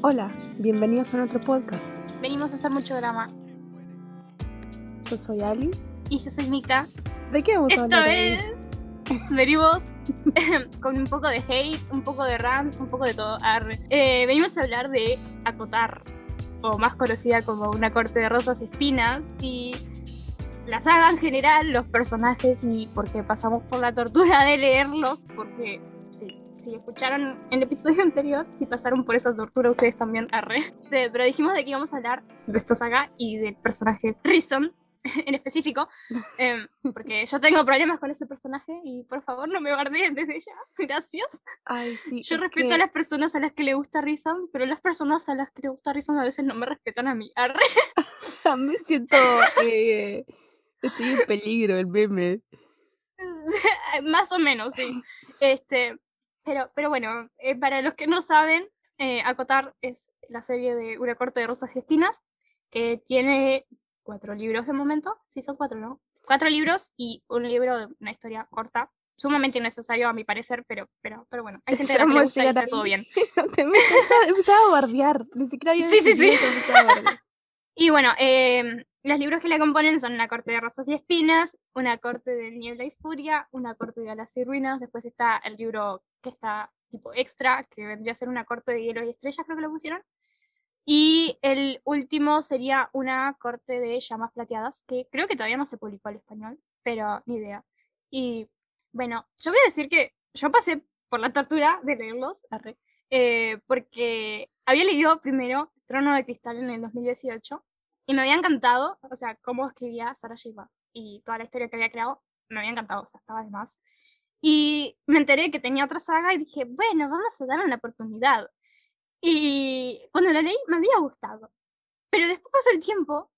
Hola, bienvenidos a nuestro podcast. Venimos a hacer mucho drama. Yo soy Ali. Y yo soy Mika. ¿De qué vamos a Esta hablar hoy? vez venimos con un poco de hate, un poco de rant, un poco de todo. Eh, venimos a hablar de Acotar, o más conocida como Una corte de rosas y espinas, y la saga en general, los personajes y por qué pasamos por la tortura de leerlos, porque sí, si escucharon el episodio anterior, si pasaron por esa tortura ustedes también, arre. Sí, pero dijimos de que íbamos a hablar de esta saga y del personaje Rison en específico, em, porque yo tengo problemas con ese personaje y por favor no me bardeen desde ya, gracias. Ay, sí. Yo es respeto que- a las personas a las que le gusta Rison, pero las personas a las que le gusta Rison a veces no me respetan a mí. Arre. Me siento. eh, estoy en peligro, el meme. Más o menos, sí. Este, pero, pero bueno, eh, para los que no saben, eh, Acotar es la serie de Una corte de rosas y espinas, que tiene cuatro libros de momento. Sí, son cuatro, ¿no? Cuatro libros y un libro de una historia corta. Sumamente innecesario a mi parecer, pero, pero, pero bueno, hay gente la que le gusta y está todo bien. Te me empezaba- a bardear. Ni siquiera había Sí, sí, sí. Y bueno, em, los libros que la componen son Una corte de rosas y espinas, Una corte de niebla y furia, Una corte de alas y ruinas, después está el libro que está tipo extra, que vendría a ser Una corte de hielo y estrellas, creo que lo pusieron. Y el último sería Una corte de llamas plateadas, que creo que todavía no se publicó al español, pero ni idea. Y bueno, yo voy a decir que yo pasé por la tortura de leerlos, eh, porque había leído primero Trono de Cristal en el 2018 y me había encantado, o sea, cómo escribía Sarah J. Maas y toda la historia que había creado, me había encantado, o sea, estaba de más. Y me enteré que tenía otra saga y dije, bueno, vamos a dar una oportunidad. Y cuando la leí me había gustado. Pero después pasó el tiempo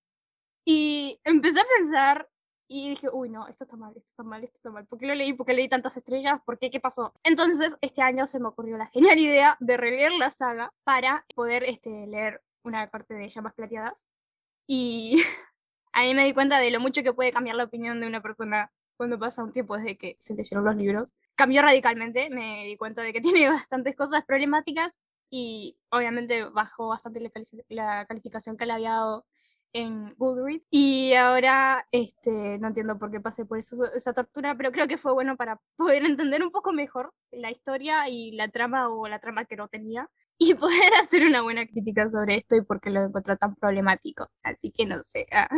y empecé a pensar y dije, uy, no, esto está mal, esto está mal, esto está mal. ¿Por qué lo leí? ¿Por qué leí tantas estrellas? ¿Por qué? ¿Qué pasó? Entonces, este año se me ocurrió la genial idea de releer la saga para poder este, leer una corte de llamas plateadas. Y ahí me di cuenta de lo mucho que puede cambiar la opinión de una persona cuando pasa un tiempo desde que se leyeron los libros. Cambió radicalmente, me di cuenta de que tiene bastantes cosas problemáticas y obviamente bajó bastante la, calificación que le había dado en Goodreads y ahora este, no entiendo por qué pasé por eso, esa tortura, pero creo que fue bueno para poder entender un poco mejor la historia y la trama o la trama que no tenía y poder hacer una buena crítica sobre esto y por qué lo encontró tan problemático. Así que no sé. ah.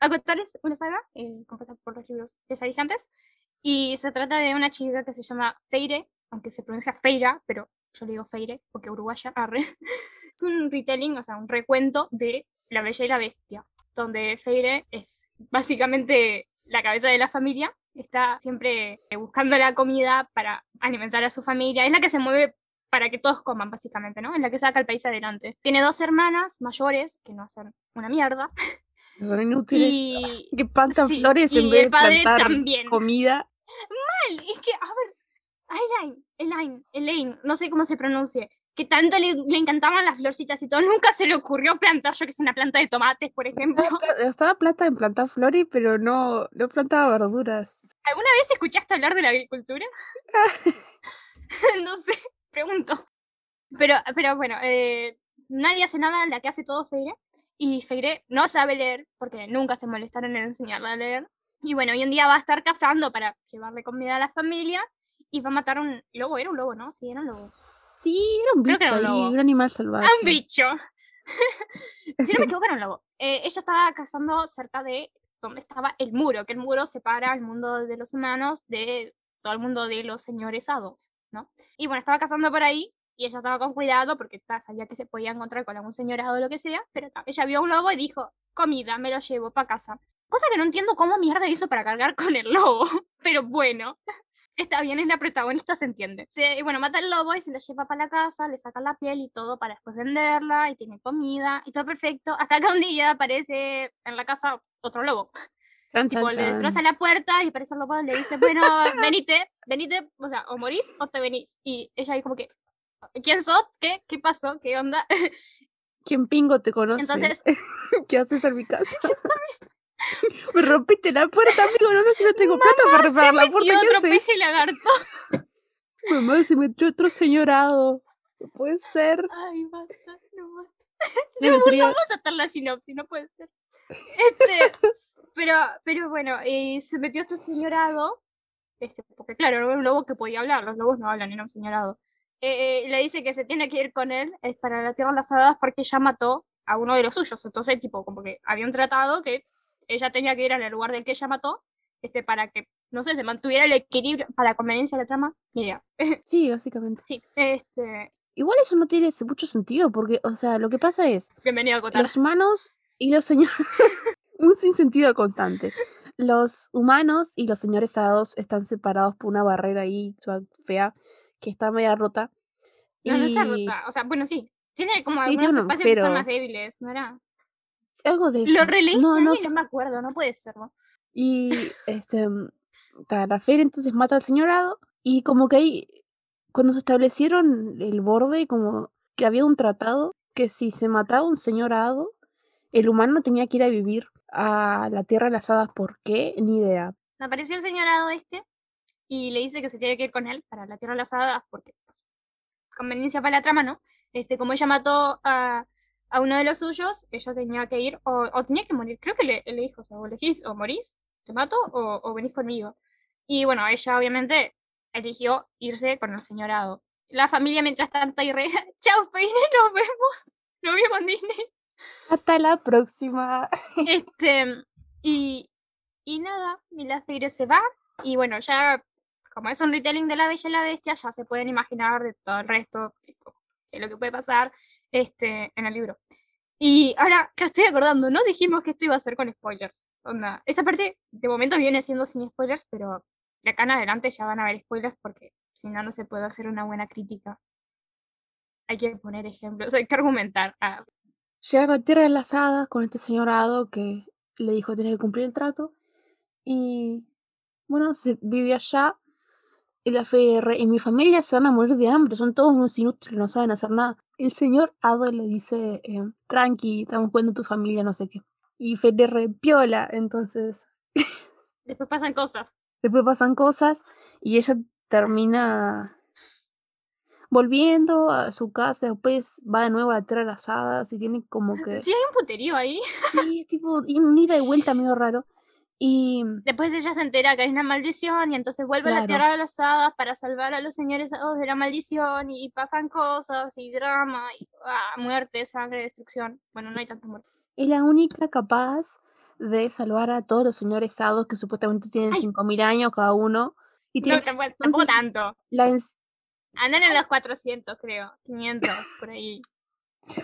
Acotar es una saga eh, compuesta por los libros que ya dije antes y se trata de una chica que se llama Feire, aunque se pronuncia Feira, pero yo le digo Feire porque uruguaya, arre. Es un retelling, o sea, un recuento de La Bella y la Bestia, donde Feire es básicamente la cabeza de la familia, está siempre eh, buscando la comida para alimentar a su familia, es la que se mueve para que todos coman, básicamente, ¿no? Es la que saca el país adelante. Tiene dos hermanas mayores que no hacen una mierda. Son inútiles. Y Que plantan sí, flores en vez de plantar también. comida. mal, es que, a ver, Elaine, Elaine, Elaine, no sé cómo se pronuncie, que tanto le, le encantaban las florcitas y todo, nunca se le ocurrió plantar, yo que sé, una planta de tomates, por ejemplo. Estaba plata en plantar flores, pero no, no plantaba verduras. ¿Alguna vez escuchaste hablar de la agricultura? no sé, pregunto. Pero, pero bueno, eh, nadie hace nada, la que hace todo Feire. Y Feire no sabe leer, porque nunca se molestaron en enseñarle a leer. Y bueno, hoy un día va a estar cazando para llevarle comida a la familia y va a matar un lobo. Era un lobo, ¿no? Sí, era un lobo. Sí, era un Creo que bicho era un lobo. un animal salvaje. ¡Ah, un bicho! si no me equivoco, era un lobo. Eh, ella estaba cazando cerca de donde estaba el muro, que el muro separa el mundo de los humanos de todo el mundo de los señores hados, ¿no? Y bueno, estaba cazando por ahí y ella estaba con cuidado porque ta, sabía que se podía encontrar con algún señor hado o lo que sea, pero ta, ella vio un lobo y dijo, comida, me lo llevo para casa. Cosa que no entiendo cómo mierda hizo para cargar con el lobo, pero bueno. Está bien, es la protagonista, se entiende. Y bueno, mata al lobo y se lo lleva para la casa, le saca la piel y todo para después venderla y tiene comida y todo perfecto. Hasta que un día aparece en la casa otro lobo. Chan, Tipo, chan, le destroza la puerta y aparece el lobo y le dice, bueno, venite, venite, o sea, o morís o te venís. Y ella ahí como que, ¿quién sos? ¿Qué? ¿Qué pasó? ¿Qué onda? ¿Quién pingo te conoce? Entonces, ¿Qué haces en mi casa? Me rompiste la puerta, amigo. No, no, no tengo plata para reparar la puerta. ¿Qué otro haces? peje lagarto. Mamá, se metió otro señorado. No puede ser. Ay, basta, no Debe sería- Vamos a hacer la sinopsis, no puede ser. Este, pero, pero bueno, eh, se metió este señorado, este, porque claro, era un lobo que podía hablar, los lobos no hablan, era un señorado. Eh, eh, le dice que se tiene que ir con él es para la Tierra de las Hadas porque ella mató a uno de los suyos. Entonces, tipo, como que había un tratado que ella tenía que ir al lugar del que ella mató, este, para que, no sé, se mantuviera el equilibrio para conveniencia de la trama. Ni idea. Sí, básicamente. Sí, este, Igual eso no tiene mucho sentido, porque, o sea, lo que pasa es, bienvenido a Cotar. los humanos y los señores... Un sinsentido constante. Los humanos y los señores hados están separados por una barrera ahí fea que está media rota. No, no está rota. O sea, bueno, sí. Tiene como Sí, algunos espacios que son más débiles, ¿no era? Algo de eso. Lo releíste, No, no no, me acuerdo, no puede ser, ¿no? Y este, mm, ta, la Fer entonces mata al señorado y como que ahí, cuando se establecieron el borde, como que había un tratado que si se mataba un señorado, el humano tenía que ir a vivir a la Tierra de las Hadas. ¿Por qué? Ni idea. Apareció el señorado este y le dice que se tiene que ir con él para la Tierra de las Hadas porque, pues, conveniencia para la trama, ¿no? Este, como ella mató a, a uno de los suyos, ella tenía que ir o, o tenía que morir. Creo que le, le dijo, o sea, o elegís o morís, te mato o, o venís conmigo. Y bueno, ella obviamente eligió irse con el señorado. La familia mientras tanto y re, chao Peine, nos vemos. Nos vemos en Disney. Hasta la próxima. Este, y, y nada, la Figre se va. Y bueno, ya, como es un retelling de la Bella y la Bestia, ya se pueden imaginar de todo el resto, tipo, de lo que puede pasar este, en el libro. Y ahora que estoy acordando, no dijimos que esto iba a ser con spoilers. Onda, esta parte de momento viene siendo sin spoilers, pero de acá en adelante ya van a haber spoilers porque si no, no se puede hacer una buena crítica. Hay que poner ejemplos, hay que argumentar. Ah, Llega a Tierra Hadas con este señorado que le dijo tenía que cumplir el trato. Y bueno, se vive allá. Y la FR y mi familia se van a morir de hambre, son todos unos inútiles, no saben hacer nada. El señor Ado le dice, eh, tranqui, estamos cuidando tu familia, no sé qué. Y FR piola, entonces después pasan cosas. después pasan cosas y ella termina volviendo a su casa, después va de nuevo a la Tierra de las Hadas y tiene como que... Sí, hay un puterío ahí. Sí, es tipo un ida y vuelta medio raro. Y Después ella se entera que hay una maldición y entonces vuelve a la Claro. tierra de las hadas para salvar a los señores de la maldición y pasan cosas y drama y ah, muerte, sangre, destrucción. Bueno, no hay tanta muerte. es la única capaz de salvar a todos los señores hados que supuestamente tienen Ay. 5.000 años cada uno. Y tiene No, tampoco, entonces- tanto. la Andan en los 400, creo. 500, por ahí.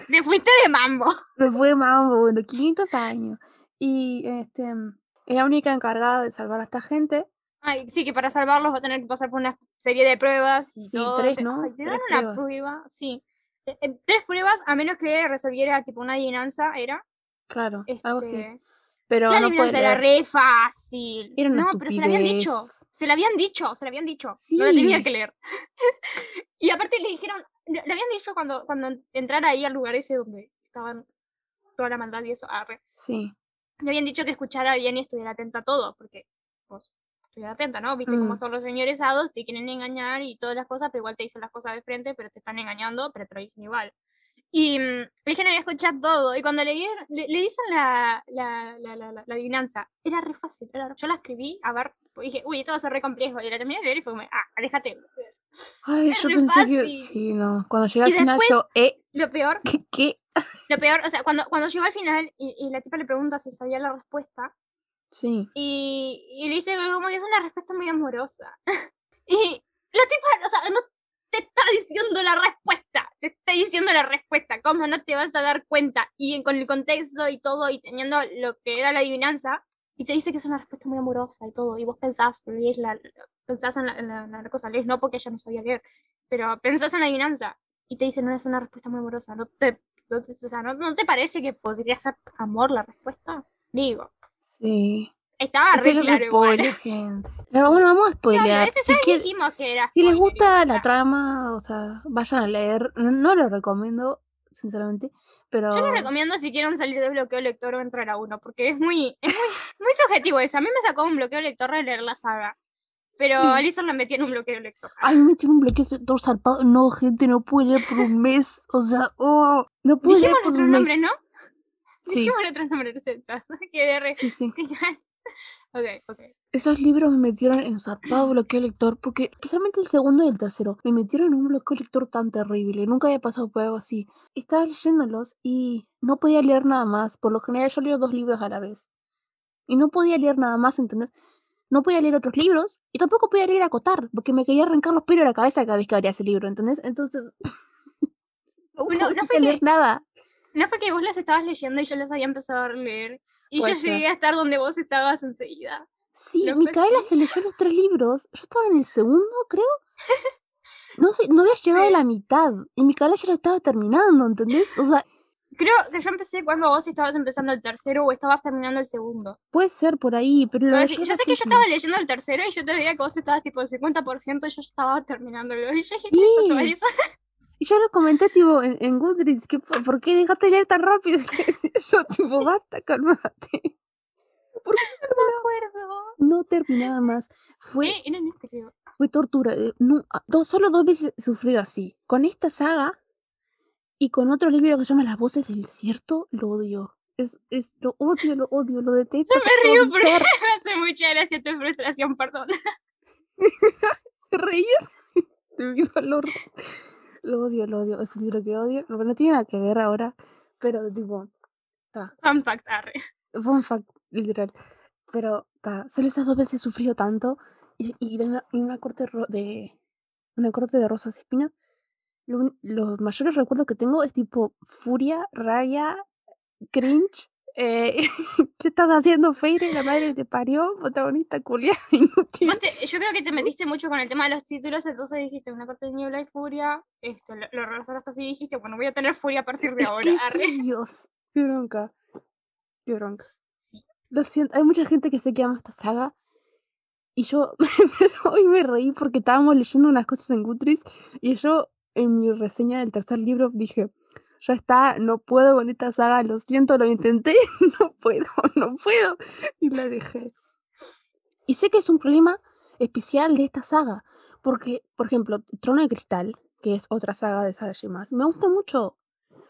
Te fuiste de mambo. me fue mambo, bueno, 500 años. Y este es la única encargada de salvar a esta gente. Ay, sí, que para salvarlos va a tener que pasar por una serie de pruebas. Y Sí, todo. tres, ¿no? ay, te Tres dan una pruebas. prueba, sí. Eh, eh, tres pruebas, a menos que resolviera tipo una adivinanza, era. Claro, algo así. Pero la no adivinanza era re fácil. Era una no, pero se la habían dicho. Se la habían dicho, se la habían dicho. No la tenía Sí. que leer. y aparte le dijeron, le habían dicho cuando, cuando entrara ahí al lugar ese donde estaban toda la maldad y eso. arre, Sí. le habían dicho que escuchara bien y estuviera atenta a todo, porque pues estuviera atenta, ¿no? Viste cómo Mm. son los señores hados, te quieren engañar y todas las cosas, pero igual te dicen las cosas de frente, pero te están engañando, pero te lo dicen igual. Y mm, le dijeron que escuchar todo, y cuando le, dieron, le, le dicen la, la, la, la, adivinanza, era re fácil, era re- yo la escribí, a ver, pues dije, uy, esto va a ser re complejo, y la terminé de leer y fue como, ah, déjate. Ay, Es yo pensé que fácil. sí, no. Cuando llega al Y final después- yo, eh, Lo peor, ¿qué? qué? lo peor, o sea, cuando, cuando llegó al final y, y la tipa le pregunta si sabía la respuesta, Sí. Y, y le dice como que es una respuesta muy amorosa. y la tipa, o sea, no te está diciendo la respuesta, te está diciendo la respuesta, ¿cómo no te vas a dar cuenta? Y con el contexto y todo, y teniendo lo que era la adivinanza, y te dice que es una respuesta muy amorosa y todo, y vos pensás, lees la, pensás en la, en la- en la cosa, lees no porque ella no sabía leer, pero pensás en la adivinanza, y te dice no es una respuesta muy amorosa, no te, no te- o sea, ¿no, ¿no te parece que podría ser amor la respuesta? Digo, Sí. Estaba re claro spoiler, gente. Pero bueno, vamos a spoilear. este si, quiere- que era si les gusta la trama, o sea, vayan a leer. No, no lo recomiendo, sinceramente. Pero Yo les recomiendo si quieren salir de bloqueo lector o entrar a uno, porque es muy, es muy, muy subjetivo eso. A mí me sacó un bloqueo lector de leer la saga. Pero Sí. Alison la metía en un bloqueo lector. Ay, me tiene un bloqueo sector zarpado. No, gente, no puedo leer por un mes. O sea, oh, no puedo leer Dijimos por un mes. nombres, ¿no? Sí, Dijimos nuestros nombres, recetas. Qué re. sí, sí. Ok, ok. Esos libros me metieron en zarpado bloqueo lector, porque especialmente el segundo y el tercero, me metieron en un bloqueo lector tan terrible. Nunca había pasado por algo así. Estaba leyéndolos y no podía leer nada más. Por lo general yo leo dos libros a la vez. Y no podía leer nada más, ¿entendés? No podía leer otros libros y tampoco podía leer acotar, porque me quería arrancar los pelos de la cabeza cada vez que abría ese libro, ¿entendés? Entonces... no no podía leer que- nada. No fue que vos las estabas leyendo y yo las había empezado a leer. Y yo llegué a estar donde vos estabas enseguida. Sí, ¿No fue Micaela se leyó los tres libros. Yo estaba en el segundo, creo. No no había llegado a la mitad. Y Micaela ya lo estaba terminando, ¿entendés? O sea, Creo que yo empecé cuando vos estabas empezando el tercero o estabas terminando el segundo. puede ser por ahí, pero lo Yo, yo sé que yo estaba leyendo el tercero y yo te veía que vos estabas tipo el 50% y yo estaba terminándolo. Y yo dije, ¿qué Sí. Y yo lo comenté, tipo, en, en Goodreads, que, ¿por por qué dejaste de leer tan rápido? yo, tipo, basta, cálmate. No me acuerdo. No terminaba más. Fue, Eh, en este, creo. fue tortura. eh, No, a- dos, solo dos veces he sufrido así. Con esta saga y con otro libro que se llama Las voces del desierto, lo odio. Es, es, lo odio, lo odio, lo detesto. Yo me río porque me hace mucha gracia tu frustración, perdón. ¿Te reías? De mi dolor. Lo odio, lo odio. Es un libro que odio. No, no tiene nada que ver ahora, pero tipo, ta, Fun fact, arre. fun fact, literal. Pero ta, solo esas dos veces he sufrido tanto y, y de una, y una corte de una corte de rosas espinas. lo los mayores recuerdos que tengo es tipo furia, rabia, cringe. Eh, ¿Qué estás haciendo, Feire? La madre que te parió, protagonista culia, inútil. Te- yo creo que te metiste mucho con el tema de los títulos, entonces dijiste una parte de niebla y furia, este, lo, lo relacionaste así y dijiste, bueno, voy a tener furia a partir de Es ahora. que Dios. Qué bronca. Qué bronca. Sí. Lo siento, hay mucha gente que sé que ama esta saga. Y yo hoy me reí porque estábamos leyendo unas cosas en Goodreads y yo en mi reseña del tercer libro dije, ya está, no puedo con esta saga, lo siento, lo intenté, no puedo, no puedo. Y la dejé. Y sé que es un problema especial de esta saga, porque, por ejemplo, Trono de Cristal, que es otra saga de Sarah J. Maas, me gusta mucho.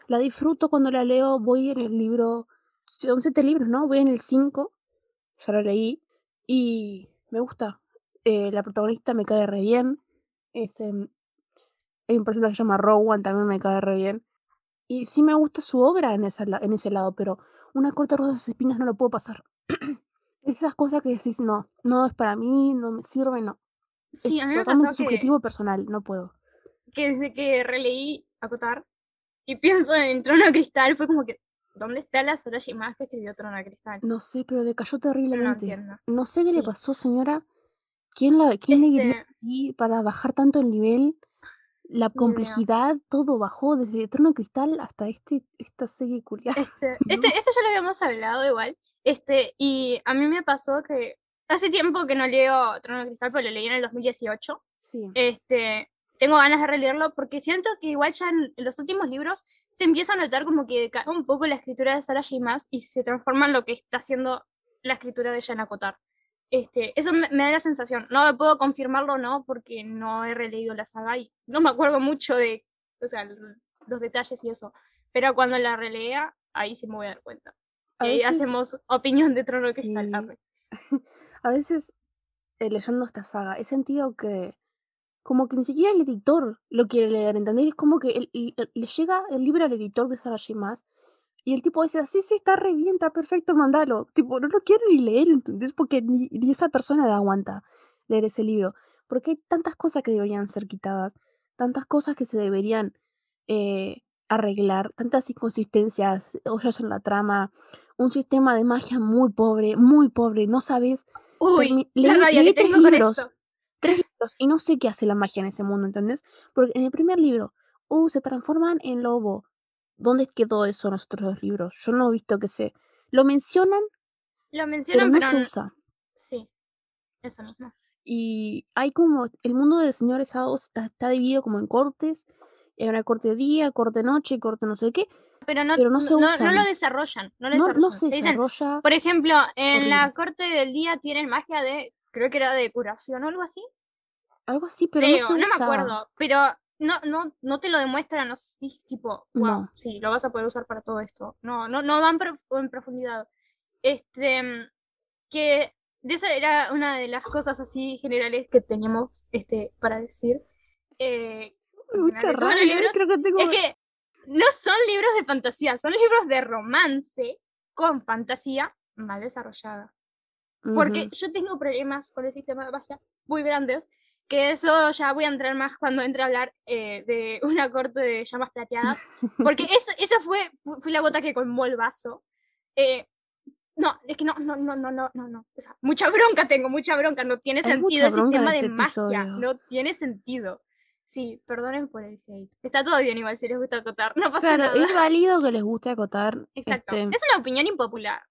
La disfruto cuando la leo, voy en el libro, son siete libros, ¿no? Voy en el cinco, ya lo leí, y me gusta. Eh, la protagonista me cae re bien. Este, hay un personaje que se llama Rowan, también me cae re bien. Y sí me gusta su obra en, esa, en ese lado, pero una corta rosas y espinas no lo puedo pasar. Esas cosas que decís, no, no es para mí, no me sirve, no. Sí, es a mí me pasó que, subjetivo personal, no puedo. que desde que releí Acotar y pienso en Trono de Cristal, fue como que, ¿dónde está la Sarah J. Maas que escribió Trono de Cristal? No sé, pero decayó No terriblemente. entiendo. No sé qué le Sí. pasó, señora. ¿Quién, la, quién le Este, así para bajar tanto el nivel? La complejidad, todo bajó desde Trono de Cristal hasta este, esta serie culiada. Este, este, esto ya lo habíamos hablado igual. Este, y a mí me pasó que hace tiempo que no leo Trono de Cristal, pero lo leí en el 2018. Sí. Este, tengo ganas de releerlo porque siento que igual ya en los últimos libros se empieza a notar como que decae un poco la escritura de Sarah J. Maas y se transforma en lo que está haciendo la escritura de Jana Kotar. Este, eso me, me da la sensación. No me puedo confirmarlo no porque no he releído la saga y no me acuerdo mucho de o sea, los detalles y eso. Pero cuando la relea, ahí sí me voy a dar cuenta. A veces, hacemos opinión de Trono de Cristal. sí. arre. A veces, eh, leyendo esta saga, he sentido que como que ni siquiera el editor lo quiere leer, ¿entendés? Es como que el- el- el- le llega el libro al editor de Sarah J. Maas y el tipo dice, sí, sí, está re bien, está perfecto, mandalo. Tipo, no lo quiere ni leer, ¿entendés? Porque ni, ni esa persona le aguanta leer ese libro. Porque hay tantas cosas que deberían ser quitadas, tantas cosas que se deberían eh, arreglar, tantas inconsistencias, hoyos en la trama, un sistema de magia muy pobre, muy pobre, no sabes Uy, la rabia que tres con libros. esto. tres libros y no sé qué hace la magia en ese mundo, ¿entendés? Porque en el primer libro, uh, se transforman en lobo. ¿Dónde quedó eso en los otros dos libros? Yo no he visto que se... Lo mencionan, Lo pero mencionan, no pero se n- usa. sí, eso mismo. Y hay como... El mundo del señor Esado está, dividido como en cortes. Hay una corte de día, corte de noche, corte no sé qué. Pero no, Pero no se no, no lo desarrollan, no lo No, desarrollan. no se dicen, desarrolla. por ejemplo, en la corte del día tienen magia de creo que era de curación o algo así. Algo así, pero Creo, no, se no me usa. acuerdo. Pero no, no, no te lo demuestran así, tipo, wow, No. sí, lo vas a poder usar para todo esto. No, no, no van en profundidad. Este, mm, que de eso era una de las cosas así generales que teníamos este, para decir. Eh, Mucha rabia, libros, creo que tengo... es que no son libros de fantasía, son libros de romance con fantasía mal desarrollada. Porque Ujú. yo tengo problemas con el sistema de magia muy grandes, que eso ya voy a entrar más cuando entre a hablar eh, de una corte de llamas plateadas, porque eso, eso fue, fu- fue la gota que colmó el vaso. Eh, no, es que no, no, no, no, no, no, no. O sea, mucha bronca tengo, mucha bronca. No tiene Hay sentido el sistema de este magia. episodio. No tiene sentido. Sí, perdonen por el hate. Está todo bien igual si les gusta acotar. No pasa Claro, nada. es válido que les guste acotar. Exacto. este, Es una opinión impopular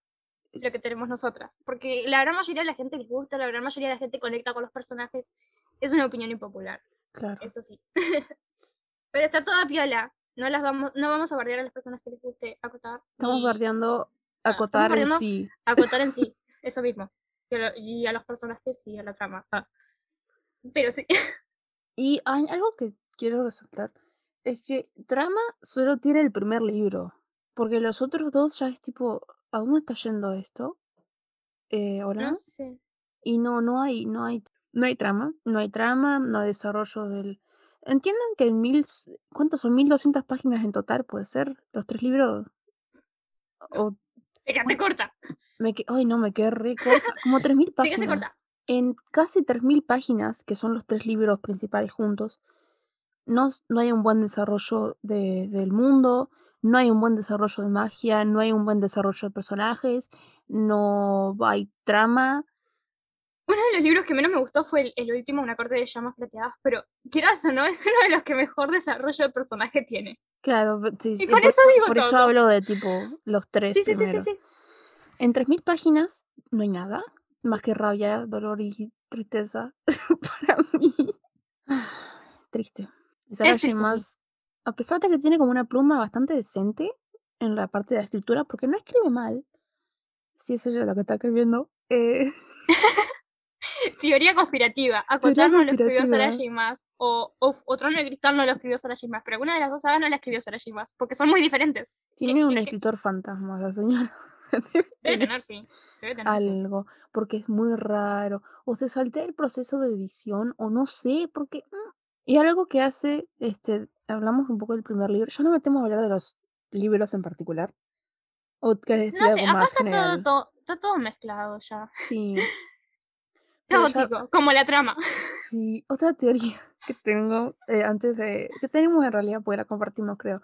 lo que tenemos nosotras. Porque la gran mayoría de la gente les gusta, la gran mayoría de la gente conecta con los personajes. Es una opinión impopular, Claro. eso sí. Pero está toda piola. No las vamos, no vamos a bardear a las personas que les guste acotar. Estamos ni bardeando Ah, acotar en bardeando sí. acotar en sí. Eso mismo. Pero- y a los personajes y a la trama. Ah. Pero sí. Y hay algo que quiero resaltar. Es que Trama solo tiene el primer libro. Porque los otros dos ya es tipo, ¿a dónde está yendo esto? Eh, ¿Hola? No sé. Y no, no hay, no hay, no hay trama, no hay trama, no hay desarrollo del. Entiendan que en mil, ¿cuántos son? 1200 páginas en total, puede ser, los tres libros. O Te corta. me que, ay no, me quedé re corta, como 3000 Te quedaste páginas. corta. En casi 3000 páginas, que son los tres libros principales juntos, no, no hay un buen desarrollo de- del mundo, no hay un buen desarrollo de magia, no hay un buen desarrollo de personajes, no hay trama. Uno de los libros que menos me gustó fue el, el último, Una corte de llamas plateadas, pero quieras o no, es uno de los que mejor desarrollo de personaje tiene. Claro, sí, Y sí, con por, eso digo por eso hablo de tipo los tres Sí, sí, sí, sí, sí. En 3000 páginas no hay nada más que rabia, dolor y tristeza para mí. Triste. Es triste, sí. A pesar de que tiene como una pluma bastante decente en la parte de la escritura, porque no escribe mal, si es ella la que está escribiendo, eh, Teoría conspirativa. Teoría Acotar no lo escribió Sarah. J. Maas. O, o, o Trono de Cristal no lo escribió Sarah J. Maas. Pero alguna de las dos sagas no la escribió Sarah J. Maas. Porque son muy diferentes. tiene un qué- qué? escritor fantasma, esa señora. Debe tener tener, sí. Debe tener, sí. algo, porque es muy raro, o se saltea el proceso de edición, o no sé, porque... mm. Y algo que hace, este, hablamos un poco del primer libro, ya no metemos a hablar de los libros en particular, o querés decir No sé, algo acá más está todo, general. todo, está todo mezclado ya. Sí. Ya- Caótico, como la trama. Sí, otra teoría que tengo eh, antes de... que tenemos en realidad, porque la compartimos creo,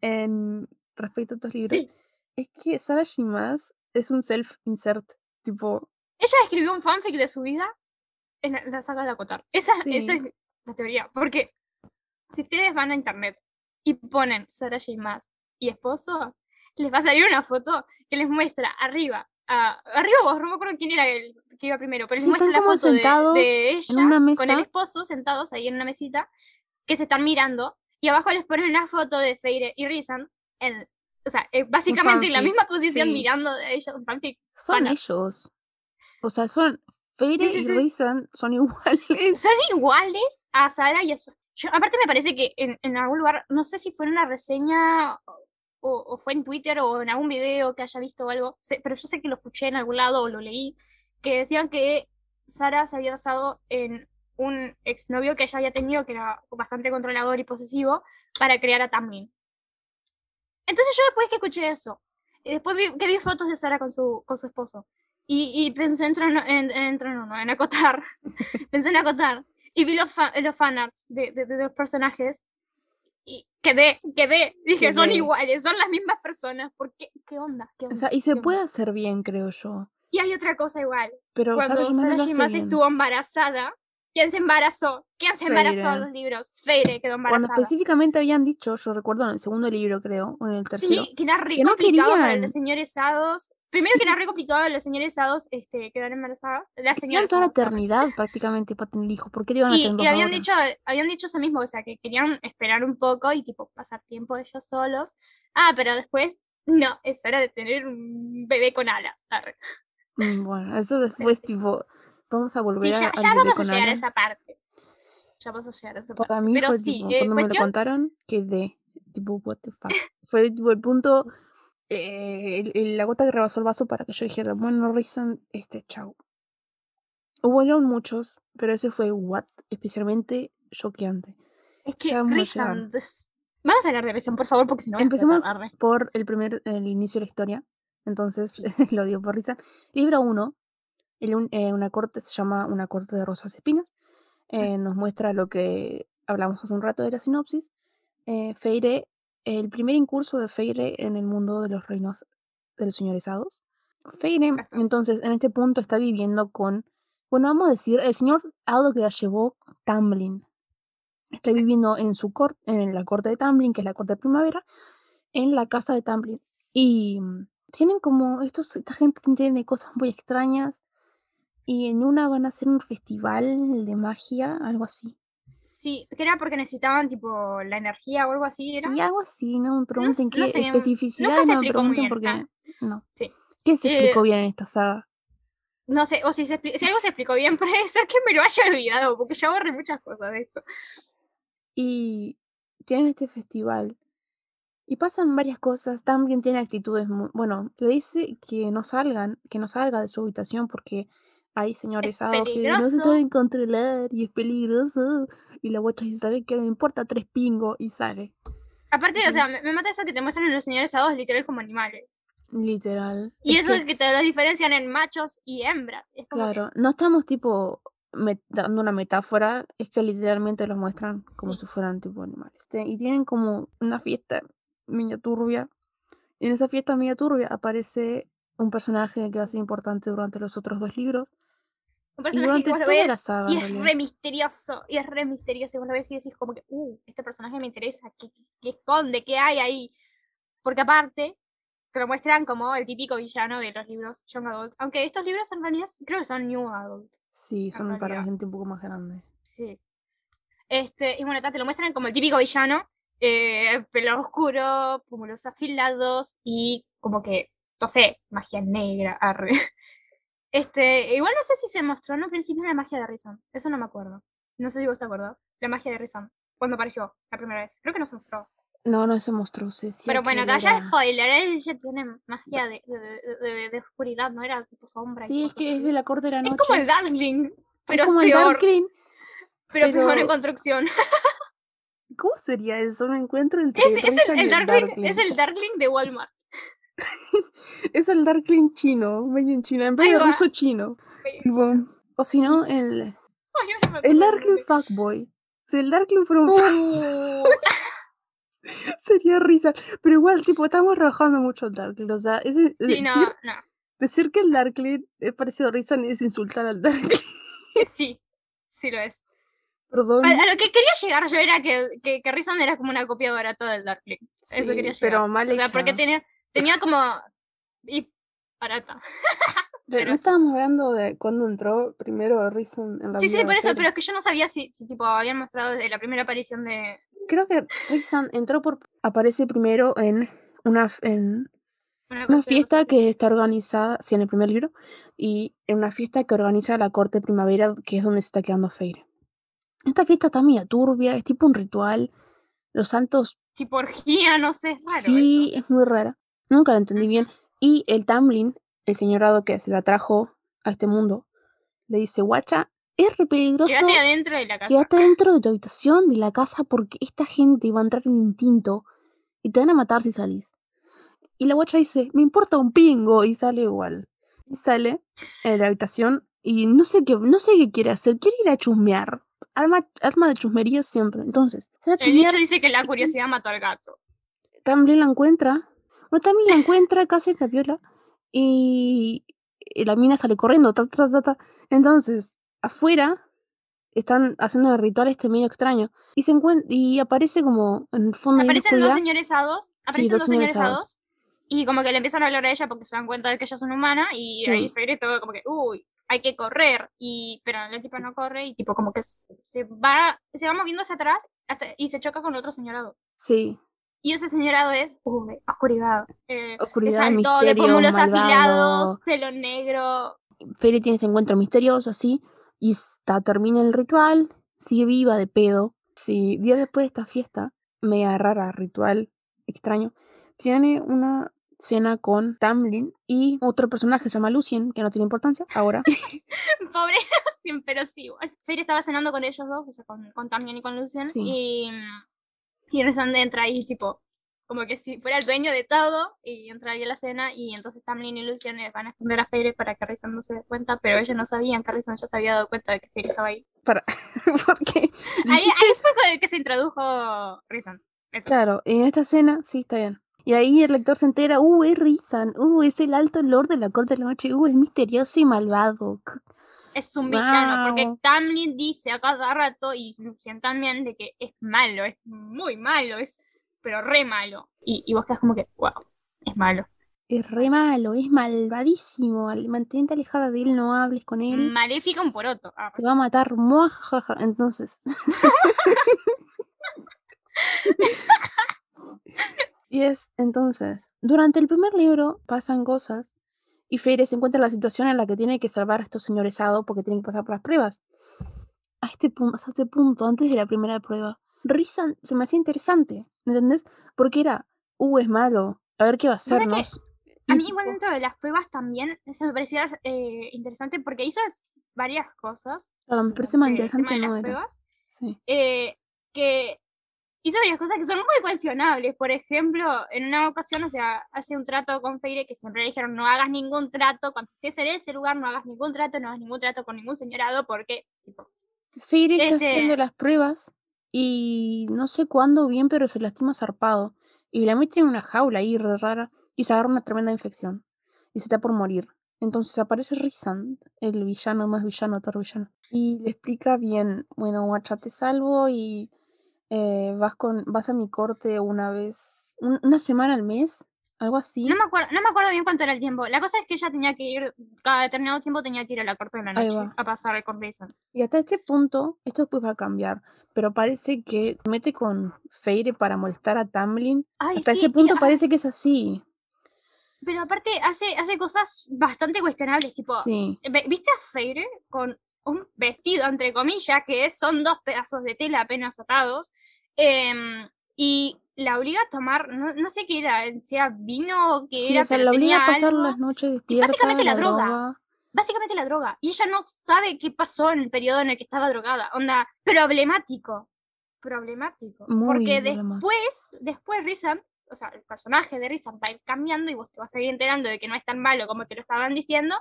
en respecto a estos libros, Sí. es que Sarah J. Maas es un self-insert, tipo... Ella escribió un fanfic de su vida en la, la saga de Acotar. Esa, esa es la teoría. Porque si ustedes van a internet y ponen Sarah J. Maas y esposo, les va a salir una foto que les muestra arriba. a- arriba vos, no me acuerdo quién era el que iba primero, pero les Sí, muestra la foto sentados de en ella una con el mesa. esposo sentados ahí en una mesita que se están mirando y abajo les ponen una foto de Feire y Rizan en, o sea, eh, básicamente en la misma posición sí. mirando de ellos, un fanfic. Son ellos. O sea, son. Feire Sí, y. Rizan son iguales. son iguales a Sara y a Su- Yo, aparte me parece que en, en algún lugar, no sé si fue en una reseña o, o fue en Twitter o en algún video que haya visto algo, pero yo sé que lo escuché en algún lado o lo leí, que decían que Sara se había basado en un exnovio que ella había tenido que era bastante controlador y posesivo para crear a Tamlin. Entonces yo después que escuché eso, y después vi, que vi fotos de Sara con su, con su esposo, y, y pensé en, en, en no, en acotar, pensé en acotar, y vi los, los fanarts de, de, de los personajes, y quedé, quedé, dije, son iguales, son las mismas personas, ¿por qué? ¿Qué onda? ¿Qué O onda? sea, y ¿Qué se onda? puede hacer bien, creo yo. Y hay otra cosa igual, Pero cuando bien. estuvo embarazada, ¿quién se embarazó? ¿Quién se embarazó Feire. en los libros? Feire quedó Cuando embarazada. específicamente habían dicho, yo recuerdo en el segundo libro, creo, o en el tercero. Sí, que era re que no para querían. los señores hados. Primero que era re complicado los señores hados este, quedar embarazadas. Las Tenían señoras toda la eternidad prácticamente para tener hijos. ¿Por qué le iban a Y, tener y habían dicho, habían dicho eso mismo, o sea, que querían esperar un poco y tipo pasar tiempo ellos solos. Ah, pero después, no, es hora de tener un bebé con alas. Arre. Mm, Bueno, eso después, tipo, vamos a Sí, volver ya, a, ya vamos a llegar a esa parte. Ya vamos a llegar a esa parte. Para mí Pero fue sí, tipo, eh, cuando me lo contaron, quedé tipo, what the fuck. Fue tipo el punto, eh, el- la gota que rebasó el vaso para que yo dijera, bueno, Reason, este, chau. Hubo muchos, pero ese fue what, especialmente choqueante. es que Ya vamos a hablar de Risen, por favor, porque si no Empecemos por el primer, el inicio de la historia. Entonces, lo digo por risa. Libro 1, una corte se llama Una corte de rosas y espinas. Eh, nos muestra lo que hablamos hace un rato de la sinopsis. Eh, Feire, el primer incurso de Feire en el mundo de los reinos de los señores hados. Feire, entonces, en este punto está viviendo con, bueno, vamos a decir, el señor hado que la llevó Tamlin. Está viviendo en su corte, en la corte de Tamlin, que es la corte de primavera, en la casa de Tamlin. Y mm, tienen como, estos, esta gente tiene cosas muy extrañas. Y en una van a hacer un festival de magia, algo así. Sí, que era porque necesitaban tipo la energía o algo así, ¿era? Sí, algo así, no me pregunten no qué sé, especificidades, se no me explicó pregunten bien, porque no. Sí. ¿Qué se explicó Eh, bien en esta saga? No sé, o si, se expli- si algo se explicó bien, puede ser que me lo haya olvidado, porque yo borré muchas cosas de esto. Y tienen este festival. Y pasan varias cosas. También tiene actitudes muy. Bueno, le dice que no salgan, que no salga de su habitación porque hay señores que no se saben controlar y es peligroso. Y la guacha dice, ¿sabe qué? Me importa tres pingos y sale. Aparte, Ujú. o sea, me, me mata eso que te muestran a los señores hados literal como animales. Literal. Y Es eso que- es que te los diferencian en machos y hembras. Es como que- Claro, no estamos tipo dando una metáfora, es que literalmente los muestran como Sí. si fueran tipo animales. Y tienen como una fiesta media turbia. Y en esa fiesta media turbia aparece un personaje que va a ser importante durante los otros dos libros. Un personaje que vos lo ves saga, y es re misterioso. Y es re misterioso. Y vos lo ves y decís como que, uh, este personaje me interesa. ¿Qué, qué- esconde? ¿Qué hay ahí? Porque aparte, te lo muestran como el típico villano de los libros Young Adult. Aunque estos libros en realidad creo que son New Adult. Sí, son para gente un poco más grande. Sí. Este, y bueno, te lo muestran como el típico villano, eh, pelo oscuro, pómulos afilados y como que, no sé, magia negra, arre. Este, igual no sé si se mostró en un principio la magia de Rizan, eso no me acuerdo. No sé si vos te acuerdas, la magia de Rizan, cuando apareció la primera vez. Creo que no se mostró. No, no se mostró, decía Pero bueno, acá ya era- spoiler, él ya tiene magia de, de, de- de- oscuridad, no era tipo sombra. Sí, es que es de la corte de la Es noche. como el Darkling, pero es como es el peor, Darkling. pero peor en pero- construcción. ¿Cómo sería eso? No encuentro entre Es, es el, el Darkling, es el Darkling de Walmart. Es el Darkling chino, medio en China, en vez de ruso chino. Tipo, o si no, el, el Darkling. Fuckboy. Si el Darkling fuera un Uh, sería risa. Pero igual, tipo, estamos rebajando mucho el Darkling. O sea, es, es sí, no, decir, no. decir que el Darkling es parecido a Rizan es insultar al Darkling. Sí, sí lo es. Perdón. A, a lo que quería llegar yo era que, que, que Rizan era como una copia barata del Darkling. Eso quería llegar. pero mal O sea, porque hecha. tenía, tenía como. Y barata. Pero no estábamos hablando de cuándo entró primero Rizan en la Sí, sí, por eso, pero es que yo no sabía si, si tipo habían mostrado desde la primera aparición de. Creo que Rizan entró por... Aparece primero en una... En, Una, fiesta que está organizada, sí, en el primer libro, y en una fiesta que organiza la corte primavera, que es donde se está quedando Feire. Esta fiesta está media turbia, es tipo un ritual. Los santos, Tipo orgía, no sé, es raro. sí, eso. es muy rara. Nunca la entendí bien. Y el Tamlin, el señorado que se la trajo a este mundo, le dice, guacha, es re peligroso. Quédate adentro de la casa. Quédate dentro de tu habitación, de la casa, porque esta gente va a entrar en instinto y te van a matar si salís. Y la guacha dice, me importa un pingo, y sale igual. Y sale de la habitación y no sé qué, no sé qué quiere hacer, quiere ir a chusmear. Arma, arma de chusmería siempre. Entonces, se va a El dicho dice que la curiosidad mató al gato. también la encuentra. También la encuentra casi en la viola. Y, y la mina sale corriendo. ta, ta, ta, ta. Entonces, afuera están haciendo el ritual este medio extraño. Y se y aparece como en el fondo de la Aparecen dos señores hados. Aparecen dos dos señores hados. Y como que le empiezan a hablar a ella porque se dan cuenta de que ella es una humana. Y Sí. ahí Fairy todo como que, uy, hay que correr. Y, pero la tipa no corre y tipo como que se va, se va moviendo hacia atrás hasta, y se choca con otro señorado. Sí, Y ese señorado es, uy, oscuridad. Eh, Oscuridad, es alto, de misterio, pómulos malvado. afilados, pelo negro. Fairy tiene este encuentro misterioso, así, y está, termina el ritual, sigue viva de pedo. Sí, días después de esta fiesta, media rara, ritual, extraño, tiene una cena con Tamlin y otro personaje que se llama Lucien, que no tiene importancia ahora. Pobre Lucien, pero sí, igual. Fairy estaba cenando con ellos dos, o sea, con, con Tamlin y con Lucien, Sí. y, y Resande entra ahí, tipo, como que si fuera el dueño de todo, y entra ahí a la cena, y entonces Tamlin y Lucien le van a esconder a Fairy para que Resande no se dé cuenta, pero ellos no sabían que Resande ya se había dado cuenta de que Fairy estaba ahí. Para, porque Ahí, ahí fue con el que se introdujo. Eso. Claro, en esta escena, sí, está bien. Y ahí el lector se entera, uh, es Rizan, uh, es el alto lord de la corte de la noche, uh, es misterioso y malvado. Es un villano, porque. Tamlin dice a cada rato, y Lucien también, de que es malo, es muy malo, es pero re malo. Y, y vos quedás como que, wow, es malo. Es re malo, es malvadísimo. al- Mantente alejada de él, no hables con él. Maléfica un poroto. Ah, Te va a matar, muajaja. Entonces. y es, entonces, durante el primer libro pasan cosas y Feyre se encuentra en la situación en la que tiene que salvar a estos señores Hado porque tienen que pasar por las pruebas. A este punto, hasta este punto, antes de la primera prueba, Rizan se me hacía interesante, ¿entendés? Porque era, uh, es malo, a ver qué va a hacernos. A mí igual dentro de las pruebas también se me parecía eh, interesante porque hizo varias cosas. claro, me parece más interesante no era. Sí. eh, que hizo varias cosas que son muy cuestionables. Por ejemplo, en una ocasión, o sea, hace un trato con Feire que siempre le dijeron no hagas ningún trato, cuando estés en ese lugar no hagas ningún trato, no hagas ningún trato con ningún señorado porque, tipo, Feire está haciendo Este- las pruebas y no sé cuándo bien, pero se lastima zarpado. Y la meten en una jaula ahí re rara y se agarra una tremenda infección. Y se está por morir. Entonces aparece Rizan, el villano más villano, todo villano. Y le explica bien, bueno, guacha, te salvo y eh, vas con vas a mi corte una vez, un- una semana al mes, algo así. no me, acuerdo, no me acuerdo bien cuánto era el tiempo. La cosa es que ella tenía que ir, cada determinado tiempo tenía que ir a la corte de la noche a pasar con Raisin. Y hasta este punto, esto después va a cambiar. Pero parece que mete con Feire para molestar a Tamlin. Ay, Hasta sí, ese punto parece que es así. Pero aparte hace, hace cosas bastante cuestionables, tipo, Sí. ¿viste a Feire con un vestido, entre comillas, que son dos pedazos de tela apenas atados? em, y la obliga a tomar, no, no sé qué era, si era vino o qué Sí, era, o sea, la obliga a pasar algo. las noches despierta. básicamente la droga. Básicamente la droga. Y ella no sabe qué pasó en el periodo en el que estaba drogada. Onda, problemático. Problemático. Muy Porque problemático. después, después Rizan, o sea, el personaje de Rizan va a ir cambiando y vos te vas a ir enterando de que no es tan malo como te lo estaban diciendo.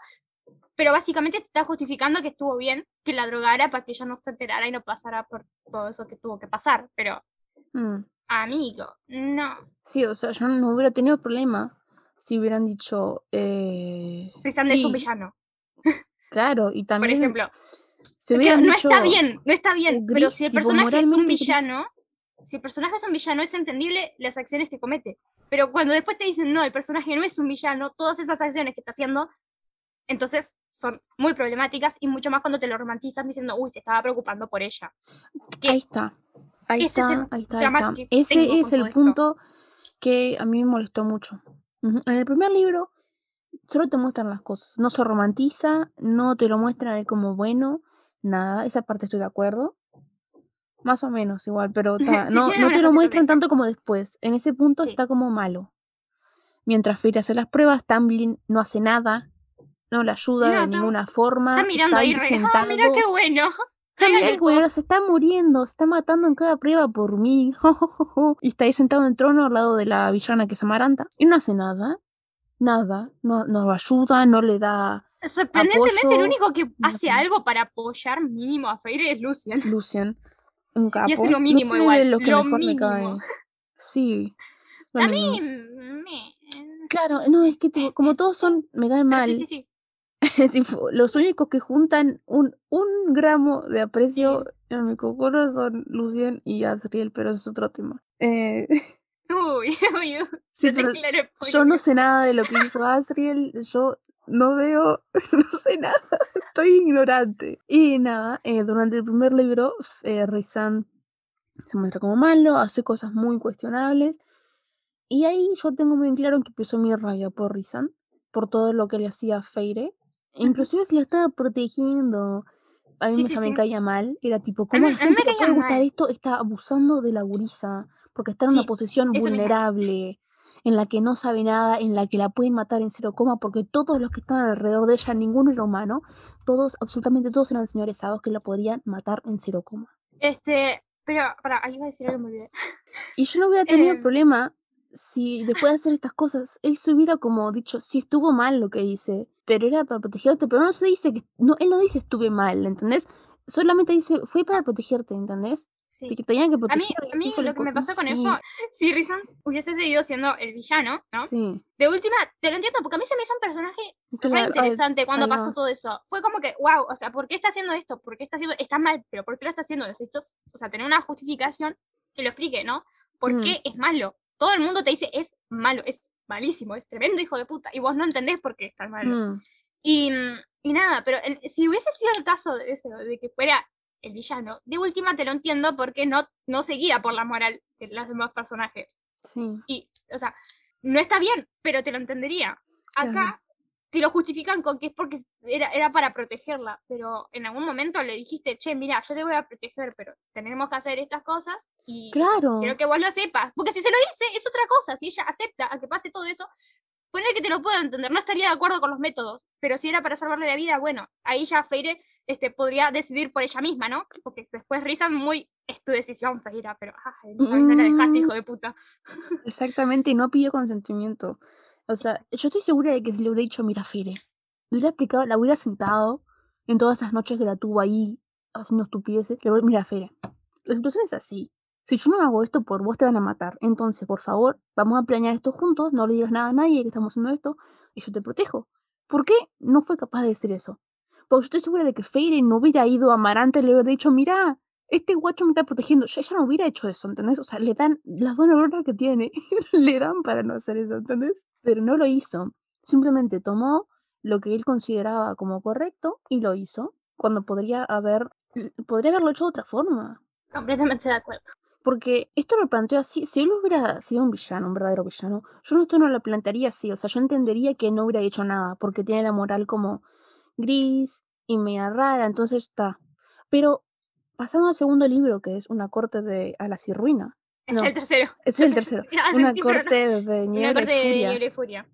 Pero básicamente te está justificando que estuvo bien que la drogara para que ella no se enterara y no pasara por todo eso que tuvo que pasar. Pero, Mm. amigo, no. Sí, o sea, yo no hubiera tenido problema si hubieran dicho. Eh, Rizan es un sí, villano, claro, y por también ejemplo. si que no dicho, está bien, no está bien, pero gris, si el personaje es un moralmente gris. villano, si el personaje es un villano, es entendible las acciones que comete. Pero cuando después te dicen, no, el personaje no es un villano, todas esas acciones que está haciendo, entonces son muy problemáticas y mucho más cuando te lo romantizan diciendo, uy, se estaba preocupando por ella. que Ahí está. Ahí ese es está, el ahí está, ahí está. Ese es el esto. punto que a mí me molestó mucho. En el primer libro solo te muestran las cosas. No se romantiza, no te lo muestran como bueno, nada. Esa parte estoy de acuerdo. Más o menos igual, pero ta, Sí, no, no te lo muestran tanto como después. En ese punto Sí. está como malo. Mientras Fairy hace las pruebas, Tamlin no hace nada, no le ayuda No, de está- ninguna forma. Está mirando ahí, re, ah, mira qué bueno. Está algo. güey, se está muriendo, se está matando en cada prueba por mí. y está ahí sentado en el trono al lado de la villana que es Amaranta. Y no hace nada. Nada. No, no lo ayuda, no le da Sorprendentemente, el único que hace algo para apoyar mínimo a Feire es Lucian. Lucian. Un capo. Y hace lo mínimo Lucian es igual, los que lo mejor me mínimo. cae. Sí. lo A mínimo. mí, me... Claro, no, es que tipo, como todos son, me caen mal. sí, sí, sí. tipo, los únicos que juntan un, un gramo de aprecio en mi cocoro son Lucien y Asriel, pero eso es otro tema. Eh, Uy, uy, sí, pero el yo no sé nada de lo que dijo Asriel, yo no veo, no sé nada, estoy ignorante. Y nada, eh, durante el primer libro, eh, Rizan se muestra como malo, hace cosas muy cuestionables. Y ahí yo tengo muy claro que empezó mi rabia por Rizan, por todo lo que le hacía a Feire. Inclusive se lo estaba protegiendo. A mí Sí, me- sí, me sí. caía mal. Era tipo, ¿cómo la a me gente que puede gustar mal. esto está abusando de la gurisa? Porque está en una posición vulnerable, en la que no sabe nada, en la que la pueden matar en cero coma, porque todos los que están alrededor de ella, ninguno era humano. Todos, absolutamente todos eran señores sados que la podrían matar en cero coma. Este, pero, para, ahí iba a decir algo, me olvidé. Y yo no hubiera tenido Em. problema si después de hacer estas cosas, él se hubiera como dicho, sí estuvo mal lo que hice, pero era para protegerte, pero no se dice que, no, él no dice estuve mal, ¿entendés? Solamente dice, fue para protegerte, ¿entendés? Sí. Que tenían que A mí, a mí lo que me pasó con eso, si Rizan hubiese seguido siendo el villano, ¿no? Sí, De última, te lo entiendo, porque a mí se me hizo un personaje claro, ay, interesante cuando ahí pasó va. todo eso. Fue como que, wow, o sea, ¿por qué está haciendo esto? ¿Por qué está haciendo, está mal, pero ¿por qué lo está haciendo? Los hechos, o sea, tener una justificación que lo explique, ¿no? ¿Por Mm. qué es malo? Todo el mundo te dice, es malo, es malísimo, es tremendo hijo de puta, y vos no entendés por qué es tan malo. Mm, Y, mm, y nada, pero en- si hubiese sido el caso de, eso, de que fuera el villano, de última te lo entiendo porque no, no seguía por la moral de los demás personajes. sí, Y, o sea, no está bien, pero te lo entendería. Acá Claro. Te lo justifican con que es porque era, era para protegerla, pero en algún momento le dijiste, che, mira, yo te voy a proteger, pero tenemos que hacer estas cosas y claro. quiero que vos lo sepas. Porque si se lo dice, es otra cosa. Si ella acepta a que pase todo eso, poner que te lo puedo entender. No estaría de acuerdo con los métodos, pero si era para salvarle la vida, bueno, ahí ya Feire este, podría decidir por ella misma, ¿no? Porque después Rizan muy, es tu decisión, Feira, pero ay, no no la dejaste, hijo de puta. Exactamente, y no pidió consentimiento. O sea, yo estoy segura de que si le hubiera dicho, mira, Fire, le hubiera explicado, la hubiera sentado en todas esas noches que la tuvo ahí haciendo estupideces, le hubiera, mira, Fire, la situación es así. Si yo no hago esto por vos, te van a matar. Entonces, por favor, vamos a planear esto juntos, no le digas nada a nadie que estamos haciendo esto, y yo te protejo. ¿Por qué no fue capaz de decir eso? Porque yo estoy segura de que Feire no hubiera ido a Amarante y le hubiera dicho, mira, este guacho me está protegiendo. Yo, ella no hubiera hecho eso, ¿entendés? O sea, le dan las dos neuronas que tiene, le dan para no hacer eso, ¿entendés? Pero no lo hizo. Simplemente tomó lo que él consideraba como correcto y lo hizo, cuando podría haber, podría haberlo hecho de otra forma. Completamente de acuerdo. Porque esto lo planteó así, si él hubiera sido un villano, un verdadero villano, yo esto no lo plantearía así, o sea, yo entendería que no hubiera hecho nada, porque tiene la moral como gris y media rara, entonces está. Pero pasando al segundo libro, que es una corte de Alas y Ruina, Es No, el tercero. es el tercero, una corte de Niebla y Furia,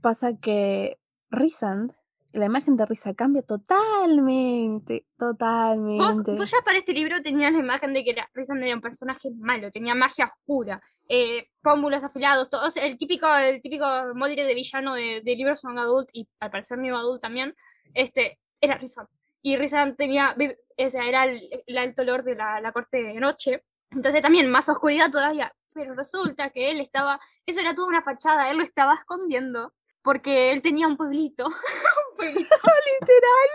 pasa que Rysand, la imagen de Risa cambia totalmente, Vos, totalmente. vos ya para este libro tenías la imagen de que era, Rysand era un personaje malo, tenía magia oscura, eh, pómulos afilados, todo, o sea, el típico, el típico molde de villano de, de libros son adult y al parecer New Adult también, este, era Rysand. Y Rysand tenía, o sea, era el, el alto lord de la, la corte de noche, entonces también más oscuridad todavía. Pero resulta que él estaba, eso era toda una fachada, él lo estaba escondiendo porque él tenía un pueblito, un pueblito Literal.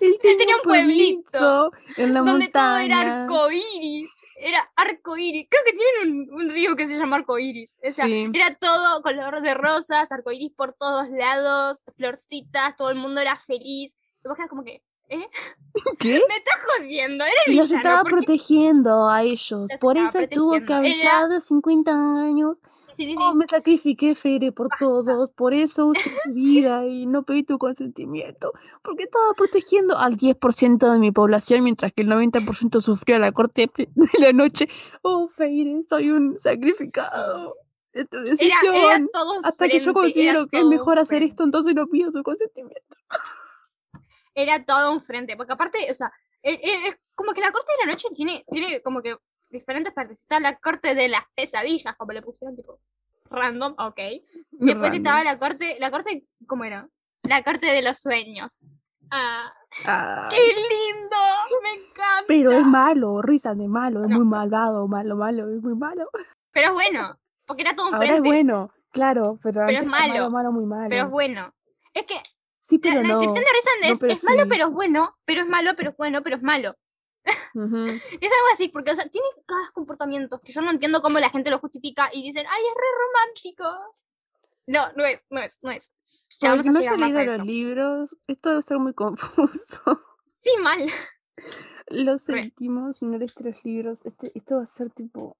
Él tenía un pueblito en la donde todo era montaña. arco iris. Era arco iris. Creo que tienen un, un río que se llama arco iris. O sea, Sí. era todo color de rosas, arco iris por todos lados, florcitas, todo el mundo era feliz. Y vos quedás como que, ¿eh? ¿Qué? Me estás jodiendo, Y los villano. estaba ¿por qué protegiendo a ellos. Los Por eso estuvo avisado 50 años. Sí, sí, sí. Oh, me sacrifiqué, Fere, por todos. Por eso usé tu vida y no pedí tu consentimiento. Porque estaba protegiendo al 10% de mi población, mientras que el 90% sufrió a la corte de la noche. Oh, Feire, soy un sacrificado. Tu decisión. era todo un Hasta que yo considero que es mejor hacer esto, entonces no pido su consentimiento. Era todo un frente, porque aparte, o sea, e- e- es como que la corte de la noche tiene, tiene como que diferentes partes. Está la corte de las pesadillas, como le pusieron, tipo, random, ok. Después Random. estaba la corte, la corte, ¿cómo era? La corte de los sueños. Ah, Ay, ¡Qué lindo! ¡Me encanta! pero es malo, risa de malo, es No. muy malvado, malo, malo, es muy malo. Pero es bueno, porque era todo un Ahora frente, es bueno, claro, pero, Pero es antes era malo, malo, malo, muy malo. pero es bueno. Es que Sí, la, pero la no. descripción de Rizan no, es, es malo, pero es bueno, pero es malo, pero es bueno, pero es malo. Es algo así, porque, o sea, tiene cada comportamientos que yo no entiendo cómo la gente lo justifica y dicen, ¡ay, es re romántico! No, no es, no es, no es. Ya vamos no haya leído los libros, esto debe ser muy confuso. Sí, mal. Lo sentimos, si no leíste los libros, este, esto va a ser tipo...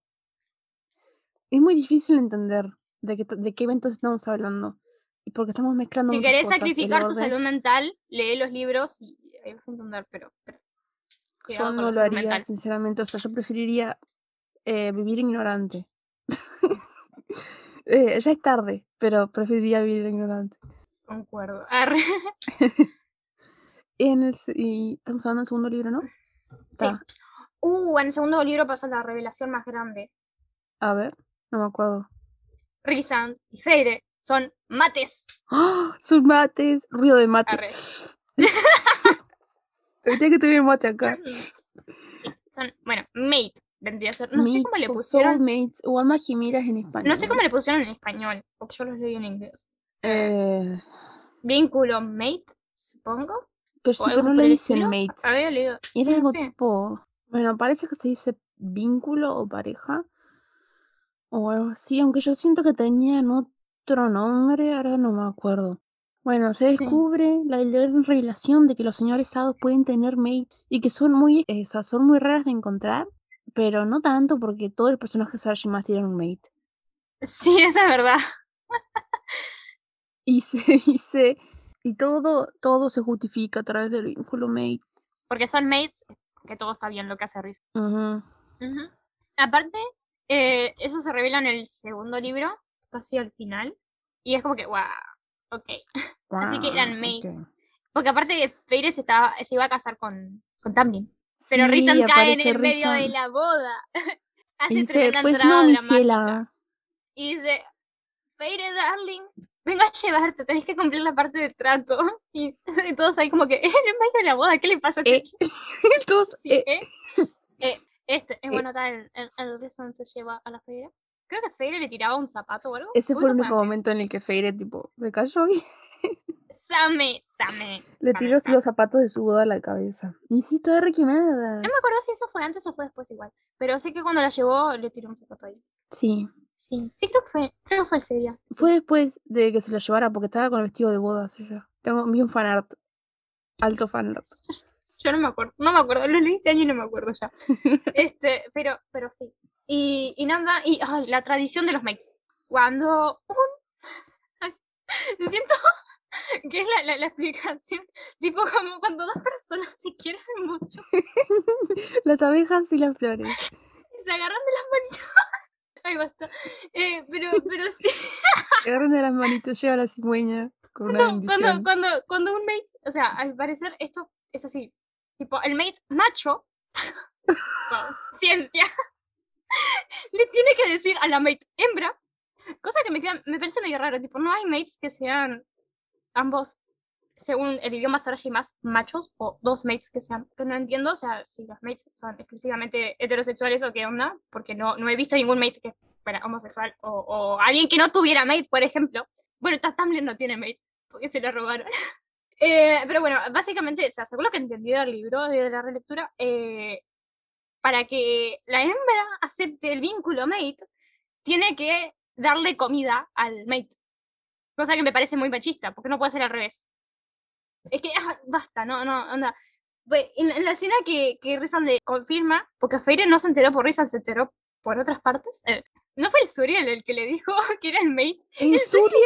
Es muy difícil entender de qué, de qué eventos estamos hablando. Porque estamos mezclando Si querés cosas, sacrificar tu salud mental, lee los libros y ahí vas a entender, pero. pero Yo no lo haría, mental. sinceramente. O sea, yo preferiría eh, vivir ignorante. Eh, ya es tarde, pero preferiría vivir ignorante. Concuerdo. En el, y estamos hablando del segundo libro, ¿no? Está. Uh, en el segundo libro pasa la revelación más grande. A ver, no me acuerdo. Rysand y Feire son mates. ¡Ah! Sus mates, ruido de mate. Tenía que tener mate acá. Son, bueno, mate. Vendría a ser. No sé cómo le pusieron. soulmates o almas gemelas en español. No sé cómo le pusieron en español, porque yo los leí en inglés. Eh, Vínculo mate, supongo. pero pero algo no le dicen mate. Había leído. Era sí, algo tipo. Bueno, parece que se dice vínculo o pareja. O algo así, aunque yo siento que tenían otro nombre, ahora no me acuerdo. Bueno, se Sí. descubre la gran revelación de que los señores hados pueden tener mate y que son muy, eh, son muy raras de encontrar, pero no tanto porque todos los personajes de Archimas tienen un mate. Sí, esa es verdad. Y se dice, y todo, todo se justifica a través del vínculo mate. Porque son mates, que todo está bien lo que hace. Ujú. Aparte, eh, eso se revela en el segundo libro, casi al final. Y es como que, wow, ok. Así que eran mates. Porque aparte, Feire se, estaba, se iba a casar con, con Tamlin. Pero Sí, Rhysand cae en el medio de la boda. Hace Y dice, pues no, mi dramática. ciela. Y dice, Feire, darling, vengo a llevarte, tenés que cumplir la parte del trato. Y, y todos ahí como que, en el medio de la boda, ¿qué le pasa a Eh? Entonces, Sí, eh, ¿eh? Eh, este, es bueno, tal, el, el Rhysand se lleva a la Feire. Creo que Feire le tiraba un zapato o algo. ese fue el único momento en el que Feire, tipo, se cayó y Same, Same. le tiró los zapatos de su boda a la cabeza. Y sí, estaba requemada. No me acuerdo si eso fue antes o fue después igual. Pero sé que cuando la llevó le tiró un zapato ahí. Sí, Sí, sí creo que fue, creo que fue ese día. sí. fue después de que se la llevara porque estaba con el vestido de bodas ella. Tengo vi un fanart. Alto fanart. Yo no me acuerdo, no me acuerdo, lo leí este año y no me acuerdo ya. Este, pero, pero sí. Y, y nada, y ay, la tradición de los mates. Cuando un. Siento que es la, la, la explicación. Tipo, como cuando dos personas se quieren mucho Las abejas y las flores. y se agarran de las manitas. Ay, basta. Eh, pero, pero sí. Agarran de las manitos, llega la cigüeña con una Cuando, cuando, cuando, cuando un mate, o sea, al parecer esto es así, tipo, el mate macho, wow, ciencia, le tiene que decir a la mate hembra, cosa que me, me parece medio raro, tipo, no hay mates que sean ambos, según el idioma Sarashi, más machos, o dos mates que sean, que no entiendo, o sea, si los mates son exclusivamente heterosexuales o qué onda, porque no, no he visto ningún mate que fuera homosexual, o, alguien que no tuviera mate, por ejemplo. Bueno, Tamlin no tiene mate, porque se la robaron. Eh, pero bueno, básicamente, o sea, según lo que entendí del libro, de la relectura, eh, para que la hembra acepte el vínculo mate, tiene que darle comida al mate. Cosa que me parece muy machista, porque no puede ser al revés. Es que, ah, basta, no, no, onda. Pues, En, en la escena que, que Rizan le confirma, porque Feire no se enteró por Rizan, se enteró por otras partes. eh, ¿No fue el Suriel el que le dijo que era el mate? El el en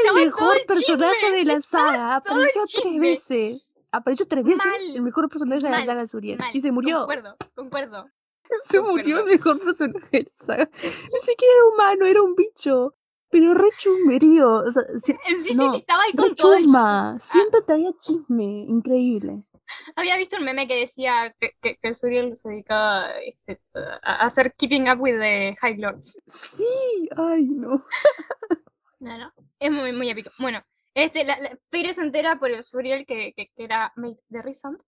todo mejor el personaje chisme, de la saga, el apareció tres veces. Apareció tres veces Mal, el mejor personaje de la saga Suriel. Mal, Y se murió. Concuerdo, concuerdo. Se murió el mejor personaje de la saga. Ni siquiera era humano, era un bicho. Pero re chusmerío. O sea, si- Eh, Sí, sí, no, sí, estaba ahí con todo el chusma. Siempre traía chisme. Increíble. Había visto un meme que decía que, que, que el Suriel se dedicaba este, a, hacer Keeping Up with the High Lords. Sí, ay, no. No, no. Es muy, muy épico. Bueno, este, la, la, Feire se entera por el Suriel que, que, que era mate de Rysand.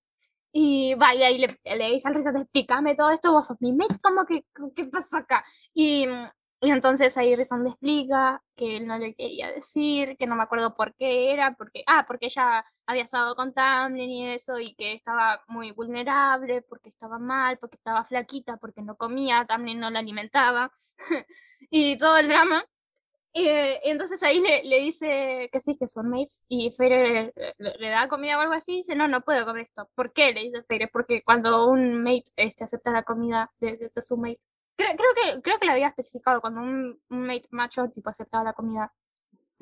Y va, y ahí le, le dice al Rysand, explícame todo esto, vos sos mi mate, ¿cómo que qué pasa acá? Y, y entonces ahí Rysand le explica que él no le quería decir, que no me acuerdo por qué era, porque, ah, porque ella había estado con Tamlin y eso, y que estaba muy vulnerable, porque estaba mal, porque estaba flaquita, porque no comía, Tamlin no la alimentaba, y todo el drama. Eh, y entonces ahí le, le dice que sí, que son mates, y Feire le, le- da comida o algo así, y dice, no, no puedo comer esto. ¿Por qué? Le dice Feire, porque cuando un mate este, acepta la comida de, de- de su mate, creo, creo, que, creo que le había especificado, cuando un, un mate macho tipo aceptaba la comida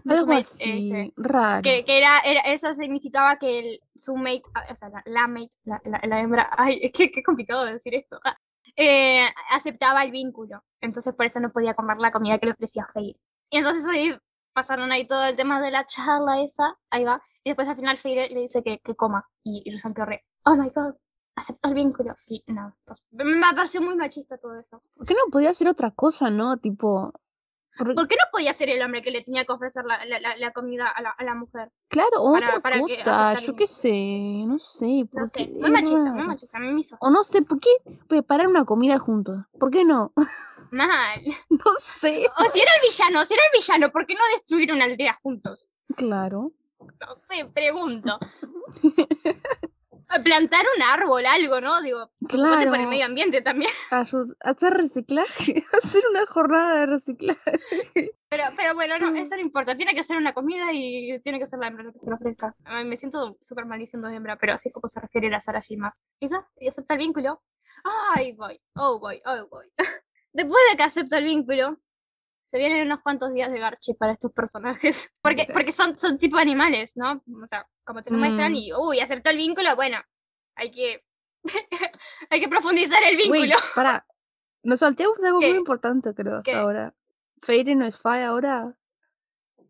Algo mate, así, este, raro. que, que era, era, eso significaba que el, su mate, ah, o sea, la, la mate, la, la, la hembra, ay, es que qué complicado decir esto, ah, eh, aceptaba el vínculo, entonces por eso no podía comer la comida que le ofrecía Feire. Y entonces ahí pasaron ahí todo el tema de la charla esa, ahí va, y después al final Feire le dice que, coma, y, y Rusan re, oh my god, aceptó el vínculo, y no, pues, me pareció muy machista todo eso. ¿Por qué no podía hacer otra cosa, no? Tipo. Por- ¿Por qué no podía ser el hombre que le tenía que ofrecer la, la, la, la comida a la, a la mujer? Claro, otra para cosa, yo qué sé, no sé. No sé, muy machista, muy machista, a mí me hizo O no sé, ¿por qué preparar una comida juntos? ¿Por qué no? mal. no sé. O si era el villano, si era el villano, ¿por qué no destruir una aldea juntos? Claro. No sé, pregunto. Plantar un árbol, algo, ¿no? Digo, Claro. por el medio ambiente también. Ayud- hacer reciclaje, hacer una jornada de reciclaje. Pero, pero bueno, no, Mm. eso no importa. Tiene que ser una comida y tiene que ser la hembra la que se lo ofrezca. Me siento súper mal diciendo hembra, pero así es como se refiere a Sarah J. Maas. ¿Y? ¿Y acepta el vínculo? Ay, voy. Oh, voy. Oh, voy. Después de que acepta el vínculo, se vienen unos cuantos días de garche para estos personajes. Porque, porque son, son tipo animales, ¿no? O sea, como te lo muestran Mm. y, uy, aceptó el vínculo, bueno, hay que... hay que profundizar el vínculo. Wait, para. Nos salteamos algo ¿Qué? muy importante, creo, hasta ahora. Feire no es Fae ahora.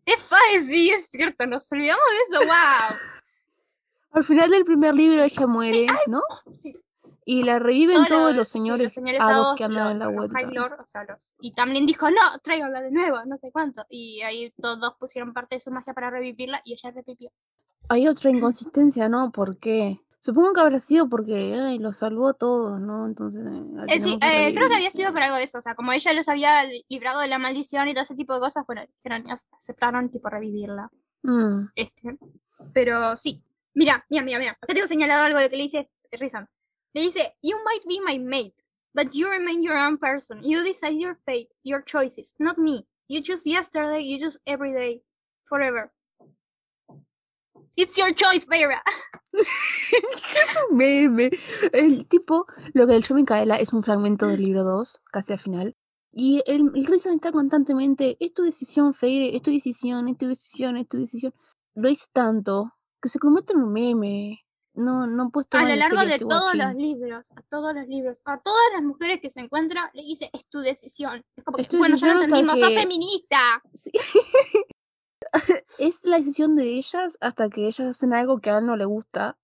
Es fácil, sí, es cierto, nos olvidamos de eso, wow. Al final del primer libro ella muere, ¿no? Sí. Y la reviven todos, los señores, sí, los hados que hados, andan en la vuelta. High Lord, o sea, los- y Tamlin dijo, no, tráiganla de nuevo, no sé cuánto. Y ahí todos pusieron parte de su magia para revivirla y ella revivió. Hay otra inconsistencia, ¿no? ¿Por qué? Supongo que habrá sido porque ay, lo salvó todo, ¿no? Entonces. la Eh, sí, que eh, creo que había sido por algo de eso, o sea, como ella los había li- librado de la maldición y todo ese tipo de cosas, bueno, dijeron, ac- aceptaron tipo revivirla. Mm, Este. Pero sí, mira, mira, mira, mira. Acá tengo señalado algo de que le dice Rizan. Le dice, You might be my mate, but you remain your own person. You decide your fate, your choices, not me. You choose yesterday, you choose every day, forever. It's your choice, Vera. es un meme. El tipo, lo que el yo Micaela es un fragmento del libro 2, casi al final. Y el, el está constantemente, es tu decisión, Feire, es tu decisión, es tu decisión, es tu decisión. Lo dice tanto que se convierte en un meme. No, no puedes A tomar lo largo de todos los libros, a todos los libros, a todas las mujeres que se encuentra, le dice, es tu decisión. Es como que, Es bueno, ya lo entendimos, sos feminista. Sí. es la decisión de ellas hasta que ellas hacen algo que a él no le gusta.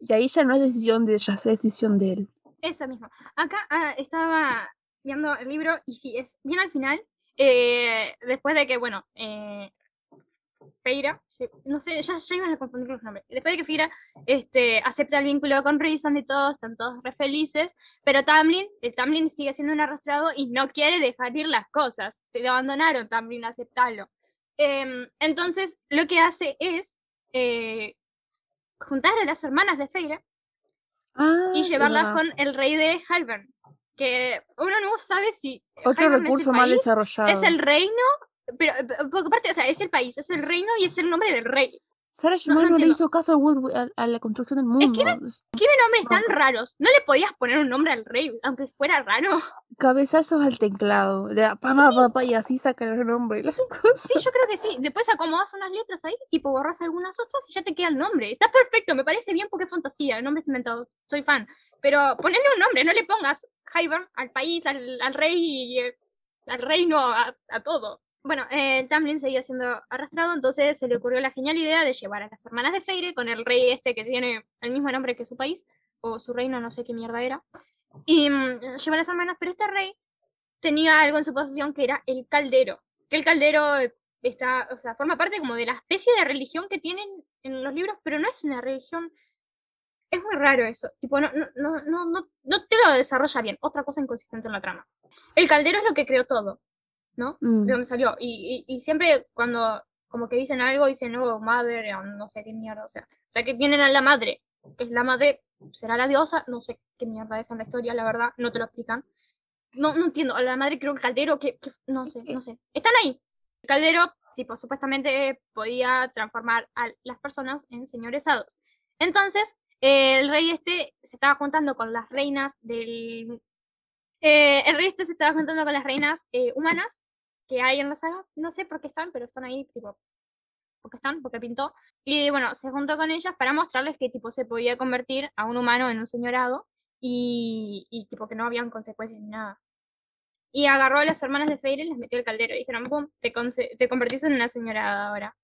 Y ahí ya no es decisión de ellas, es decisión de él. Eso mismo. Acá ah, estaba viendo el libro y sí, es bien al final. eh, después de que, bueno, eh, Feira, no sé, ya, ya iban a confundir los nombres. Después de que Feira este, acepta el vínculo con Reason y todos, están todos re felices, pero Tamlin, el Tamlin sigue siendo un arrastrado y no quiere dejar ir las cosas. Te abandonaron, Tamlin, aceptalo. Em, entonces, lo que hace es eh, juntar a las hermanas de Feira Ah, y es llevarlas con el rey de Halvern. Que uno no sabe si Otro recurso mal país, desarrollado. es el reino, pero eh, aparte, o sea, es el país, es el reino y es el nombre del rey. Sarah no no, le hizo caso a, a la construcción del mundo. Es ¿Qué nombres tan raros? ¿No le podías poner un nombre al rey, aunque fuera raro? Cabezazos al teclado. Le da pa, pa, pa, pa, y así saca el nombre. y las cosas. Sí, yo creo que sí. Después acomodas unas letras ahí, tipo borras algunas otras y ya te queda el nombre. Está perfecto, me parece bien porque es fantasía, el nombre es inventado, soy fan. Pero ponerle un nombre, no le pongas Hybern al país, al, al rey eh, al reino, a, a todo. Bueno, eh, Tamlin seguía siendo arrastrado, entonces se le ocurrió la genial idea de llevar a las hermanas de Feire con el rey este que tiene el mismo nombre que su país, o su reino, no sé qué mierda era, y mm, llevar a las hermanas, pero este rey tenía algo en su posesión que era el caldero, que el caldero está, o sea, forma parte como de la especie de religión que tienen en los libros, pero no es una religión, es muy raro eso, tipo, no, no, no, no te lo desarrolla bien, otra cosa inconsistente en la trama. El caldero es lo que creó todo, ¿no? Mm. de dónde salió. Y, y, y siempre cuando como que dicen algo, dicen, no, madre, o no sé qué mierda, o sea, o sea, que tienen a la madre, que es la madre, será la diosa, no sé qué mierda es en la historia, la verdad, no te lo explican. No, no entiendo, a la madre creo el caldero, que, que- no sé, no sé. Están ahí. El caldero, tipo, supuestamente podía transformar a las personas en señores hados. Entonces, eh, el rey este se estaba juntando con las reinas del... eh, el rey este se estaba juntando con las reinas eh, humanas que hay en la saga. No sé por qué están, pero están ahí, tipo, porque están, porque pintó. Y bueno, se juntó con ellas para mostrarles que tipo se podía convertir a un humano en un señorado y, y tipo que no habían consecuencias ni nada. Y agarró a las hermanas de Feyre y les metió el caldero. Y dijeron, pum, te, te convertís en una señorada ahora.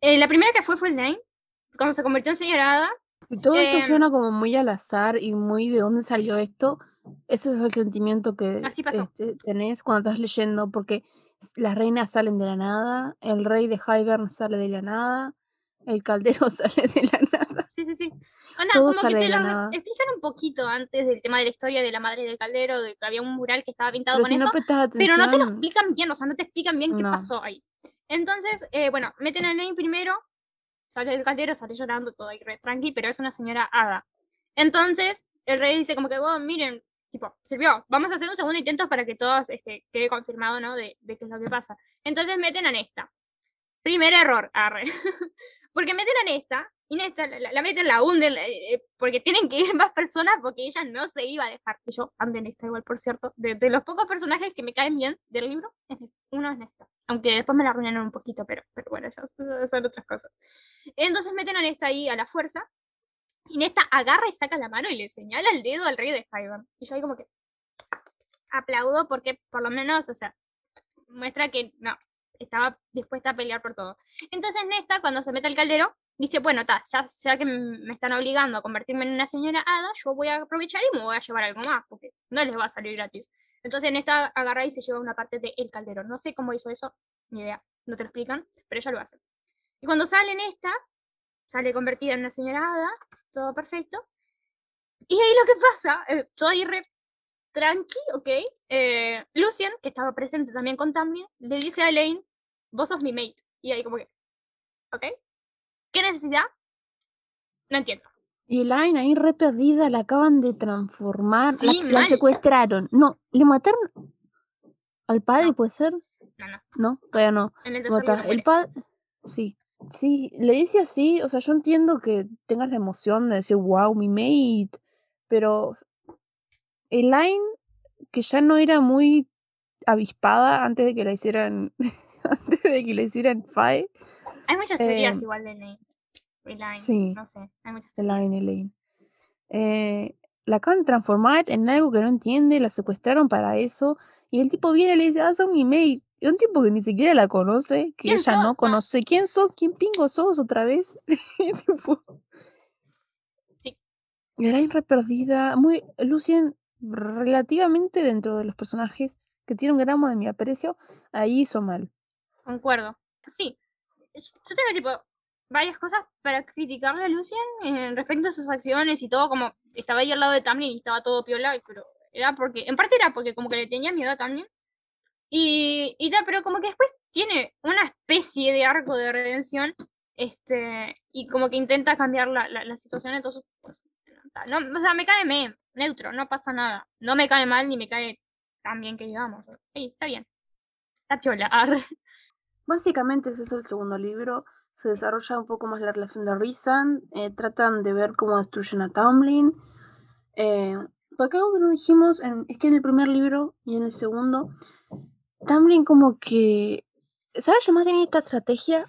Eh, la primera que fue fue Elaine. Cuando se convirtió en señorada, y todo esto Em, suena como muy al azar y muy de dónde salió esto. Ese es el sentimiento que este, tenés cuando estás leyendo, porque las reinas salen de la nada, el rey de Hybern sale de la nada, el caldero sale de la nada. Sí, sí, sí. Onda, Todo como que sale te de la lo nada. explican un poquito antes del tema de la historia de la madre del caldero, de que había un mural que estaba pintado Pero con si eso, no prestas pero no te lo atención, explican bien, o sea, no te explican bien qué No. pasó ahí. Entonces, eh, bueno, meten a Elaine primero, sale del caldero, sale llorando, todo ahí re tranqui, pero es una señora hada. Entonces, el rey dice como que, bueno, miren, tipo, sirvió, vamos a hacer un segundo intento para que todos este, quede confirmado, ¿no? De, de qué es lo que pasa. Entonces meten a Nesta. Primer error, arre. porque meten a Nesta, y Nesta la, la- la meten, la hunden, eh, eh, porque tienen que ir más personas, porque ella no se iba a dejar. Y yo, fan de Nesta igual, por cierto. De, de los pocos personajes que me caen bien del libro, uno es Nesta. Aunque después me la arruinaron un poquito, pero, pero bueno, ya son otras cosas. Entonces meten a Nesta ahí a la fuerza, y Nesta agarra y saca la mano y le señala el dedo al rey de Skyrim. Y yo ahí como que aplaudo porque por lo menos, o sea, muestra que no, estaba dispuesta a pelear por todo. Entonces Nesta, cuando se mete al caldero, dice, bueno, ta, ya, ya que me están obligando a convertirme en una señora hada, yo voy a aprovechar y me voy a llevar algo más, porque no les va a salir gratis. Entonces Nesta agarra y se lleva una parte del caldero. No sé cómo hizo eso, ni idea, no te lo explican, pero ella lo hace. Y cuando sale Nesta, sale convertida en una señora hada, todo perfecto. Y ahí lo que pasa, eh, todo ahí re tranqui, ok. eh, Lucian, que estaba presente también con Tamlin, le dice a Elaine, vos sos mi mate. Y ahí como que, ok. ¿Qué necesidad? No entiendo. Y Elaine ahí re perdida, la acaban de transformar, la, Sí, la mal. secuestraron. No, le mataron al padre, No. ¿puede ser? No, no. No, todavía no. En el libro el padre. Sí. Sí, le dice así. O sea, yo entiendo que tengas la emoción de decir, wow, mi mate. Pero. Elaine, que ya no era muy avispada antes de que la hicieran. antes de que la hicieran Fae. Hay muchas teorías em, igual de Elaine. Elaine, sí. No sé, hay muchas. Elaine, Elaine. Eh, la acaban de transformar en algo que no entiende, la secuestraron para eso. Y el tipo viene y le dice, ah, son mi mate. Y un tipo que ni siquiera la conoce, que ¿Quién ella sos? no Ah. conoce. ¿Quién sos? ¿Quién pingo sos otra vez? Tipo, Sí. Elaine re perdida. Muy, Lucien, relativamente dentro de los personajes que tiene un gramo de mi aprecio, ahí hizo mal. Concuerdo. Sí. Yo tengo tipo varias cosas para criticarle a Lucien eh, respecto a sus acciones y todo, como estaba ahí al lado de Tamlin y estaba todo piola, pero era porque, en parte era porque como que le tenía miedo a Tamlin. Y, y tal, pero como que después tiene una especie de arco de redención, este, y como que intenta cambiar la, la, la situación, entonces, pues, no, o sea, me cae me, neutro, no pasa nada. No me cae mal ni me cae tan bien que digamos. Ey, está bien. Está piola. Básicamente ese es el segundo libro. Se desarrolla un poco más la relación de Rizan. eh, tratan de ver cómo destruyen a Tamlin. Eh, porque algo que no dijimos en- es que en el primer libro y en el segundo, Tamlin como que... ¿Sabes? Además tenía esta estrategia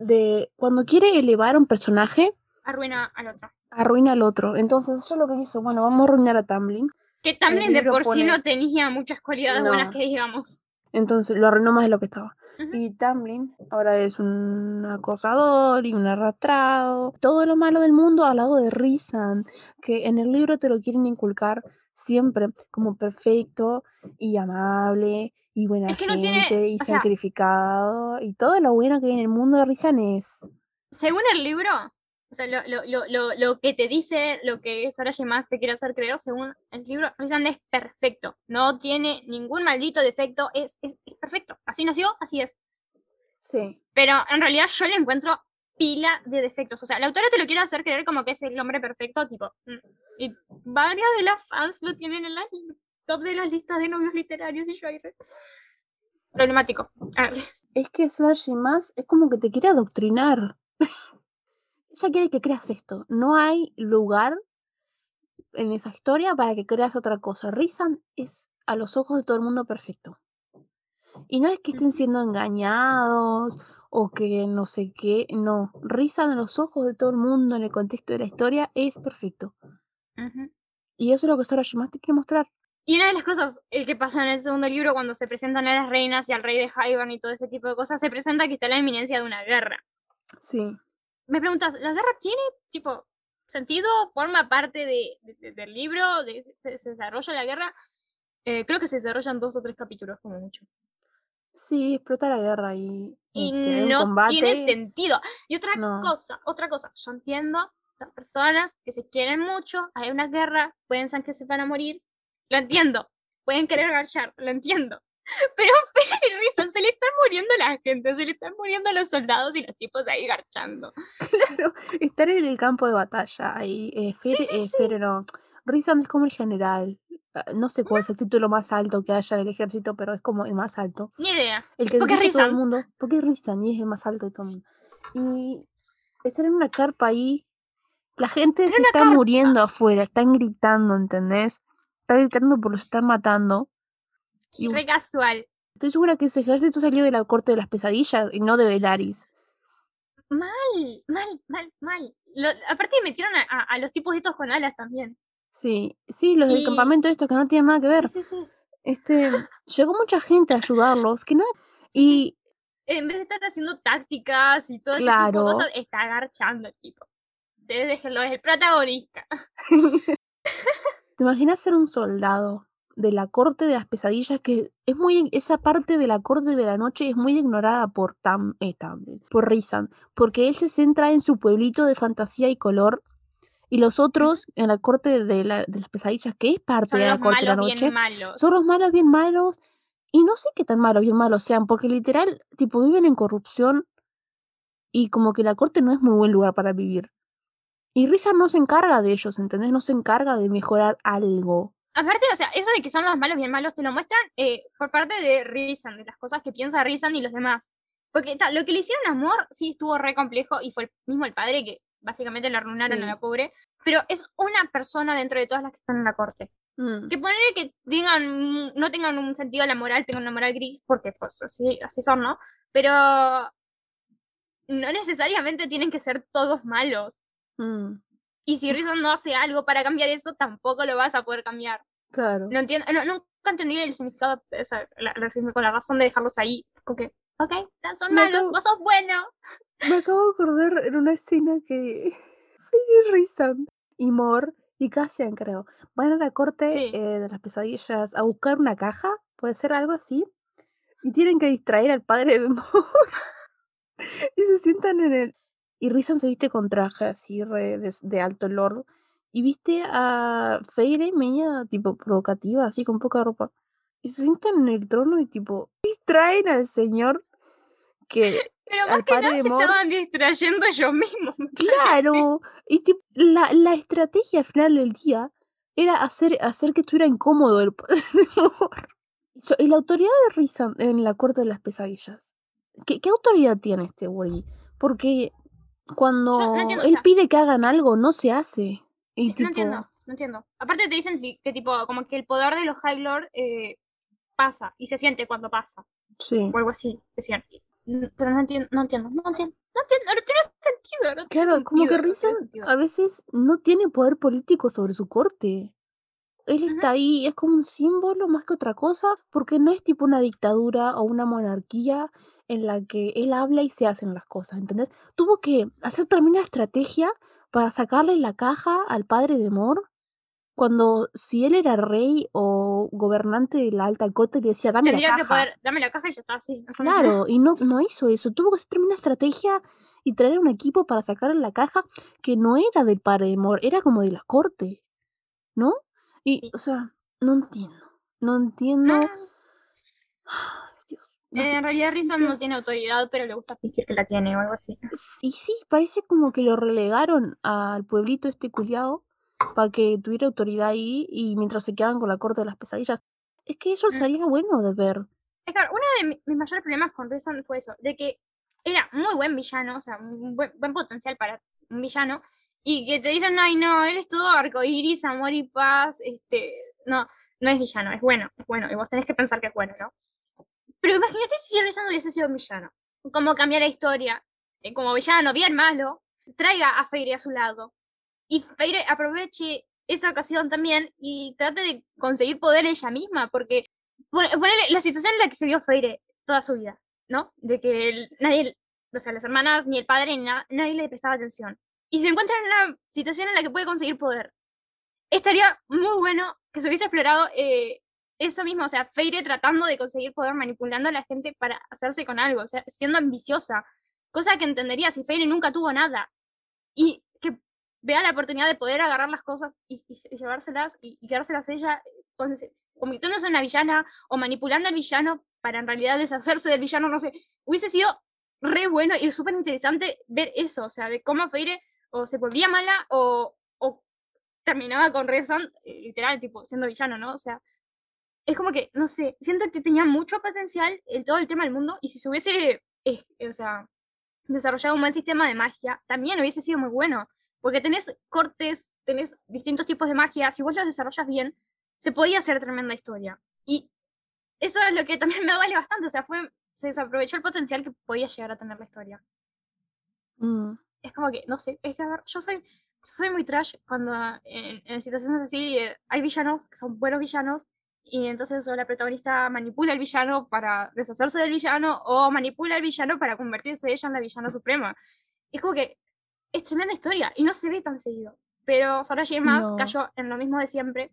de cuando quiere elevar a un personaje, Arruina al otro. arruina al otro. Entonces eso es lo que hizo. Bueno, vamos a arruinar a Tamlin. Que Tamlin de por sí no tenía muchas cualidades buenas que digamos. Entonces lo arruinó más de lo que estaba. Y Tamlin ahora es un acosador y un arrastrado. Todo lo malo del mundo al lado de Rizan, que en el libro te lo quieren inculcar siempre como perfecto y amable y buena Es que no gente tiene- y sea- sacrificado. Y todo lo bueno que hay en el mundo de Rizan es. Según el libro, o sea, lo, lo, lo, lo, lo que te dice, lo que Sarah J. Maas te quiere hacer creer, según el libro, Rizan es perfecto. No tiene ningún maldito defecto, es, es, es perfecto. Así nació, así es. Sí. Pero en realidad yo le encuentro pila de defectos. O sea, la autora te lo quiere hacer creer como que es el hombre perfecto, tipo. mm, Y varias de las fans lo tienen en la top de las listas de novios literarios y yo ahí re- Problemático. A ver, Es que Sashi más es como que te quiere adoctrinar. Ella quiere que creas esto. No hay lugar en esa historia para que creas otra cosa. Rizan es a los ojos de todo el mundo perfecto. Y no es que estén siendo engañados o que no sé qué. No, Rizan en los ojos de todo el mundo en el contexto de la historia es perfecto. Y eso es lo que Sora Shimaz te quiere mostrar. Y una de las cosas eh, que pasa en el segundo libro, cuando se presentan a las reinas y al rey de Haiban y todo ese tipo de cosas, se presenta que está la inminencia de una guerra. Sí. Me preguntas, ¿la guerra tiene, tipo, sentido? ¿Forma parte de, de- de- del libro? De, se, se desarrolla la guerra? Eh, creo que se desarrollan dos o tres capítulos, como mucho. Sí, explota la guerra y, Y este, un no combate. tiene sentido. Y otra No. cosa, otra cosa, yo entiendo las personas que se quieren mucho, hay una guerra, pueden ser que se van a morir, lo entiendo, pueden querer garchar, lo entiendo. Pero Fede y Rizan, se le están muriendo la gente, se le están muriendo los soldados y los tipos ahí garchando. Estar en el campo de batalla ahí. Eh, Fere, eh, no. Rizan es como el general. Ah, No sé cuál es el título más alto que haya en el ejército, pero es como el más alto. Ni idea. El que a todo el mundo. Porque es Rizan y es el más alto de todo el mundo. Y estar en una carpa ahí. La gente se está carpa. muriendo afuera, están gritando, ¿entendés? Están gritando porque los están matando. Y Re casual. estoy segura que ese ejército salió de la corte de las pesadillas y no de Velaris. Mal, mal, mal, mal. Lo- aparte metieron a, a- a los tipos estos con alas también. Sí, sí, los del campamento estos que no tienen nada que ver. Sí, sí, sí. Este, llegó mucha gente a ayudarlos, que nada. Y En vez de estar haciendo tácticas y todo ese tipo Claro. de cosas, está agarchando el tipo. Déjenlo, es el protagonista. ¿Te imaginas ser un soldado de la corte de las pesadillas? Que es muy, esa parte de la corte de la noche es muy ignorada por Tam, eh, Tam, por Rizan, porque él se centra en su pueblito de fantasía y color. Y los otros en la corte de, la- de las pesadillas, que es parte Son de la corte de la noche, son los malos bien malos. Y no sé qué tan malos bien malos sean, porque literal, tipo, viven en corrupción y como que la corte no es muy buen lugar para vivir. Y Risa no se encarga de ellos, ¿entendés? No se encarga de mejorar algo. Aparte, o sea, eso de que son los malos bien malos te lo muestran eh, por parte de Rizan, de las cosas que piensa Rizan y los demás. Porque ta, lo que le hicieron a Amor sí estuvo re complejo y fue el mismo el padre que básicamente le arruinaron Sí. a la pobre. Pero es una persona dentro de todas las que están en la corte. Mm, Que ponerle que tengan, no tengan un sentido de la moral, tengan una moral gris, porque pues así, así son, ¿no? Pero no necesariamente tienen que ser todos malos. mm, Y si Rizan no hace algo para cambiar eso, tampoco lo vas a poder cambiar. claro. No entiendo, no, nunca entendí el significado, o sea, la, la- con la razón de dejarlos ahí. Como que, ok, son malos, acabo- vos sos bueno. Me acabo de acordar en una escena que Rizan y Mor y Cassian, creo, van a la corte Sí. eh, de las pesadillas a buscar una caja, puede ser algo así, y tienen que distraer al padre de Mor. y se sientan en el... Y Rizan se viste con traje así re de, de alto lord. Y viste a Feire media tipo provocativa, así con poca ropa. Y se sientan en el trono y tipo distraen al señor que Pero más que nada se Mor. estaban distrayendo ellos mismos. Claro, y tip- la, la estrategia al final del día era hacer, hacer que estuviera incómodo el padre de la autoridad de Rizan en la corte de las pesadillas. ¿Qué, qué autoridad tiene este güey? Porque cuando entiendo, o él sea- pide que hagan algo, no se hace. Y Sí, tipo, No entiendo, no entiendo. Aparte te dicen que tipo, como que el poder de los High Lord eh, pasa y se siente cuando pasa. sí. O algo así, decían. Pero no entiendo, no entiendo, no entiendo. No entiendo, no tiene sentido. No tiene Claro, como que sentido, Rizan a veces no tiene poder político sobre su corte. Él está ahí, es como un símbolo más que otra cosa, porque no es tipo una dictadura o una monarquía en la que él habla y se hacen las cosas, ¿entendés? Tuvo que hacer también una estrategia para sacarle la caja al padre de Mor, cuando si él era rey o gobernante de la alta corte le decía, dame la Tendría que caja. poder, dame la caja y ya está, así. Claro, y no, no hizo eso. Tuvo que hacer también una estrategia y traer un equipo para sacarle la caja que no era del padre de Mor, era como de la corte, ¿no? Y, Sí. o sea, no entiendo. No entiendo. Ah, Ay, Dios. no sé. En realidad Rizan no tiene autoridad, pero le gusta fingir que la tiene o algo así. Y sí, parece como que lo relegaron al pueblito este culiao para que tuviera autoridad ahí y mientras se quedaban con la corte de las pesadillas. Es que eso Mm. sería bueno de ver. Es claro, uno de mi- mis mayores problemas con Rizan fue eso, de que era muy buen villano, o sea, un buen, buen potencial para un villano, y que te dicen, ay no, él es todo arcoíris, amor y paz, este, no, no es villano, es bueno, es bueno, y vos tenés que pensar que es bueno, ¿no? Pero imagínate si Rizan hubiese sido villano. cómo cambiar la historia, eh, como villano, bien malo, traiga a Feire a su lado. Y Feire aproveche esa ocasión también y trate de conseguir poder ella misma, porque ponele la situación en la que se vio Feire toda su vida, ¿no? De que nadie, o sea, las hermanas, ni el padre, ni nadie le prestaba atención. Y se encuentra en una situación en la que puede conseguir poder. Estaría muy bueno que se hubiese explorado eh, eso mismo, o sea, Feire tratando de conseguir poder, manipulando a la gente para hacerse con algo, o sea, siendo ambiciosa, cosa que entendería si Feire nunca tuvo nada. Y que vea la oportunidad de poder agarrar las cosas y, llevárselas y, y, quedárselas ella, convirtiéndose en una villana o manipulando al villano para en realidad deshacerse del villano, no sé, hubiese sido re bueno y súper interesante ver eso, o sea, de cómo Feire o se volvía mala o, o terminaba con Rezan, eh, literal, tipo, siendo villano, ¿no? O sea, es como que, no sé, siento que tenía mucho potencial en todo el tema del mundo y si se hubiese, eh, o sea, desarrollado un buen sistema de magia, también hubiese sido muy bueno, porque tenés cortes, tenés distintos tipos de magia, si vos los desarrollas bien, se podía hacer tremenda historia. Y eso es lo que también me vale bastante, o sea, fue, se desaprovechó el potencial que podía llegar a tener la historia. Mm. Es como que, no sé, es que yo soy, soy muy trash cuando en, en situaciones así eh, hay villanos que son buenos villanos y entonces la protagonista manipula al villano para deshacerse del villano o manipula al villano para convertirse ella en la villana suprema. Es como que es tremenda historia y no se ve tan seguido. Pero Sarah J. Maas cayó en lo mismo de siempre.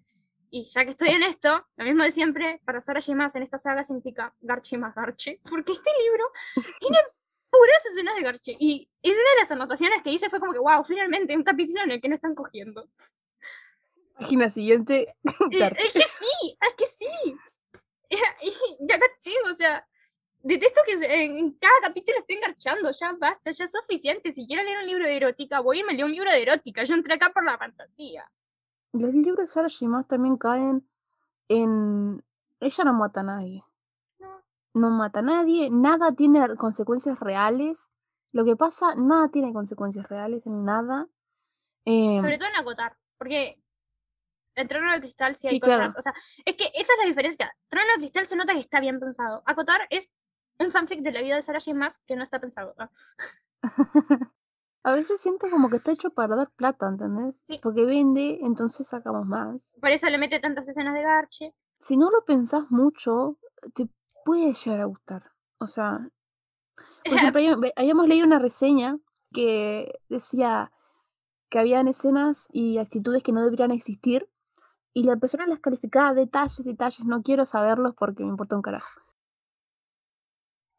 Y ya que estoy en esto, lo mismo de siempre, para Sarah J. Maas en esta saga significa Garche más Garche. Porque este libro tiene puras escenas de Garche. Y en una de las anotaciones que hice fue como que, wow, finalmente un capítulo en el que no están cogiendo. Página siguiente. es que sí, es que sí. ya tengo, o sea, detesto que en cada capítulo estén garchando, ya basta, ya es suficiente. Si quiero leer un libro de erótica, voy y me leo un libro de erótica. Yo entré acá por la fantasía. Los libros de Sarah Shimas también caen en. Ella no mata a nadie. No. No mata a nadie, nada tiene consecuencias reales. Lo que pasa, nada tiene consecuencias reales en nada. Sobre em todo en acotar, porque en Trono de Cristal sí hay cosas. O sea, es que esa es la diferencia. Trono de Cristal se nota que está bien pensado. Acotar es un fanfic de la vida de Sarah J. Maas que no está pensado. A veces siento como que está hecho para dar plata, ¿entendés? Sí. Porque vende, entonces sacamos más. Por eso le mete tantas escenas de garche. Si no lo pensás mucho, te puede llegar a gustar. O sea, por ejemplo, habíamos leído una reseña que decía que habían escenas y actitudes que no deberían existir y la persona las calificaba detalles, detalles, no quiero saberlos porque me importa un carajo.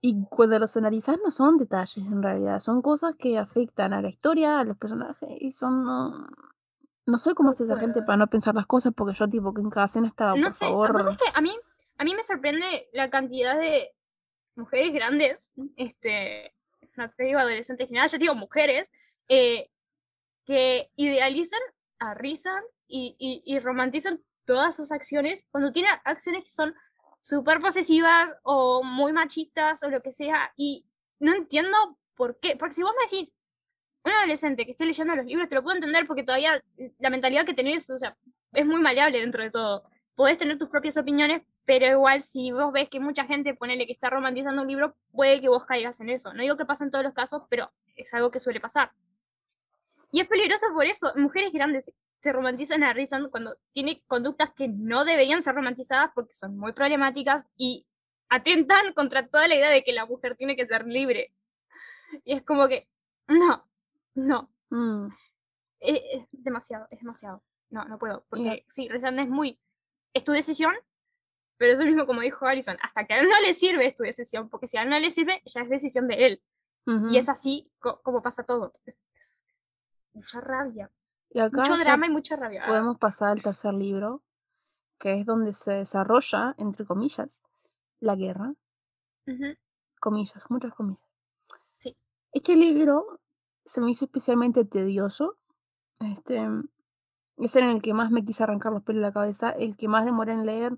Y cuando los analizas no son detalles en realidad, son cosas que afectan a la historia, a los personajes y son... No, no sé cómo hace esa gente para no pensar las cosas porque yo tipo que en cada escena estaba, no por sé, favor... Es que a mí, a mí me sorprende la cantidad de mujeres grandes, este, no te digo adolescentes en general, ya digo mujeres, eh, que idealizan a Rizan y, y, romantizan todas sus acciones cuando tiene acciones que son súper posesivas o muy machistas o lo que sea. Y no entiendo por qué. Porque si vos me decís, un adolescente que esté leyendo los libros, te lo puedo entender porque todavía la mentalidad que tenés, o sea, es muy maleable dentro de todo. Podés tener tus propias opiniones, pero igual si vos ves que mucha gente, ponele que está romantizando un libro, puede que vos caigas en eso. No digo que pasa en todos los casos, pero es algo que suele pasar. Y es peligroso por eso. Mujeres grandes se romantizan a Rizan cuando tiene conductas que no deberían ser romantizadas porque son muy problemáticas y atentan contra toda la idea de que la mujer tiene que ser libre. Y es como que, no, no. Mm. Es, demasiado, es demasiado. No, no puedo. Porque sí, Rizan es muy. Es tu decisión, pero es lo mismo como dijo Alison. Hasta que a él no le sirve es tu decisión, porque si a él no le sirve, ya es decisión de él. Y es así como pasa todo mucha rabia. Y acá Mucho drama y mucha rabia. Podemos pasar al tercer libro, que es donde se desarrolla, entre comillas, la guerra. Comillas, muchas comillas. Sí. Este libro se me hizo especialmente tedioso. Este es en el que más me quise arrancar los pelos de la cabeza, el que más demoré en leer,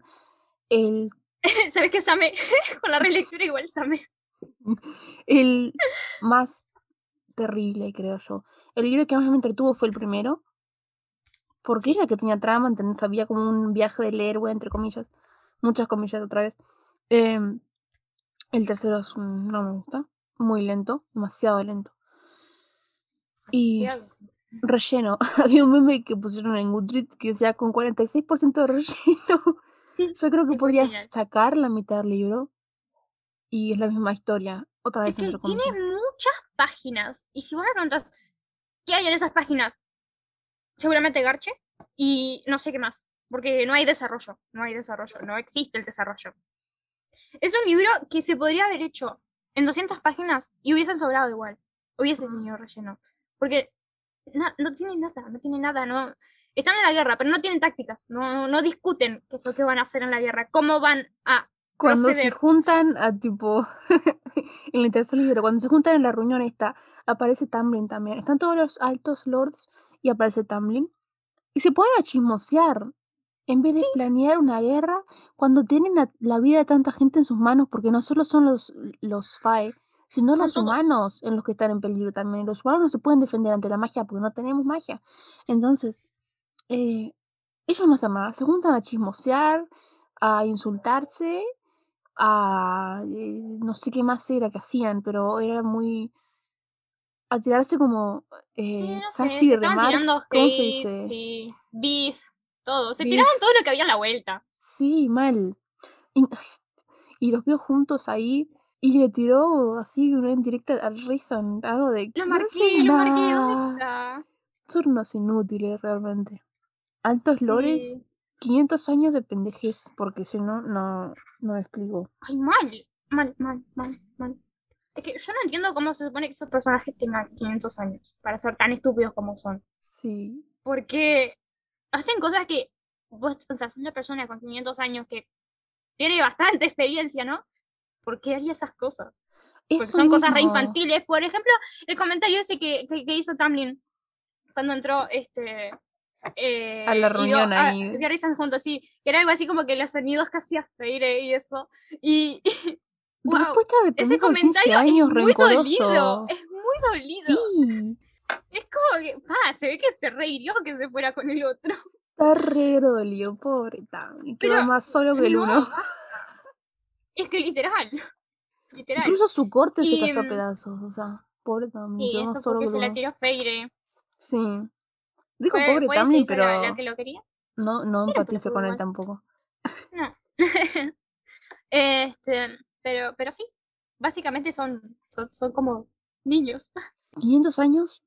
el... ¿Sabes qué, Same? Con la relectura igual Same. el más terrible, creo yo. El libro que más me entretuvo fue el primero. Porque era el que tenía trama, ¿entendés? Había como un viaje del héroe, entre comillas. Muchas comillas otra vez. Em, el tercero no me gusta. muy lento, demasiado lento. Y relleno. Había un meme que pusieron en Goodreads que decía con 46% de relleno. Yo creo que es genial. sacar la mitad del libro y es la misma historia. Otra vez Es que tiene. Muchas páginas. Y si vos me preguntas qué hay en esas páginas, seguramente Garche y no sé qué más. Porque no hay desarrollo. No hay desarrollo. No existe el desarrollo. Es un libro que se podría haber hecho en 200 páginas y hubiesen sobrado igual. Hubiese tenido relleno. Porque na- no tiene nada. No tiene nada. No, están en la guerra, pero no tienen tácticas. No, no discuten qué es lo que van a hacer en la guerra. Cómo van a Cuando se proceder. juntan a tipo en el tercer libro, cuando se juntan en la reunión esta, aparece Tamlin también. Están todos los altos lords y aparece Tamlin. Y se a chismosear. En vez de Sí. planear una guerra, cuando tienen la, la vida de tanta gente en sus manos, porque no solo son los, los Fae, sino Son los todos. humanos en los que están en peligro también. Los humanos no se pueden defender ante la magia porque no tenemos magia. Entonces, eh, ellos no hacen nada, se juntan a chismosear, a insultarse, a eh, no sé qué más era que hacían, pero era muy a tirarse como Sí, eh, no sé, se estaban tirando remarks, ¿cómo se dice? sí, beef, todo. Se Beef. tiraban todo lo que había a la vuelta. Sí, mal. Y, y los vio juntos ahí y le tiró así una indirecta al Rison, algo de Lo marqué, lo marqué, ¿dónde nada. está? Son unos inútiles realmente. Altos lores, Sí. 500 años de pendejez, porque si no, no, no explico. Ay, mal, mal, mal, mal, mal. Es que yo no entiendo cómo se supone que esos personajes tengan 500 años para ser tan estúpidos como son. Sí. Porque hacen cosas que vos pensás, una persona con 500 años que tiene bastante experiencia, ¿no? ¿Por qué haría esas cosas? Porque son cosas re infantiles. Por ejemplo, el comentario ese que, que, que hizo Tamlin cuando entró este. Eh, A la y reunión a- ahí. vio a juntos, sí. Que era algo así como que los sonidos que hacía Feire y eso. Y. Pero wow, después está de ese pendejo de 15 comentario es años, muy dolido. rencoroso. Es muy dolido. Sí, Es como que. Pa, se ve que te reirió que se fuera con el otro. está re dolido, pobre Tammy. Quedó más solo que el no, uno. Es que literal. Literal. Incluso su corte se Y, cayó a mm, pedazos, o sea, pobre Tammy, Sí, eso porque que se la tiró Feire. Sí. Dijo Fue, pobre fue Tammy, hizo la, la pero que lo quería. no, no Pero empatizo con él tampoco. No. este, pero, pero sí. Básicamente son, son, son como niños. 500 años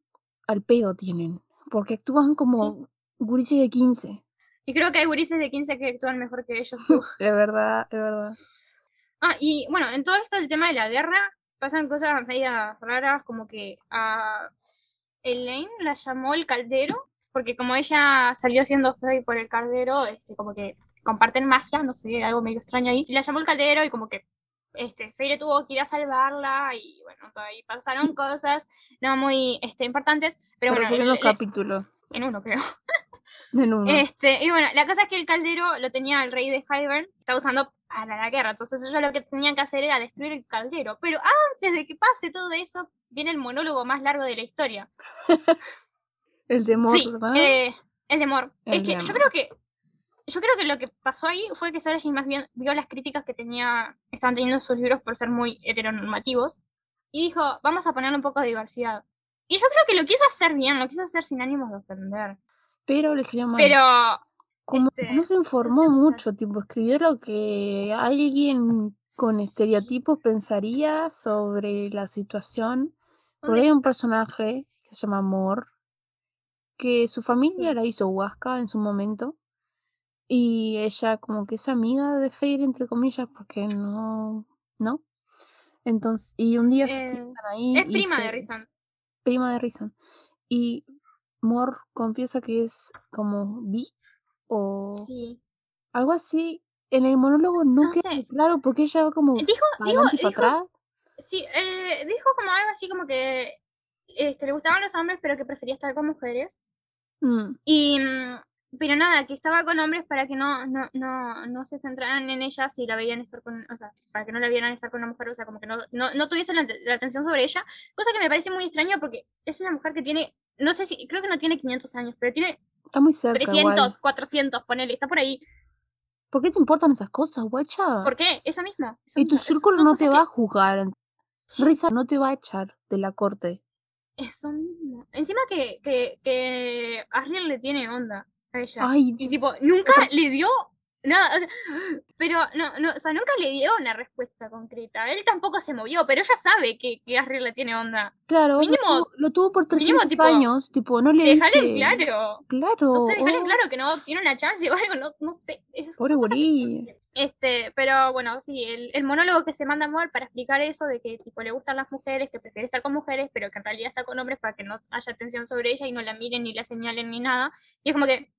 al pedo tienen, porque actúan como gurises de 15. Y creo que hay gurises de 15 que actúan mejor que ellos. Es verdad, es verdad. Ah, y bueno, en todo esto el tema de la guerra pasan cosas medias raras, como que a Elaine la llamó el caldero, porque como ella salió siendo Frey por el caldero, este, como que comparten magia, no sé, algo medio extraño ahí. Y la llamó el caldero y como que este, Feire tuvo que ir a salvarla y bueno, todo ahí pasaron cosas no muy este, importantes, pero Se bueno, resuelven los capítulos. en uno creo. En uno. Este, y bueno, la cosa es que el caldero lo tenía el rey de Hybern, estaba usando para la guerra. Entonces ellos lo que tenían que hacer era destruir el caldero. Pero antes de que pase todo eso, viene el monólogo más largo de la historia. el temor, sí, ¿verdad? eh, el de Mor. El es que de yo Mor. creo que. Yo creo que lo que pasó ahí fue que Sarah J. más bien vio las críticas que tenía, estaban teniendo sus libros por ser muy heteronormativos. Y dijo, vamos a ponerle un poco de diversidad. Y yo creo que lo quiso hacer bien, lo quiso hacer sin ánimos de ofender. Pero le salió mal. Pero Como este, no se informó sé, mucho, tipo, escribió lo que alguien con estereotipos pensaría sobre la situación. Porque ¿dónde hay un personaje que se llama Mor, que su familia Sí. la hizo Huasca en su momento. Y ella como que es amiga de Feyre, entre comillas, porque no... ¿No? Entonces, y un día se Eh, sientan ahí Es prima de Rison. prima de Rison. Y Mor confiesa que es como bi o Sí. algo así. En el monólogo no, No queda sé. claro porque ella va como Dijo, para dijo, dijo, atrás. sí, eh, dijo como algo así como que este, le gustaban los hombres, pero que prefería estar con mujeres. Mm, Y, mm, pero nada, que estaba con hombres para que no, no, no, no se centraran en ella si la veían estar con, o sea, para que no la vieran estar con una mujer, o sea, como que no, no, no tuviesen la, la atención sobre ella, cosa que me parece muy extraño porque es una mujer que tiene, no sé si, creo que no tiene 500 años, pero tiene está muy cerca 300, igual. 400, ponele, está por ahí. ¿Por qué te importan esas cosas, guacha? ¿Por qué? Eso mismo. eso Y tu mismo, círculo no te que- va a juzgar. Sí. Risa no te va a echar de la corte. Eso mismo. Encima que, que, que Ariel le tiene onda a ella. Ay, Y tipo, nunca le dio nada. o sea, pero no, no, o sea, nunca le dio una respuesta concreta. Él tampoco se movió, pero ella sabe que, que Ariel le tiene onda. claro, lo mínimo- tuvo- lo tuvo por mínimo, 300 tipo, años, tipo, no le Dejarle dice... claro. Claro. No sé, dejarle oh, claro que no tiene una chance o algo, no, no sé. es- Pobre gurí. Este, pero bueno, sí, el, el monólogo que se manda a Amor para explicar eso de que tipo le gustan las mujeres, que prefiere estar con mujeres, pero que en realidad está con hombres para que no haya atención sobre ella y no la miren ni la señalen ni nada. Y es como que,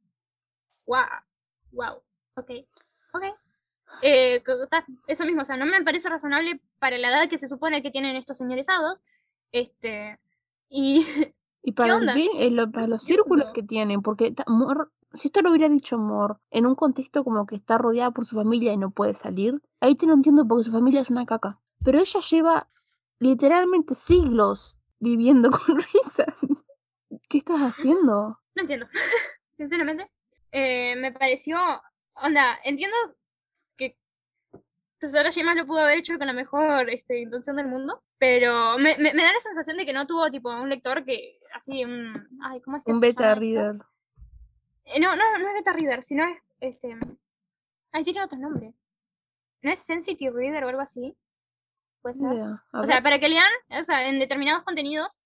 wow, wow, ok, ok. Eh, eso mismo, o sea, no me parece razonable para la edad que se supone que tienen estos señorizados. Este, y Y para, el eh, lo- para los ¿Qué círculos que tienen, porque ta- Mor- si esto lo hubiera dicho Mor en un contexto como que está rodeada por su familia y no puede salir, ahí te lo entiendo porque su familia es una caca. Pero ella lleva literalmente siglos viviendo con risas. ¿Qué estás haciendo? No entiendo, sinceramente. Eh, me pareció, onda, entiendo que Tesoro Shima lo pudo haber hecho con la mejor este, intención del mundo, pero me, me- me da la sensación de que no tuvo tipo un lector que, así, un, ay, ¿cómo es que Un se beta llama reader. No, no, no es beta reader, sino es, este, ay, tiene otro nombre. ¿No es sensitive reader o algo así? Puede ser. O sea, para que lean, o sea, en determinados contenidos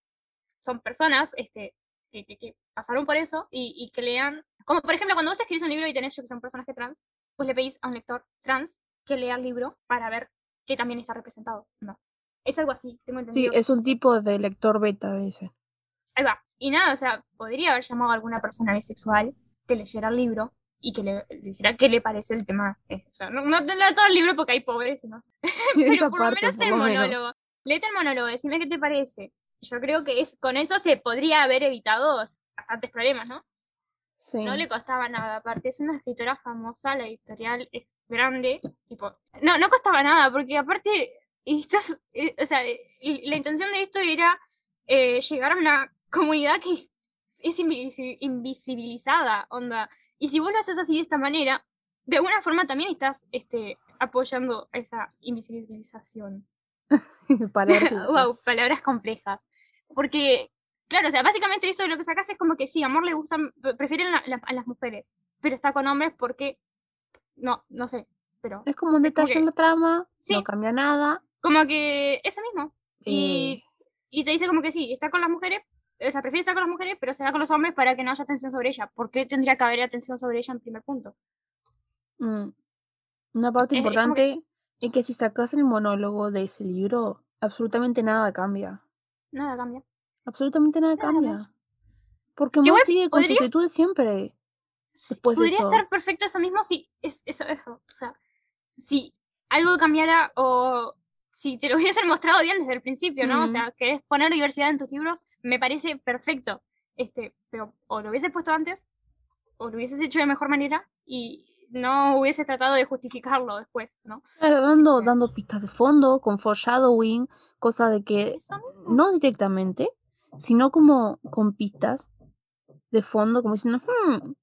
son personas este, que, que- que pasaron por eso y, y que lean. Como por ejemplo, cuando vos escribís un libro y tenés yo que sea un personaje trans, pues le pedís a un lector trans que lea el libro para ver que también está representado. No. Es algo así, tengo Sí, entendido. es un tipo de lector beta, dice. Ahí va. Y nada, o sea, podría haber llamado a alguna persona bisexual que leyera el libro y que le, le dijera qué le parece el tema. eh, O sea, no, no lea todo el libro porque hay pobres, ¿no? Pero por lo parte, menos por el lo menos. monólogo. Léete el monólogo, decime qué te parece. Yo creo que es, con eso se podría haber evitado bastantes problemas, ¿no? Sí. No le costaba nada. Aparte, es una escritora famosa, la editorial es grande. Tipo, no, no costaba nada, porque aparte, estás, eh, o sea, la intención de esto era eh, llegar a una comunidad que es, es invisi- invisibilizada, onda. Y si vos lo haces así de esta manera, de alguna forma también estás este, apoyando esa invisibilización. Palabras wow, palabras complejas. Porque, claro, o sea, básicamente esto de lo que sacas es como que sí, amor le gustan, pre- prefieren la- la- a las mujeres, pero está con hombres porque, no, no sé, pero Es como un detalle en la trama, Sí. no cambia nada. como que eso mismo. Y, y te dice como que sí, está con las mujeres, o sea, prefiere estar con las mujeres, pero se va con los hombres para que no haya atención sobre ella. ¿Por qué tendría que haber atención sobre ella en primer punto? mm, Una parte Es- es como que- importante es que si sacas el monólogo de ese libro, absolutamente nada cambia. Nada cambia. Absolutamente nada Nada cambia. cambia. Porque Mo Igual sigue con su podría- actitud de siempre. Después de podría estar perfecto eso mismo si es eso, eso. O sea, si algo cambiara o si te lo hubiesen mostrado bien desde el principio, ¿no? O sea, querés poner diversidad en tus libros, me parece perfecto. Este, pero o lo hubieses puesto antes, o lo hubieses hecho de mejor manera, y no hubieses tratado de justificarlo después, ¿no? Claro, dando, Este. dando pistas de fondo, con foreshadowing, cosa de que Eso no directamente, sino como con pistas de fondo, como diciendo, hmm,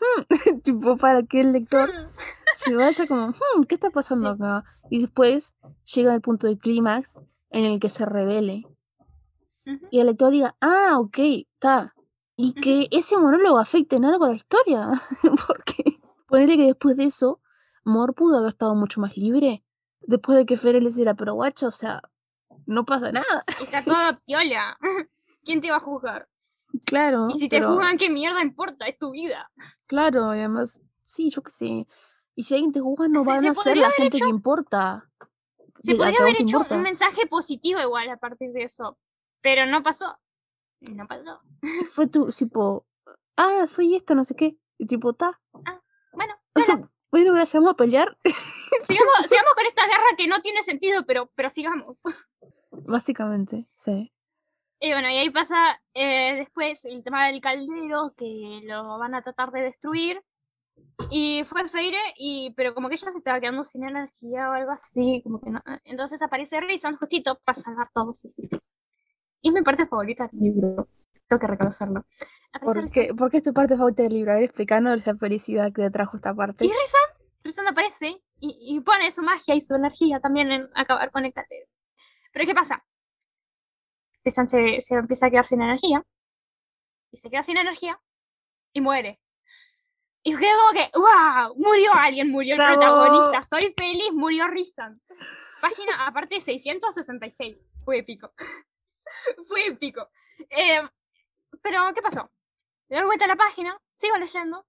hmm", tipo para que el lector Mm, se vaya como, "Hmm, ¿qué está pasando Sí. acá? Y después llega el punto de clímax en el que se revele y el lector diga, ah, ok, está. Y que ese monólogo afecte en algo a la historia. Porque ponerle que después de eso, Mor pudo haber estado mucho más libre. Después de que Fere le hiciera, pero guacha, o sea, no pasa nada. Está todo piola. ¿Quién te va a juzgar? Claro. Y si te pero- juzgan, ¿qué mierda importa? Es tu vida. Claro, y además, sí, yo qué sé. Y si alguien te juzga, no Se- van se a ser la gente que importa. Se podría haber hecho importa. un mensaje positivo igual a partir de eso, pero no pasó. No pasó. Fue tu, tipo, ah, soy esto, no sé qué. Y tipo, ta. Bueno, Bueno, gracias, vamos a pelear. sigamos, sigamos con esta guerra que no tiene sentido, pero, pero sigamos. Básicamente, sí. Y bueno, y ahí pasa eh, después el tema del caldero, que lo van a tratar de destruir. Y fue Feire, y, pero como que ella se estaba quedando sin energía o algo así, como que no. Entonces aparece Rizan justito para salvar todos. Y es mi parte favorita del libro, tengo que reconocerlo. Aparece ¿Por qué, ¿Por qué es tu parte favorita del libro? A ver, explícanos la felicidad que te trajo esta parte. Y Rizan, Rizan aparece y, y pone su magia y su energía también en acabar con el caldero. Pero ¿qué pasa? Rizan se, se empieza a quedar sin energía. Y se queda sin energía. Y muere. Y quedó como que, ¡wow! Murió alguien, murió el Bravo. protagonista. Soy feliz, murió Rizan. Página, aparte, 666. Fue épico. Fue épico. Eh, pero, ¿qué pasó? Le doy vuelta a la página, sigo leyendo.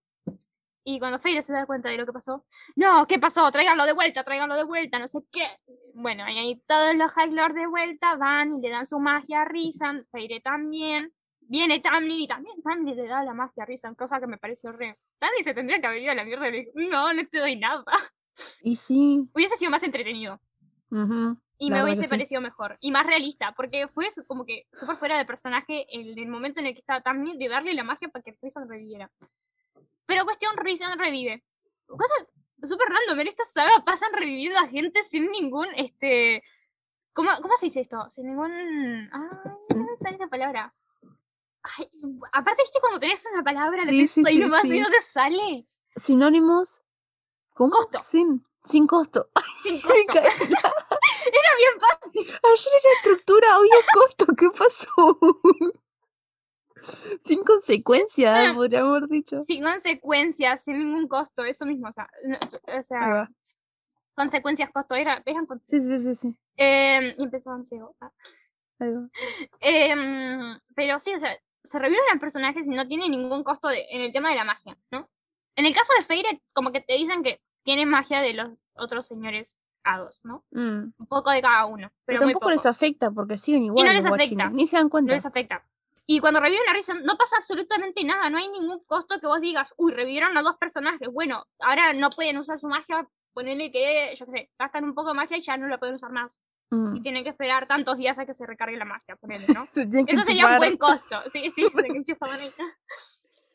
Y cuando Feire se da cuenta de lo que pasó, no, ¿qué pasó? Tráiganlo de vuelta, tráiganlo de vuelta, no sé qué. Bueno, y ahí todos los High de vuelta van y le dan su magia a Rizan, Feire también. Viene Tamlin y también Tamlin le da la magia a Rizan, cosa que me pareció re. Tamlin se tendría que haber ido a la mierda y le dijo, no, no te doy nada. Y sí. Hubiese sido más entretenido. ujú, Y La me hubiese que sí. parecido mejor. Y más realista, porque fue como que súper fuera de personaje el, el momento en el que estaba también de darle la magia para que Rizan reviviera. Pero cuestión, Rizan revive. Cosa súper random, en esta saga pasan reviviendo a gente sin ningún, este... ¿Cómo, cómo se dice esto? Sin ningún... Ay, no me sale la palabra. Ay, aparte, viste, cuando tenés una palabra, la Sí, sí, sí, nomás y no te sale. Sinónimos. ¿Cómo? Costo. Sin, sin costo. Sin costo. Era bien fácil. Ayer era estructura, hoy es costo. ¿Qué pasó? Sin consecuencias, podríamos haber dicho. Sin consecuencias, sin ningún costo, eso mismo. O sea, no- o Ahí sea va. consecuencias, costo, era, eran consecuencias. Sí, sí, sí, sí. Eh, y empezaban SEO. ah. Em, pero sí, o sea, se reviven personajes y no tiene ningún costo de- en el tema de la magia, ¿no? En el caso de Feire, como que te dicen que tiene magia de los otros señores hados, ¿no? Mm. Un poco de cada uno. Pero, Pero, muy tampoco les afecta porque siguen igual. no los les guachines, afecta. Ni se dan no cuenta. les afecta. Y cuando reviven a Risa, no pasa absolutamente nada, no hay ningún costo que vos digas, uy, revivieron a dos personajes, bueno, ahora no pueden usar su magia, ponerle que, yo qué sé, gastan un poco de magia y ya no la pueden usar más. Mm. Y tienen que esperar tantos días a que se recargue la magia, ponele, ¿no? Se Eso sería un buen costo. Sí, sí, ahí.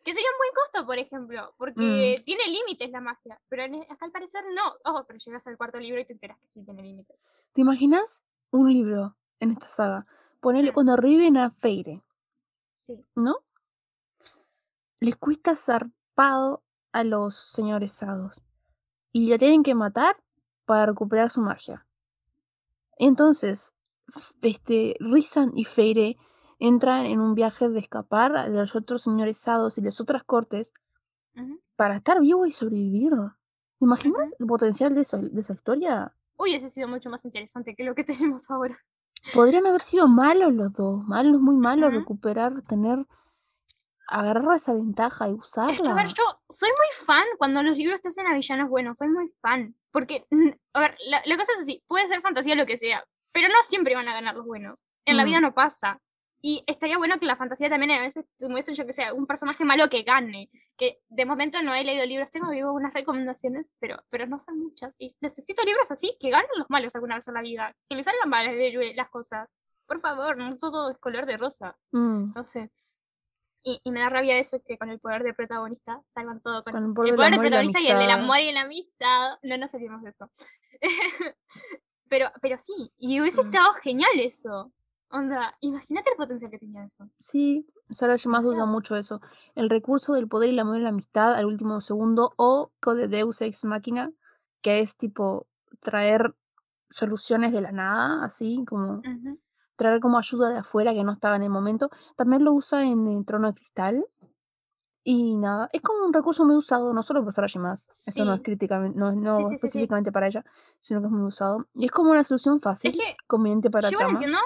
Que sería un buen costo, por ejemplo, porque Mm. tiene límites la magia, pero acá al parecer no. Oh, pero llegas al cuarto libro y te enteras que sí tiene límites. ¿Te imaginas un libro en esta saga? Ponerle cuando reviven a Feire, Sí. ¿no? Les cuesta zarpado a los señores hados. Y la tienen que matar para recuperar su magia. Entonces, este, Rizan y Feire entran en un viaje de escapar a los otros señores hados y las otras cortes para estar vivos y sobrevivir. ¿Te imaginas el potencial de esa, de esa historia? Hubiese sido mucho más interesante que lo que tenemos ahora. Podrían haber sido malos los dos, malos, muy malos, recuperar, tener, agarrar esa ventaja y usarla. Es que, a ver, yo soy muy fan cuando los libros te hacen a villanos buenos, soy muy fan. Porque, mm, a ver, la, la cosa es así, puede ser fantasía lo que sea, pero no siempre van a ganar los buenos. En la Mm. vida no pasa. Y estaría bueno que la fantasía también a veces te muestre, yo que sea, un personaje malo que gane. Que de momento no he leído libros, tengo vivo unas recomendaciones, pero, pero no son muchas. Y necesito libros así, que ganen los malos alguna vez en la vida. Que les salgan mal las cosas. Por favor, no todo es color de rosas. Mm, No sé. Y, y me da rabia eso que con el poder de protagonista salvan todo con, Con el el poder poder, del de y protagonista y el del amor y la amistad. No nos salimos de eso. pero, pero sí, y hubiese Mm. estado genial eso. Onda, imagínate el potencial que tenía eso. Sí, Sarah J. Maas usa mucho eso. El recurso del poder y el amor y la amistad al último segundo o de Deus Ex Machina, que es tipo traer soluciones de la nada, así como. Traer como ayuda de afuera que no estaba en el momento. También lo usa en Trono de Cristal. Y nada, es como un recurso muy usado, no solo por Sarah J. Maas, Eso no es Sí. críticamente, no, no Sí, sí, sí, sí. específicamente para ella, sino que es muy usado. Y es como una solución fácil, Es que conveniente para yo la trama. entiendo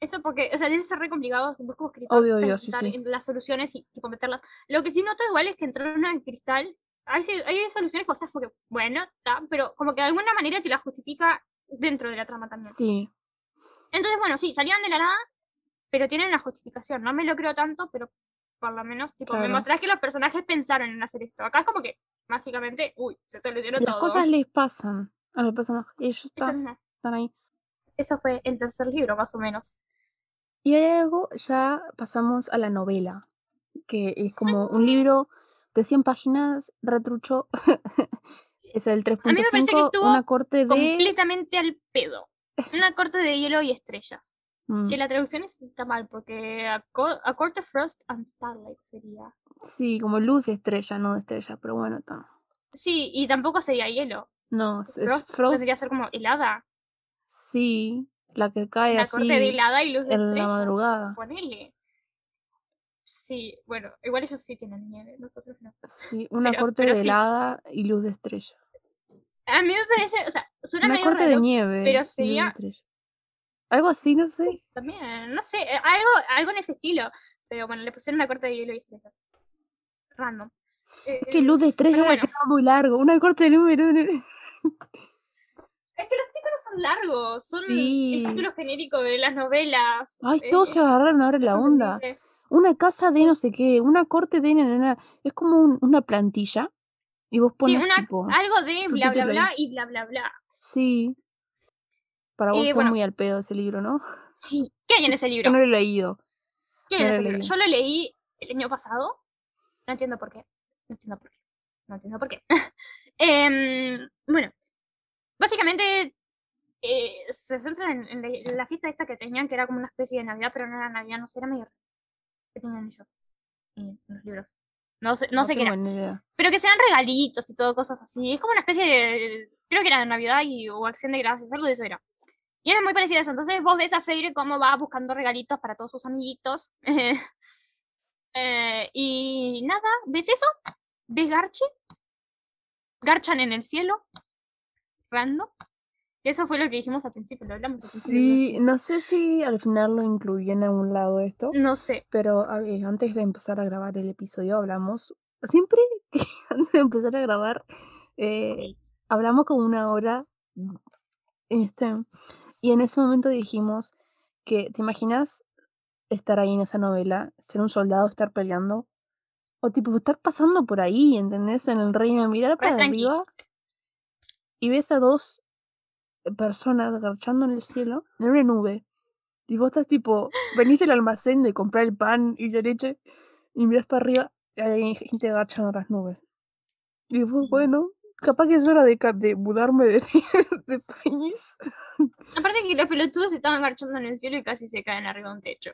eso porque, o sea, debe ser re complicado vos como escritor Obvio, obvio, sí, sí. en las soluciones y tipo meterlas. Lo que sí noto igual es que en Trono de Cristal hay, hay soluciones que estás porque, bueno, está, pero como que de alguna manera te las justifica dentro de la trama también. Sí, Entonces, bueno, sí, salieron de la nada, pero tienen una justificación. No me lo creo tanto, pero por lo menos, tipo, me Claro. mostrás que los personajes pensaron en hacer esto. Acá es como que, mágicamente, uy, se solucionó las todo. cosas les pasan a los personajes, ellos Eso, están, no- están ahí. eso fue el tercer libro, más o menos. Y hay algo, ya pasamos a la novela, que es como un libro de 100 páginas, retrucho, es el A mí me parece que 3.5, estuvo una corte de... Completamente al pedo. Una corte de hielo y estrellas. Mm, Que la traducción es- está mal, porque a, a Court of Frost and Starlight sería. Sí, como luz de estrella, no de estrella, pero bueno, está. Sí, y tampoco sería hielo. No, Frost Frost. podría ser como helada. Sí, La que cae la así corte de helada y luz de en la madrugada. Ponele. Sí, bueno, igual ellos sí tienen nieve, nosotros no. Sí, una Pero- corte pero de sí. helada y luz de estrella. A mí me parece, o sea, suena Una medio corte de nieve. pero sería-. Algo así, no sé. También, no sé, eh, algo, algo en ese estilo. Pero bueno, le pusieron una corte de hielo y estrellas. Random. Es que Eh, luz de estrella pero le bueno. queda muy largo. Una corte de número. Es que los títulos son largos, son Sí. el título genérico de las novelas. Ay, eh, todos se agarraron ahora es la onda. Una casa de no sé qué, una corte de na, na, na. Es como un- una plantilla. Y vos Sí, pones una, tipo. algo de bla bla bla y bla bla bla. Sí. Para vos Eh, está bueno. muy al pedo ese libro, ¿no? Sí. ¿Qué hay en ese Yo libro? no lo he leído. ¿Qué hay no en ese libro? leído. Yo lo leí el año pasado. No entiendo por qué. No entiendo por qué. No entiendo por qué. Em, bueno, básicamente eh, se centra en, en la, en la fiesta esta que tenían, que era como una especie de Navidad, pero no era Navidad, no sé, era medio. ¿Qué tenían ellos? En los libros. No sé, no sé qué era. idea. Pero que sean regalitos y todo, cosas así. Es como una especie de. Creo que era de Navidad y, o Acción de Gracias, algo de eso era. Y era muy parecido a eso. Entonces vos ves a Feire cómo va buscando regalitos para todos sus amiguitos. Eh, y nada, ¿ves eso? ¿Ves Garche? Garchan en el cielo. Random. Eso fue lo que dijimos al principio, lo hablamos al principio. Sí, no sé si al final lo incluí en algún lado esto, No sé. pero ver, antes de empezar a grabar el episodio hablamos, siempre que antes de empezar a grabar, eh, Sí. hablamos como una hora, este, y en ese momento dijimos que, ¿te imaginas estar ahí en esa novela, ser un soldado, estar peleando? O tipo, estar pasando por ahí, ¿entendés? En el reino, mirar para arriba y ves a dos personas agarchando en el cielo, en una nube. Y vos estás tipo, venís del almacén de comprar el pan y la leche y miras para arriba y hay gente agachando en las nubes. Y vos, bueno, capaz que es hora de, de mudarme de, de país. Aparte que los pelotudos estaban garchando en el cielo y casi se caen arriba de un techo.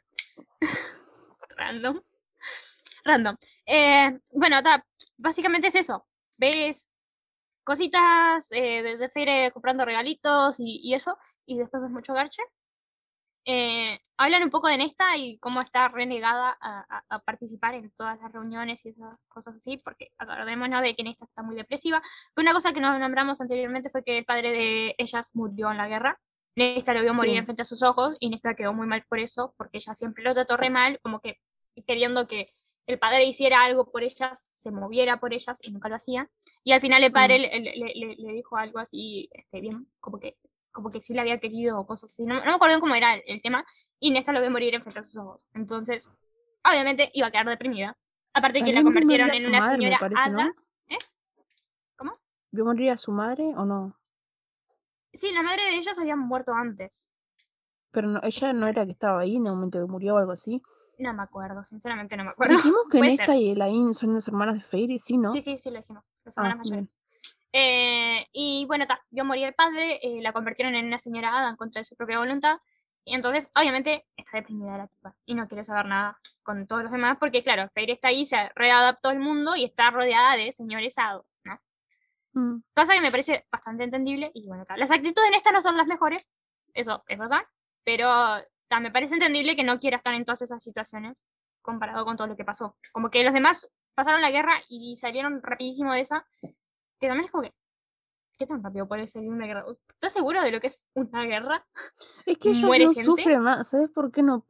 Random. Random. Eh, bueno, ta, básicamente es eso. Ves cositas eh, de, de Feire comprando regalitos y, y eso, y después ves mucho garche. Eh, hablan un poco de Nesta y cómo está renegada a, a- a participar en todas las reuniones y esas cosas así, porque acordémonos de que Nesta está muy depresiva. Una cosa que nos nombramos anteriormente fue que el padre de ellas murió en la guerra. Nesta lo vio morir Sí. enfrente a sus ojos y Nesta quedó muy mal por eso, porque ella siempre lo trató re mal, como que queriendo que el padre hiciera algo por ellas, se moviera por ellas y nunca lo hacía. Y al final el padre Mm. le, le- le- le- le dijo algo así, este, bien, como que, como que sí la había querido o cosas así. No, no me acuerdo cómo era el, el tema. Y Nesta lo ve morir enfrente a sus ojos. Entonces, obviamente iba a quedar deprimida. Aparte que la También convirtieron en una madre, señora parece. ¿Eh? ¿Cómo? ¿Vio morir a su madre o no? Sí, la madre de ellos había muerto antes. Pero no, ella no era que estaba ahí en el momento que murió o algo así. No me acuerdo, sinceramente no me acuerdo. Dijimos que Nesta ser. y Elaine son las hermanas de Fairy, sí, ¿no? Sí, sí, sí, lo dijimos. Las Ah, hermanas bien. mayores. Eh, y bueno, ta, vio morir el padre, eh, la convirtieron en una señora hada en contra de su propia voluntad. Y entonces, obviamente, está deprimida la tipa y no quiere saber nada con todos los demás, porque claro, Fairy está ahí, se readaptó al mundo y está rodeada de señores hados, ¿no? Mm, Cosa que me parece bastante entendible. Y bueno, ta, las actitudes en esta no son las mejores, eso es verdad, pero ta, me parece entendible que no quiera estar en todas esas situaciones comparado con todo lo que pasó. Como que los demás pasaron la guerra y salieron rapidísimo de esa, que también es como que, ¿qué tan rápido puede salir una guerra? ¿Estás seguro de lo que es una guerra? Es que ellos ¿Muere no gente? sufren nada, ¿sabes por qué no?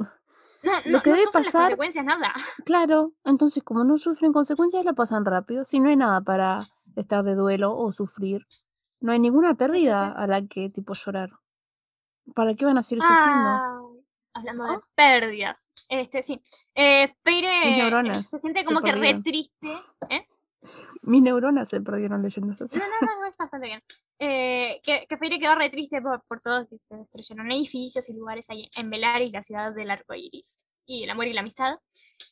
No, Lo no, que no debe sufren las consecuencias, nada. Claro, entonces como no sufren consecuencias, la pasan rápido. Si no hay nada para estar de duelo o sufrir, no hay ninguna pérdida a la que tipo llorar. ¿Para qué van a seguir sufriendo? Hablando de ¿No? pérdidas. Este, sí. Eh, Feire eh, neuronas se siente se como que re perdieron. triste. ¿eh? Mis neuronas se perdieron leyendo eso. No, no, no, no, está bastante bien. Eh, que, que Feire quedó re triste por, por todo, que se destruyeron edificios y lugares ahí en Velaris, la ciudad del arco iris, y el amor y la amistad.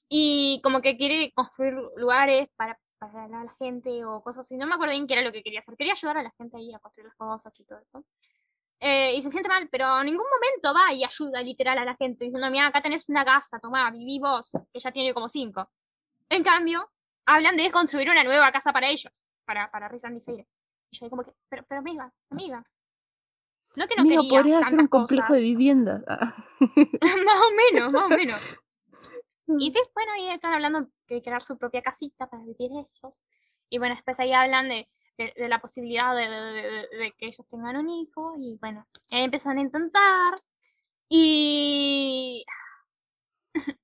Y como que quiere construir lugares para, para la, la gente o cosas así. No me acuerdo bien qué era lo que quería hacer. Quería ayudar a la gente ahí a construir las cosas y todo eso. Eh, y se siente mal, pero en ningún momento va y ayuda literal a la gente diciendo, mira, acá tenés una casa, tomá, viví vos, que ya tiene como cinco. En cambio, hablan de construir una nueva casa para ellos, para, para Riz y Feire. Y yo como que, pero, pero amiga, amiga. No que no Amigo, quería podrías hacer un complejo cosas. de viviendas. Ah. más o menos, más o menos. Y sí, bueno, y están hablando de crear su propia casita para vivir ellos. Y bueno, después ahí hablan de, de- de la posibilidad de, de- que ellos tengan un hijo. Y bueno, empiezan a intentar. Y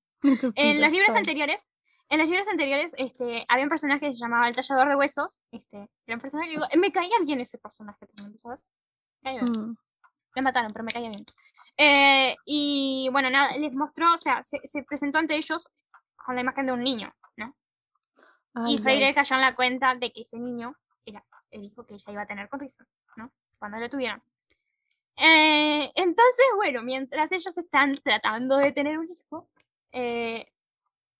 en los libros anteriores, en los libros anteriores, este, había un personaje que se llamaba el tallador de huesos. Este, era un personaje que me caía bien ese personaje también, ¿sabes? Me caía bien. Mm. Me mataron, pero me caía bien. Eh, y bueno, nada, les mostró, o sea, se, se presentó ante ellos con la imagen de un niño, ¿no? Ay, y Feire yikes. cayó en la cuenta de que ese niño era el hijo que ella iba a tener con Risa, ¿no? Cuando lo tuvieron. Eh, entonces, bueno, mientras ellos están tratando de tener un hijo, eh,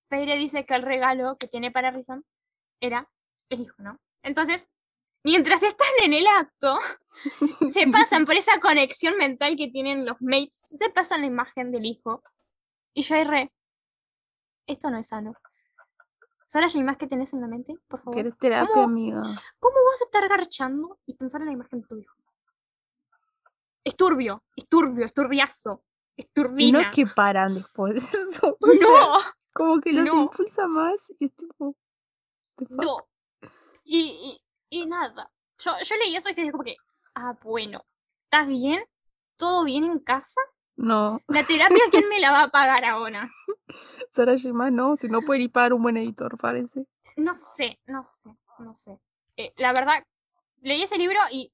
Feire dice que el regalo que tiene para Risa era el hijo, ¿no? Entonces, mientras están en el acto, se pasan por esa conexión mental que tienen los mates, se pasan la imagen del hijo. Y yo ahí re, esto no es sano. Sara, ¿hay más que tenés en la mente? Por favor. ¿Querés terapia, ¿Cómo? amiga? ¿Cómo vas a estar garchando y pensar en la imagen de tu hijo? Es turbio, es turbio, es turbiazo, es Y no turbina. es que paran después de eso. sea, No, como que los no. impulsa más y es tipo. no. Y, y, y nada. Yo, yo leí eso y que como que, ah, bueno, ¿estás bien? ¿Todo bien en casa? No, La terapia, ¿quién me la va a pagar ahora? Sara Shima no, si no puede ir pagar un buen editor, parece. No sé, no sé, no sé. Eh, la verdad, leí ese libro y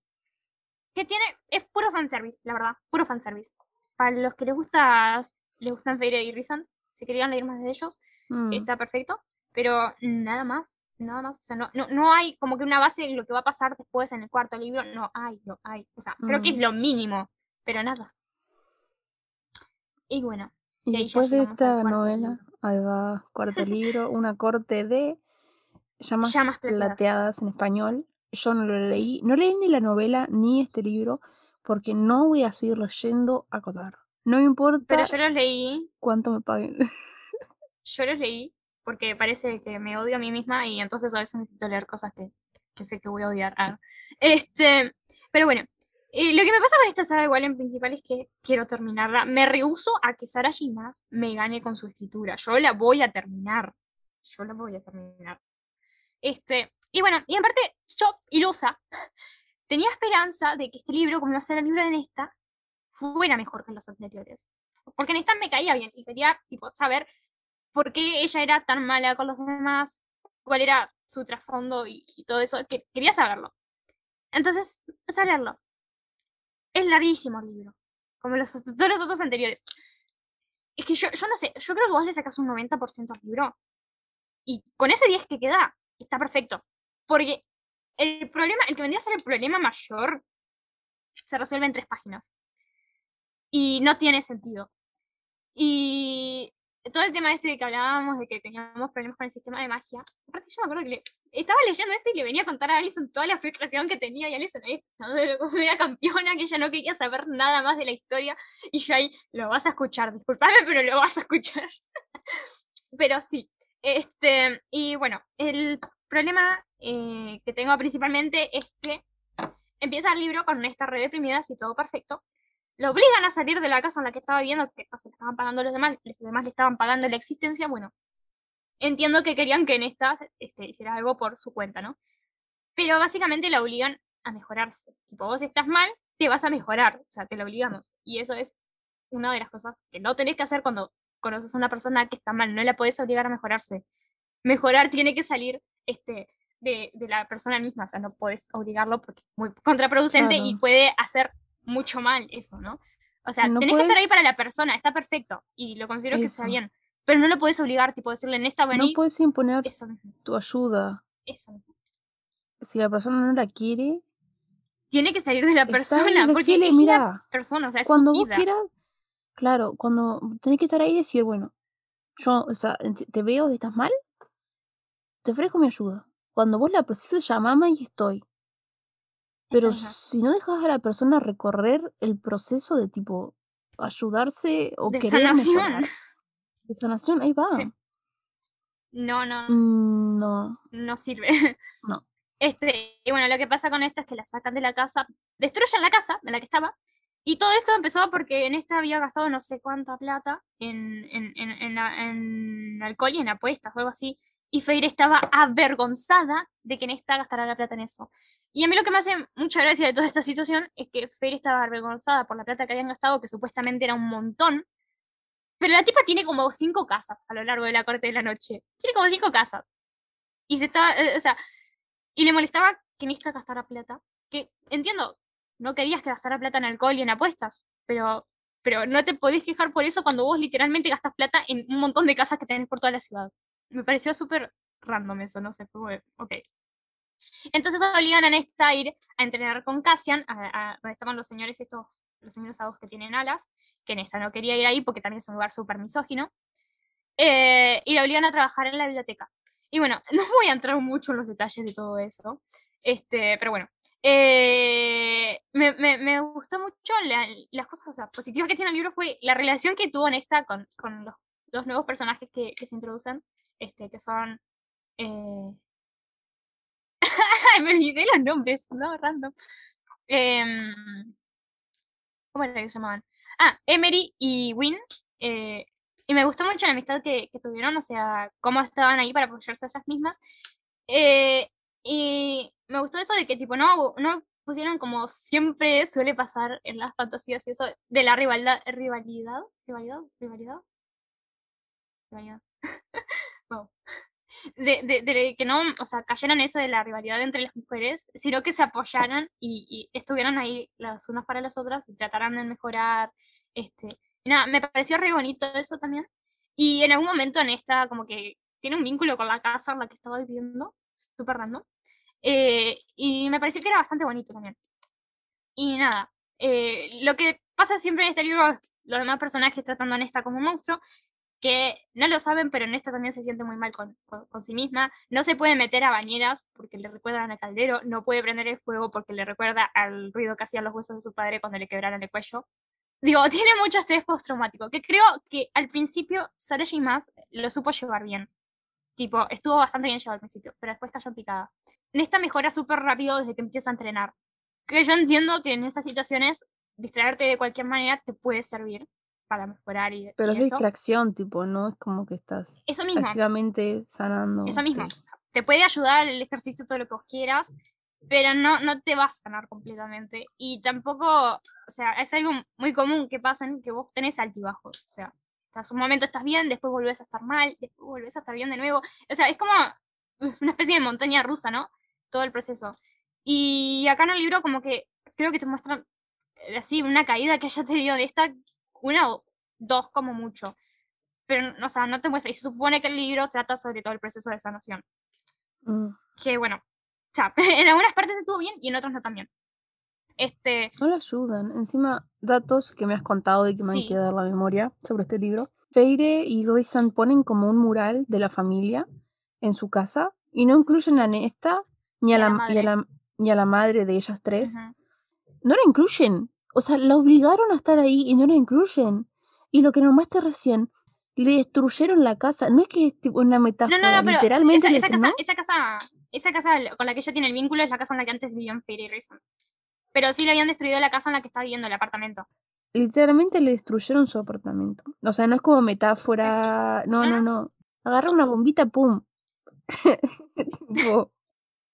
que tiene, es puro fanservice, la verdad, puro fanservice. Para los que les gusta, les gustan Feire y Rizan, si querían leer más de ellos, Mm. está perfecto, pero nada más, nada más. O sea, no, no, no hay como que una base de lo que va a pasar después en el cuarto libro, no hay, no hay. O sea, creo que es Mm. lo mínimo, pero nada. Y bueno, Y ya después de esta novela, ahí va, cuarto libro, una corte de llamas llamas plateadas. plateadas en español. Yo no lo leí, no leí ni la novela ni este libro, porque no voy a seguir leyendo a Cotar. No me importa Pero yo los leí cuánto me paguen. yo los leí porque parece que me odio a mí misma y entonces a veces necesito leer cosas que, que sé que voy a odiar. Ah. Este, pero bueno, lo que me pasa con esta saga igual en principal es que quiero terminarla. Me rehuso a que Sara Shimas me gane con su escritura. Yo la voy a terminar. Yo la voy a terminar. Este, y bueno, y en parte, yo, ilusa, tenía esperanza de que este libro, como iba a ser el libro de Nesta, fuera mejor que los anteriores. Porque Nesta me caía bien y quería, tipo, saber por qué ella era tan mala con los demás, cuál era su trasfondo y, todo eso, que quería saberlo. Entonces, empecé a leerlo. Es larguísimo el libro, como los, todos los otros anteriores. Es que yo, yo no sé, yo creo que vos le sacas un 90% al libro. Y con ese 10 que queda, está perfecto. Porque el problema, el que vendría a ser el problema mayor, se resuelve en tres páginas. Y no tiene sentido. Y todo el tema este de que hablábamos de que teníamos problemas con el sistema de magia. Aparte, yo me acuerdo que estaba leyendo esto y le venía a contar a Alison toda la frustración que tenía. Y Alison ahí, como una campeona que ella no quería saber nada más de la historia. Y yo ahí, lo vas a escuchar, disculpame, pero lo vas a escuchar. pero sí. Este, y bueno, el problema eh, que tengo principalmente es que empieza el libro con esta red deprimida, y todo perfecto. Lo obligan a salir de la casa en la que estaba viviendo, que se le estaban pagando los demás, los demás le estaban pagando la existencia. Bueno, entiendo que querían que en esta este, hiciera algo por su cuenta, ¿no? Pero básicamente la obligan a mejorarse. Tipo, vos estás mal, te vas a mejorar. O sea, te lo obligamos. Y eso es una de las cosas que no tenés que hacer cuando conoces a una persona que está mal. No la podés obligar a mejorarse. Mejorar tiene que salir este, de, de la persona misma. O sea, no podés obligarlo porque es muy contraproducente y puede hacer mucho mal eso, ¿no? O sea, No tenés que estar ahí para la persona, está perfecto. Y lo considero que está bien. Pero no lo puedes obligar, tipo, decirle en esta No vení, puedes imponer eso tu ayuda. eso. Si la persona no la quiere, Tiene que salir de la persona, porque decirle, es la mira, persona, o sea, es cuando su vos quieras, claro, cuando tenés que estar ahí y decir, bueno, yo, o sea, te veo y estás mal, te ofrezco mi ayuda. Cuando vos la precises, llamame y estoy. Pero si no dejas a la persona recorrer el proceso de tipo ayudarse o De querer sanación. mejorar, de sanación, ahí va. Sí. No, no, Mm, no, no sirve. No. Este, y bueno, lo que pasa con esto es que la sacan de la casa, destruyen la casa en la que estaba Y todo esto empezó porque en esta había gastado no sé cuánta plata en, en, en, en, alcohol y en apuestas o algo así. Y Feire estaba avergonzada de que en esta gastara la plata en eso. Y a mí lo que me hace mucha gracia de toda esta situación es que Feire estaba avergonzada por la plata que habían gastado, que supuestamente era un montón. Pero la tipa tiene como cinco casas a lo largo de la corte de la noche. Tiene como cinco casas. Y se estaba, eh, o sea, y le molestaba que en esta gastara plata. Que entiendo, no querías que gastara plata en alcohol y en apuestas, pero, pero no te podés quejar por eso cuando vos literalmente gastas plata en un montón de casas que tenés por toda la ciudad. Me pareció súper random eso, no sé, fue, ok. Entonces obligan a Nesta a ir a entrenar con Cassian, a, donde estaban los señores estos, los señores adultos que tienen alas, que Nesta no quería ir ahí porque también es un lugar súper misógino, eh, y la obligan a trabajar en la biblioteca. Y bueno, no voy a entrar mucho en los detalles de todo eso, este, pero bueno, eh, me, me, me, gustó mucho las cosas positivas que tiene el libro fue la relación que tuvo Nesta con, con los dos nuevos personajes que, se introducen, este, que son... Eh... me olvidé los nombres, no, random. Eh, ¿Cómo era que se llamaban? Ah, Emery y Win. Eh, y me gustó mucho la amistad que, que, tuvieron, o sea, cómo estaban ahí para apoyarse a ellas mismas. Eh, y me gustó eso de que, tipo, no, no pusieron como siempre suele pasar en las fantasías y eso, de la rivalidad, rivalidad, rivalidad, rivalidad, rivalidad. De, de, de, que no, o sea, cayeran eso de la rivalidad entre las mujeres, sino que se apoyaran y, y estuvieran ahí las unas para las otras y trataran de mejorar, este, y nada, me pareció re bonito eso también. Y en algún momento en esta, como que tiene un vínculo con la casa en la que estaba viviendo, súper random. Eh, y me pareció que era bastante bonito también. Y nada, eh, lo que pasa siempre en este libro los demás personajes tratando a Nesta como un monstruo, que no lo saben, pero Nesta también se siente muy mal con, con, sí misma. No se puede meter a bañeras porque le recuerdan al caldero, no puede prender el fuego porque le recuerda al ruido que hacían los huesos de su padre cuando le quebraron el cuello. Digo, tiene mucho estrés postraumático, que creo que al principio Sarah y más lo supo llevar bien. Tipo, estuvo bastante bien llevado al principio, pero después cayó en picada. Nesta mejora súper rápido desde que empieza a entrenar. Que yo entiendo que en esas situaciones distraerte de cualquier manera te puede servir para mejorar y Pero y es eso. distracción, tipo, no es como que estás Eso mismo. activamente sanando. Eso mismo. Te puede ayudar el ejercicio, todo lo que vos quieras, pero no, no te va a sanar completamente. Y tampoco, o sea, es algo muy común que pasen que vos tenés altibajos. O sea, hasta un momento estás bien, después volvés a estar mal, después volvés a estar bien de nuevo. O sea, es como una especie de montaña rusa, ¿no? Todo el proceso. Y acá en el libro como que creo que te muestran eh, así una caída que haya tenido de esta, una o dos como mucho. Pero, o sea, no te muestra. Y se supone que el libro trata sobre todo el proceso de sanación. Mm. Que bueno, o sea, en algunas partes estuvo bien y en otras no también. Este, No le ayudan. Encima, datos que me has contado y que me Sí. han quedado en la memoria sobre este libro. Feire y Rizan ponen como un mural de la familia en su casa y no incluyen a Nesta ni a, la, la y a la- ni a la madre de ellas tres. ujú. No la incluyen. O sea, la obligaron a estar ahí y no la incluyen. Y lo que nombraste recién, le destruyeron la casa. No es que es tipo una No, metáfora, no, no, pero literalmente esa, casa, ¿no? esa casa, esa casa con la que ella tiene el vínculo es la casa en la que antes vivían Fairy y Rison. Pero sí le habían destruido la casa en la que está viviendo, el apartamento. Literalmente le destruyeron su apartamento. O sea, no es como metáfora. No, No, no, no. Agarra una bombita, pum. tipo,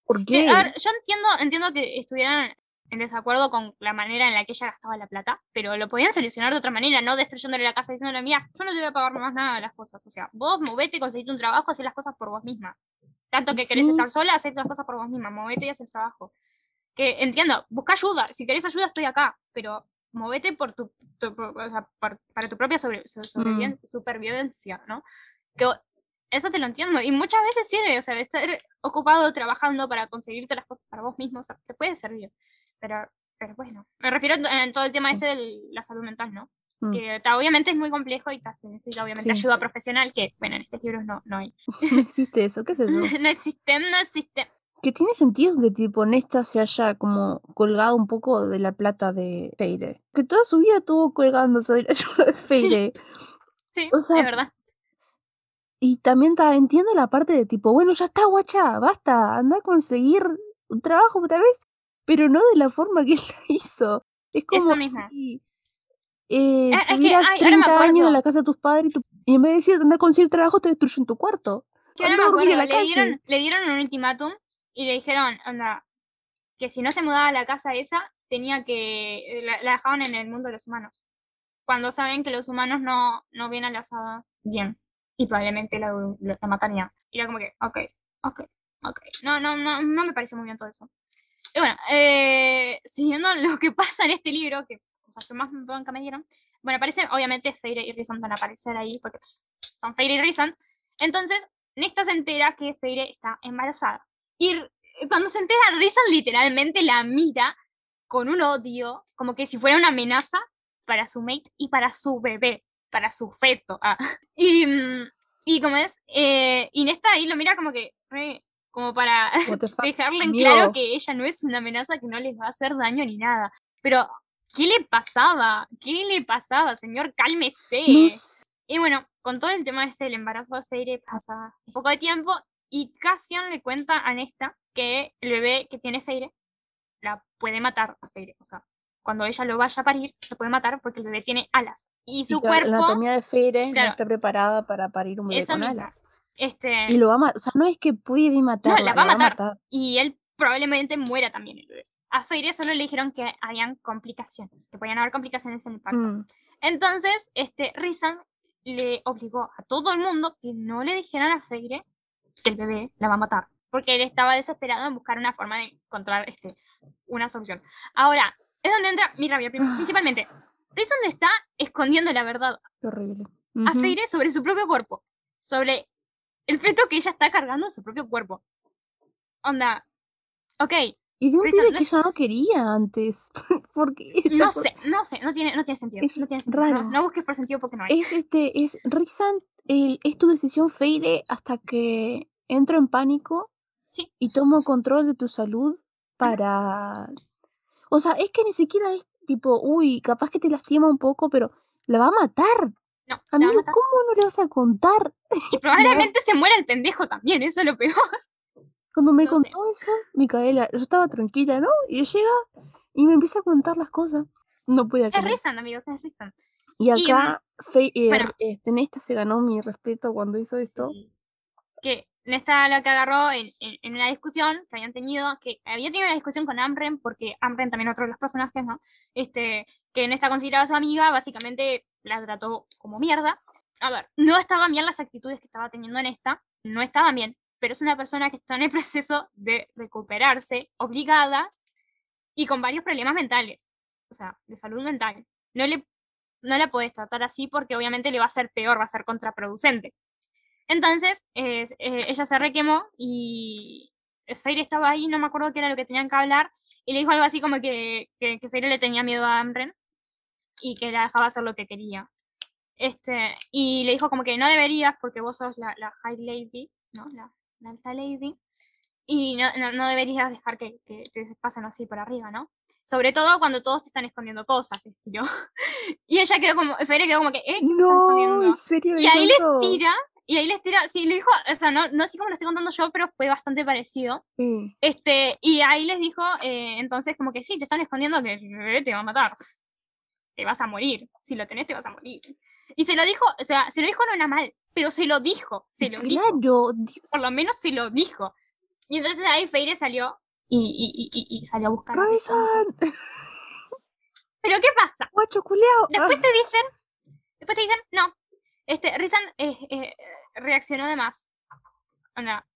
¿por qué? a ver, yo entiendo, entiendo que estuvieran en desacuerdo con la manera en la que ella gastaba la plata, pero lo podían solucionar de otra manera, no destruyéndole la casa diciéndole, mira, yo no te voy a pagar más nada de las cosas. O sea, vos movete, conseguiste un trabajo, hacé las cosas por vos misma. Tanto que querés sí. estar sola, hacé las cosas por vos misma, movete y haz el trabajo. Que entiendo, busca ayuda, si querés ayuda estoy acá, pero movete por tu, tu- por- o sea, por- para tu propia sobre- so- sobreviven- supervivencia, ¿no? Que eso te lo entiendo, y muchas veces sirve, o sea, estar ocupado trabajando para conseguirte las cosas para vos mismo, o sea, te puede servir, pero, pero bueno, me refiero en todo el tema Sí. este de la salud mental, ¿no? Mm. Que ta, obviamente es muy complejo y ta, se necesita obviamente Sí. ayuda profesional, que bueno, en estos libros no, no hay. No existe eso, ¿qué es eso? no existe, no existe. Que tiene sentido que tipo Nesta se haya como colgado un poco de la plata de Feire. Que toda su vida estuvo colgándose de la ayuda de Feire. Sí, O sea, es verdad. Y también ta, entiendo la parte de tipo, bueno, ya está, guacha, basta, anda a conseguir un trabajo otra vez, pero no de la forma que él lo hizo. Es como si eh, Eh, es que, ay, ahora me 30 años en la casa de tus padres y, tu- y en vez de decir anda a conseguir trabajo, te destruyen tu cuarto. Que ahora me acuerdo, la le dieron, le dieron un ultimátum y le dijeron, anda, que si no se mudaba a la casa esa, tenía que, eh, la, la dejaban en el mundo de los humanos. Cuando saben que los humanos no, no ven a las hadas bien. Y probablemente la, la, la matarían. Y era como que, ok, ok, ok. No, no, no, no me pareció muy bien todo eso. Y bueno, eh, siguiendo lo que pasa en este libro, que cosas que más bronca me dieron. Bueno, aparece, obviamente, Feyre y Rison van a aparecer ahí, porque pues, son Feyre y Rison. Entonces, Nesta se entera que Feyre está embarazada. Y r- cuando se entera, Rison literalmente la mira con un odio, como que si fuera una amenaza para su mate y para su bebé, para su feto. ah. Y, mm, y como es, eh, y Nesta ahí lo mira como que, como para dejarle en claro que ella no es una amenaza que no les va a hacer daño ni nada. Pero, ¿qué le pasaba? ¿Qué le pasaba, señor? Cálmese. Y bueno, con todo el tema este del embarazo de Seire pasa un poco de tiempo y Cassian le cuenta a Nesta que el bebé que tiene Feire la puede matar a Feire. O sea, cuando ella lo vaya a parir, se puede matar porque el bebé tiene alas. Y Y su que La cuerpo, anatomía de Feire no está preparada para parir un bebé con alas. Este, Y lo va a matar. O sea, no es que puede matarla, la va a matar. y él probablemente muera también. A Feire solo le dijeron que habían complicaciones, que podían haber complicaciones en el parto. Mm. Entonces, este, Rizan le obligó a todo el mundo que no le dijeran a Feire que el bebé la va a matar. Porque él estaba desesperado en buscar una forma de encontrar este, una solución. Ahora, es donde entra mi rabia. Principalmente, Rizan está escondiendo la verdad Qué horrible. a Ujú. Feire sobre su propio cuerpo. Sobre el feto que ella está cargando en su propio cuerpo. Onda, ok, Y de un Risa, no que ella no quería antes. porque no sé, no sé, no tiene, no tiene sentido. Es No tiene sentido. no- raro. No, busques por sentido porque no hay. Es este, es Rizan, el- es tu decisión, Feire, hasta que entro en pánico Sí. y tomo control de tu salud para. O sea, es que ni siquiera es tipo, uy, capaz que te lastima un poco, pero la va a matar. No, a Amigo. ¿cómo no le vas a contar? Y probablemente se muera el pendejo también, eso es lo peor. Cuando me No sé. contó eso, Micaela, yo estaba tranquila, ¿no? Y llega y me empieza a contar las cosas. No podía Es creer. Rizan, amigos, es Rizan. Y Y, acá, Fe- eh, bueno. este, Nesta se ganó mi respeto cuando hizo esto. Que Nesta la que agarró en, en, en una discusión que habían tenido, que había tenido una discusión con Amren, porque Amren también otro de los personajes, ¿no? Este, que Nesta consideraba su amiga, básicamente la trató como mierda. A ver, no estaban bien las actitudes que estaba teniendo Nesta, no estaban bien, pero es una persona que está en el proceso de recuperarse, obligada y con varios problemas mentales, o sea, de salud mental. No le no la puedes tratar así porque obviamente le va a ser peor, va a ser contraproducente. Entonces, es- eh, ella se requemó y Feire estaba ahí, no me acuerdo qué era lo que tenían que hablar, y le dijo algo así como que, que, que Feire le tenía miedo a Amren y que la dejaba hacer lo que quería. Este, y le dijo como que no deberías porque vos sos la, la High Lady, ¿no? La, la alta lady, y no, no, no deberías dejar que, que te pasen así por arriba, ¿no? Sobre todo cuando todos te están escondiendo cosas, estilo. Y ella quedó como, Feire quedó como que, ¿eh? ¿qué me estás No, escondiendo?". en serio. Y ahí les tira, y ahí les tira, sí, le dijo, o sea, no, no así como lo estoy contando yo, pero fue bastante parecido. Sí. Este, y ahí les dijo, eh, entonces, como que sí, te están escondiendo que bebé te va a matar. Te vas a morir. Si lo tenés, te vas a morir. Y se lo dijo, o sea, se lo dijo no era mal, pero se lo dijo, se lo dijo. Claro, Dios, Por lo menos se lo dijo. Y entonces ahí Feire salió y, y, y, y- salió a buscar. Pero ¿qué pasa? guacho culeado. Después te dicen, después te dicen, no, este, Rizan eh, eh, reaccionó de más. Onda,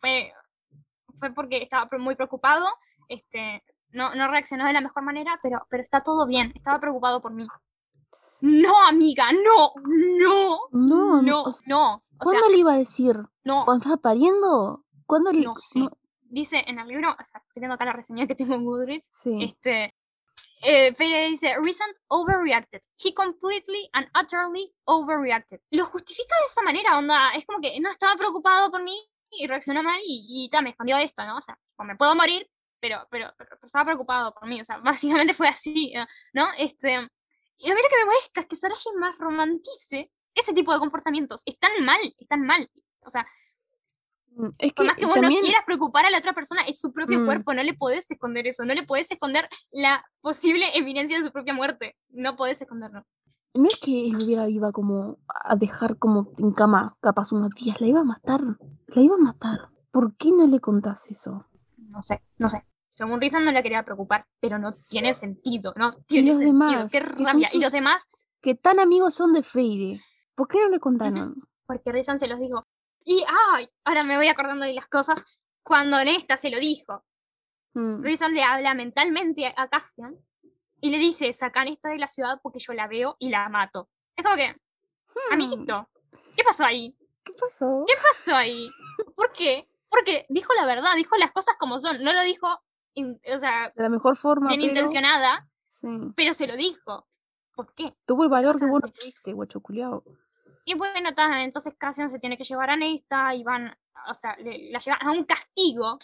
fue, fue porque estaba muy preocupado, este, no, no reaccionó de la mejor manera, pero, pero está todo bien, estaba preocupado por mí. No, amiga, no, no, No, no, o sea, no, o sea, ¿Cuándo le iba a decir? no, ¿Cuando estaba pariendo? ¿Cuándo le.? no sé. Dice en el libro, o sea, estoy viendo acá la reseña que tengo en Goodreads, Sí. Este, eh, Feire dice, Recent overreacted. He completely and utterly overreacted. Lo justifica de esa manera, onda. Es como que no estaba preocupado por mí y reaccionó mal y, y me escondió esto, ¿no? O sea, tipo, me puedo morir, pero, pero, pero, estaba preocupado por mí. O sea, básicamente fue así, ¿no? Este, y a mí lo que me molesta es que Sarah J. más romantice ese tipo de comportamientos. Están mal, están mal. O sea, Mm, Es Por que más que vos también no quieras preocupar a la otra persona, es su propio Mm. cuerpo, no le podés esconder eso, no le podés esconder la posible eminencia de su propia muerte. No podés esconderlo. no es que él la iba como a dejar como en cama capaz unos días, la iba a matar, la iba a matar. ¿Por qué no le contás eso? No sé, no sé. Según Rizan no la quería preocupar, pero no tiene sentido, no tiene los sentido. demás, Qué rabia. Y los demás, Que tan amigos son de Feire. ¿Por qué no le contaron? porque Rizan se los dijo. Y ay, ahora me voy acordando de las cosas. Cuando Nesta se lo dijo, Mm. Rizan le habla mentalmente a Cassian y le dice, sacan esta de la ciudad porque yo la veo y la mato. Es como que, Hmm, amiguito, ¿qué pasó ahí? ¿Qué pasó? ¿Qué pasó ahí? ¿Por qué? Porque dijo la verdad, dijo las cosas como son, no lo dijo, in- o sea, De la mejor forma, bien pero... intencionada, Sí. pero se lo dijo. ¿Por qué? Tuvo el valor que vos no así. tuviste, guacho culiao. Y bueno, entonces Cassian se tiene que llevar a Nesta y van, o sea, le- la llevan a un castigo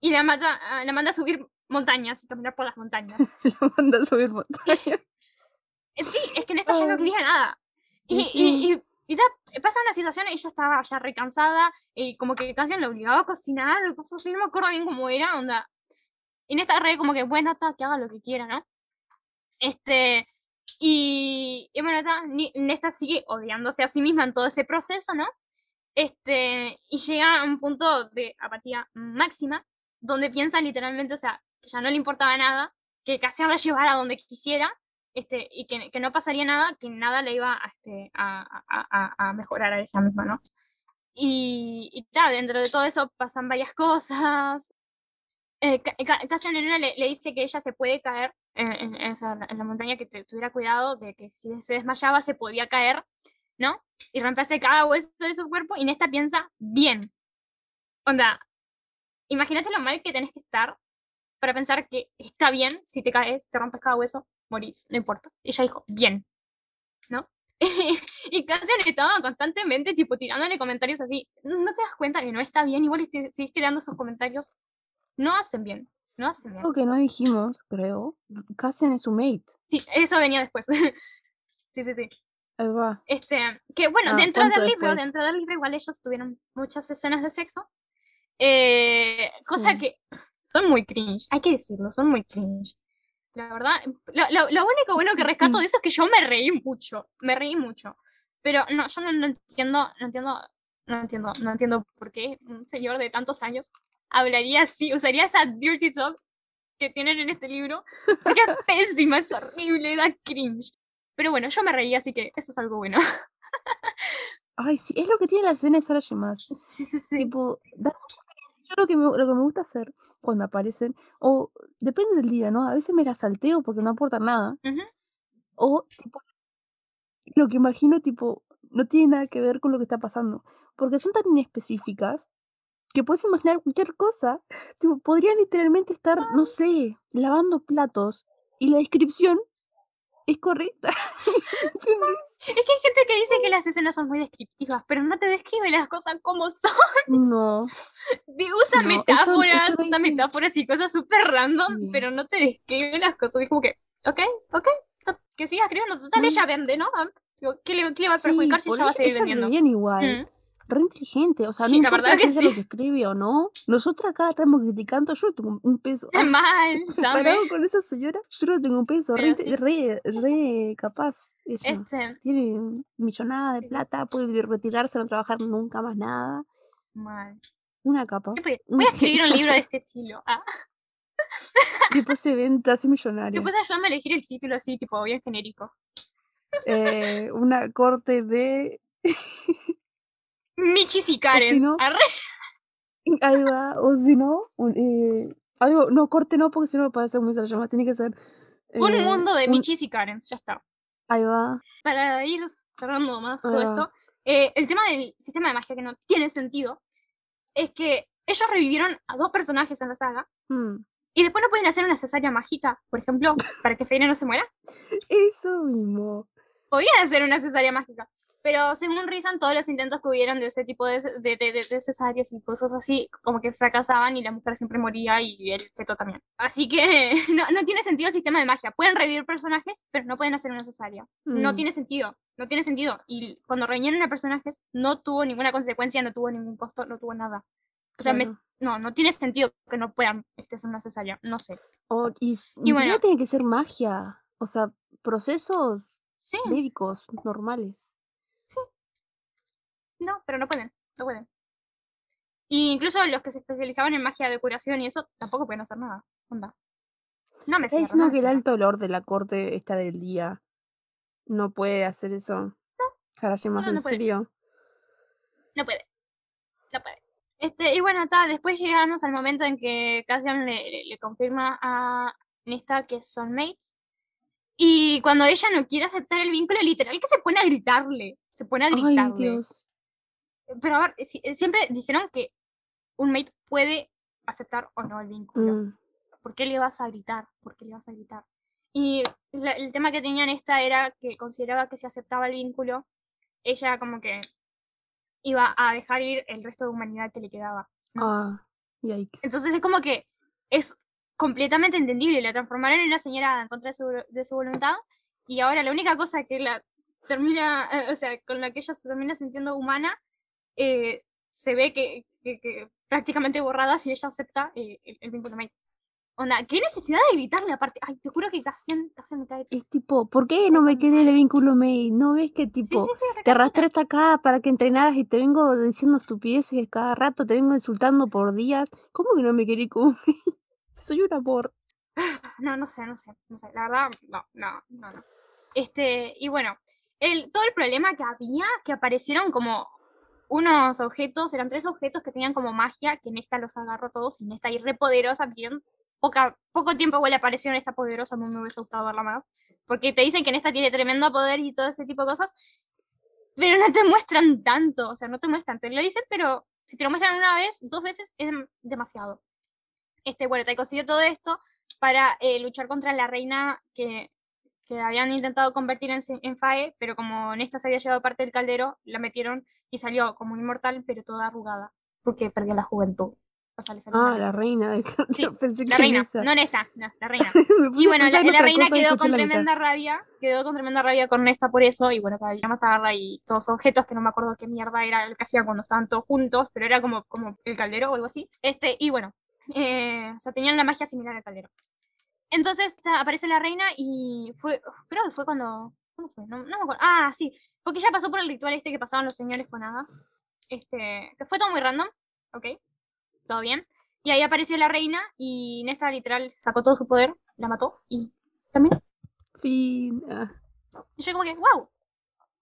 y la, mata, a- la manda a subir montañas y caminar por las montañas. La manda a subir montaña. Eh, Sí, es que Nesta ya no quería nada. Y, Y y, sí. y- y ta, pasa una situación, ella estaba ya recansada, y como que Cassian la obligaba a cocinar, o cosas así, no me acuerdo bien cómo era, onda. Y Nesta re como que, bueno, ta, que haga lo que quiera, ¿no? Este, y, y bueno, ni- Nesta sigue odiándose a sí misma en todo ese proceso, ¿no? Este, y llega a un punto de apatía máxima, donde piensa literalmente, o sea, que ya no le importaba nada, que Cassian la llevara a donde quisiera, este, y que, que no pasaría nada, que nada le iba a, este, a, a- a- mejorar a ella misma, ¿no? Y, y dentro de todo eso pasan varias cosas. Eh, le, le dice que ella se puede caer en, en- en la montaña, que te- tuviera cuidado de que si se desmayaba se podía caer, ¿no? Y romperse cada hueso de su cuerpo, y Nesta piensa, bien. Onda, imagínate lo mal que tenés que estar para pensar que está bien si te caes, te rompes cada hueso, morís, no importa. Ella dijo, bien, ¿no? y Cassian estaba constantemente, tipo, tirándole comentarios así. ¿No te das cuenta que no está bien? Igual sigues tirando esos comentarios. No hacen bien, no hacen bien. Algo que no dijimos, creo. Cassian es su mate. Sí, eso venía después. sí, sí, sí. Ahí va. Este, que bueno, Ah, dentro del ¿cuánto libro, después? dentro del libro igual ellos tuvieron muchas escenas de sexo. eh, cosa Sí. que son muy cringe, hay que decirlo, son muy cringe. La verdad, lo, lo- lo único bueno que rescato de eso es que yo me reí mucho, me reí mucho. Pero no, yo no, no entiendo, no entiendo, no entiendo, no entiendo por qué un señor de tantos años hablaría así, usaría esa dirty talk que tienen en este libro. Porque es pésima, es horrible, da cringe. Pero bueno, yo me reí, así que eso es algo bueno. Ay, sí, es lo que tiene la escena de Sarah Shemas. Sí, sí, sí. Tipo, yo lo que, me, lo que me gusta hacer cuando aparecen, o depende del día, ¿no? A veces me la salteo porque no aportan nada. O, tipo, lo que imagino, tipo, no tiene nada que ver con lo que está pasando. Porque son tan inespecíficas que puedes imaginar cualquier cosa. Tipo, podrían literalmente estar, no sé, lavando platos y la descripción es correcta. ¿Entendés? Es que hay gente que dice que las escenas son muy descriptivas, pero no te describe las cosas como son. No. Usa No, metáforas, eso usa metáforas y cosas súper random, Sí. pero no te describe las cosas. Es como que, ok, ok, que siga escribiendo. Total, Mm. ella vende, ¿no? Ah, digo, ¿Qué le, qué le va a Sí, perjudicar si ella va a seguir ella vendiendo? bien igual. Mm. Re inteligente. O sea, no Sí, la importa verdad si que ella lo sí. que escribe o no. Nosotros acá estamos criticando. Yo tengo un peso. Mal, comparado con esa señora, yo no tengo un peso. Re, inte- re, re capaz. Ella Este, tiene millonada de Sí. plata. Puede retirarse, no trabajar nunca más nada. mal. Una capa. Voy voy a escribir un libro de este estilo. Ah. Después se vende, hace millonaria. Después ayúdame a elegir el título así, tipo, bien genérico. Eh, una corte de. Michis y no, Arre. Ahí va. O si no, un, eh, algo. No, corte no, porque si no puede ser muy llama. Tiene que ser. Un eh, mundo de un- Michis y Karens, ya está. Ahí va. Para ir cerrando más todo esto, eh, el tema del sistema de magia que no tiene sentido es que ellos revivieron a dos personajes en la saga Mm. y después no pueden hacer una cesárea mágica, por ejemplo, para que Feine no se muera. Eso mismo. Podían hacer una cesárea mágica. Pero según Rizan, todos los intentos que hubieran de ese tipo de, de, de, de cesáreas y cosas así, como que fracasaban y la mujer siempre moría y el feto también. Así que no, no tiene sentido el sistema de magia. Pueden revivir personajes, pero no pueden hacer una cesárea. No Mm. tiene sentido. No tiene sentido. Y cuando rellenan a personajes, no tuvo ninguna consecuencia, no tuvo ningún costo, no tuvo nada. O sea, me- no, no tiene sentido que no puedan este, hacer una cesárea. No sé. O- y bueno. tiene que ser magia. O sea, procesos Sí, médicos normales. No, pero no pueden. No pueden. Y incluso los que se especializaban en magia de curación y eso tampoco pueden hacer nada. Onda. No me Está diciendo no que el alto olor de la corte está del día no puede hacer eso. ¿Se más no, en no puede. serio? No puede. No puede. Este, y bueno, ta, después llegamos al momento en que Cassian le, le- le confirma a Nesta que son mates. Y cuando ella no quiere aceptar el vínculo, literal que se pone a gritarle. Se pone a Ay, gritarle. Dios. Pero a ver, si- eh, siempre dijeron que un mate puede aceptar o no el vínculo. Mm, ¿Por qué le vas a gritar? ¿Por qué le vas a gritar? Y la- el tema que tenían esta era que consideraba que si aceptaba el vínculo, ella como que iba a dejar ir el resto de humanidad que le quedaba. ¿no? Ah, yikes. Entonces es como que es completamente entendible. La transformaron en una señora en contra de su, de su voluntad y ahora la única cosa que la termina, eh, o sea, con la que ella se termina sintiendo humana, eh, se ve que, que- que prácticamente borrada si ella acepta eh, el, el vínculo mate. Onda, ¿qué necesidad de gritarle aparte? Ay, te juro que Cassian, Cassian me cae. Es tipo, ¿por qué no me querés el vínculo May? ¿No ves que Sí, tipo sí, sí, te arrastré hasta acá para que entrenaras y te vengo diciendo estupideces cada rato, te vengo insultando por días? ¿Cómo que no me querés como? Soy un amor. No, no sé, no sé, no sé. La verdad, no, no, no, no. Este, y bueno, el, todo el problema que había, que aparecieron como unos objetos, eran tres objetos que tenían como magia, que en esta los agarró todos, y en esta re poderosa, bien, poca, poco tiempo igual apareció en esta poderosa, mí me hubiese gustado verla más, porque te dicen que en esta tiene tremendo poder y todo ese tipo de cosas, pero no te muestran tanto, o sea, no te muestran, te lo dicen, pero si te lo muestran una vez, dos veces, es dem- demasiado. Este, bueno, te consiguió todo esto para eh, luchar contra la reina que, que habían intentado convertir en, en Fae, pero como en esta se había llevado parte del caldero, la metieron y salió como inmortal, pero toda arrugada, porque perdió la juventud. O sea, Ah, la reina de Sí, Pensé la que reina, esa. no en esta, no, la reina. Y bueno, la, la reina y quedó con tremenda rabia, quedó con tremenda rabia con esta por eso, y bueno, para matarla y todos objetos, que no me acuerdo qué mierda era el que hacían cuando estaban todos juntos, pero era como, como el caldero o algo así. Este, y bueno, eh, o sea, tenían la magia similar al caldero. Entonces aparece la reina y fue, creo que fue cuando, ¿cuándo fue? No, no me acuerdo. Ah, sí, porque ya pasó por el ritual este que pasaban los señores con hadas. Este, que fue todo muy random, ok, todo bien. Y ahí apareció la reina y Nesta literal sacó todo su poder, la mató y también. Fin. Ah, Y yo como que, wow,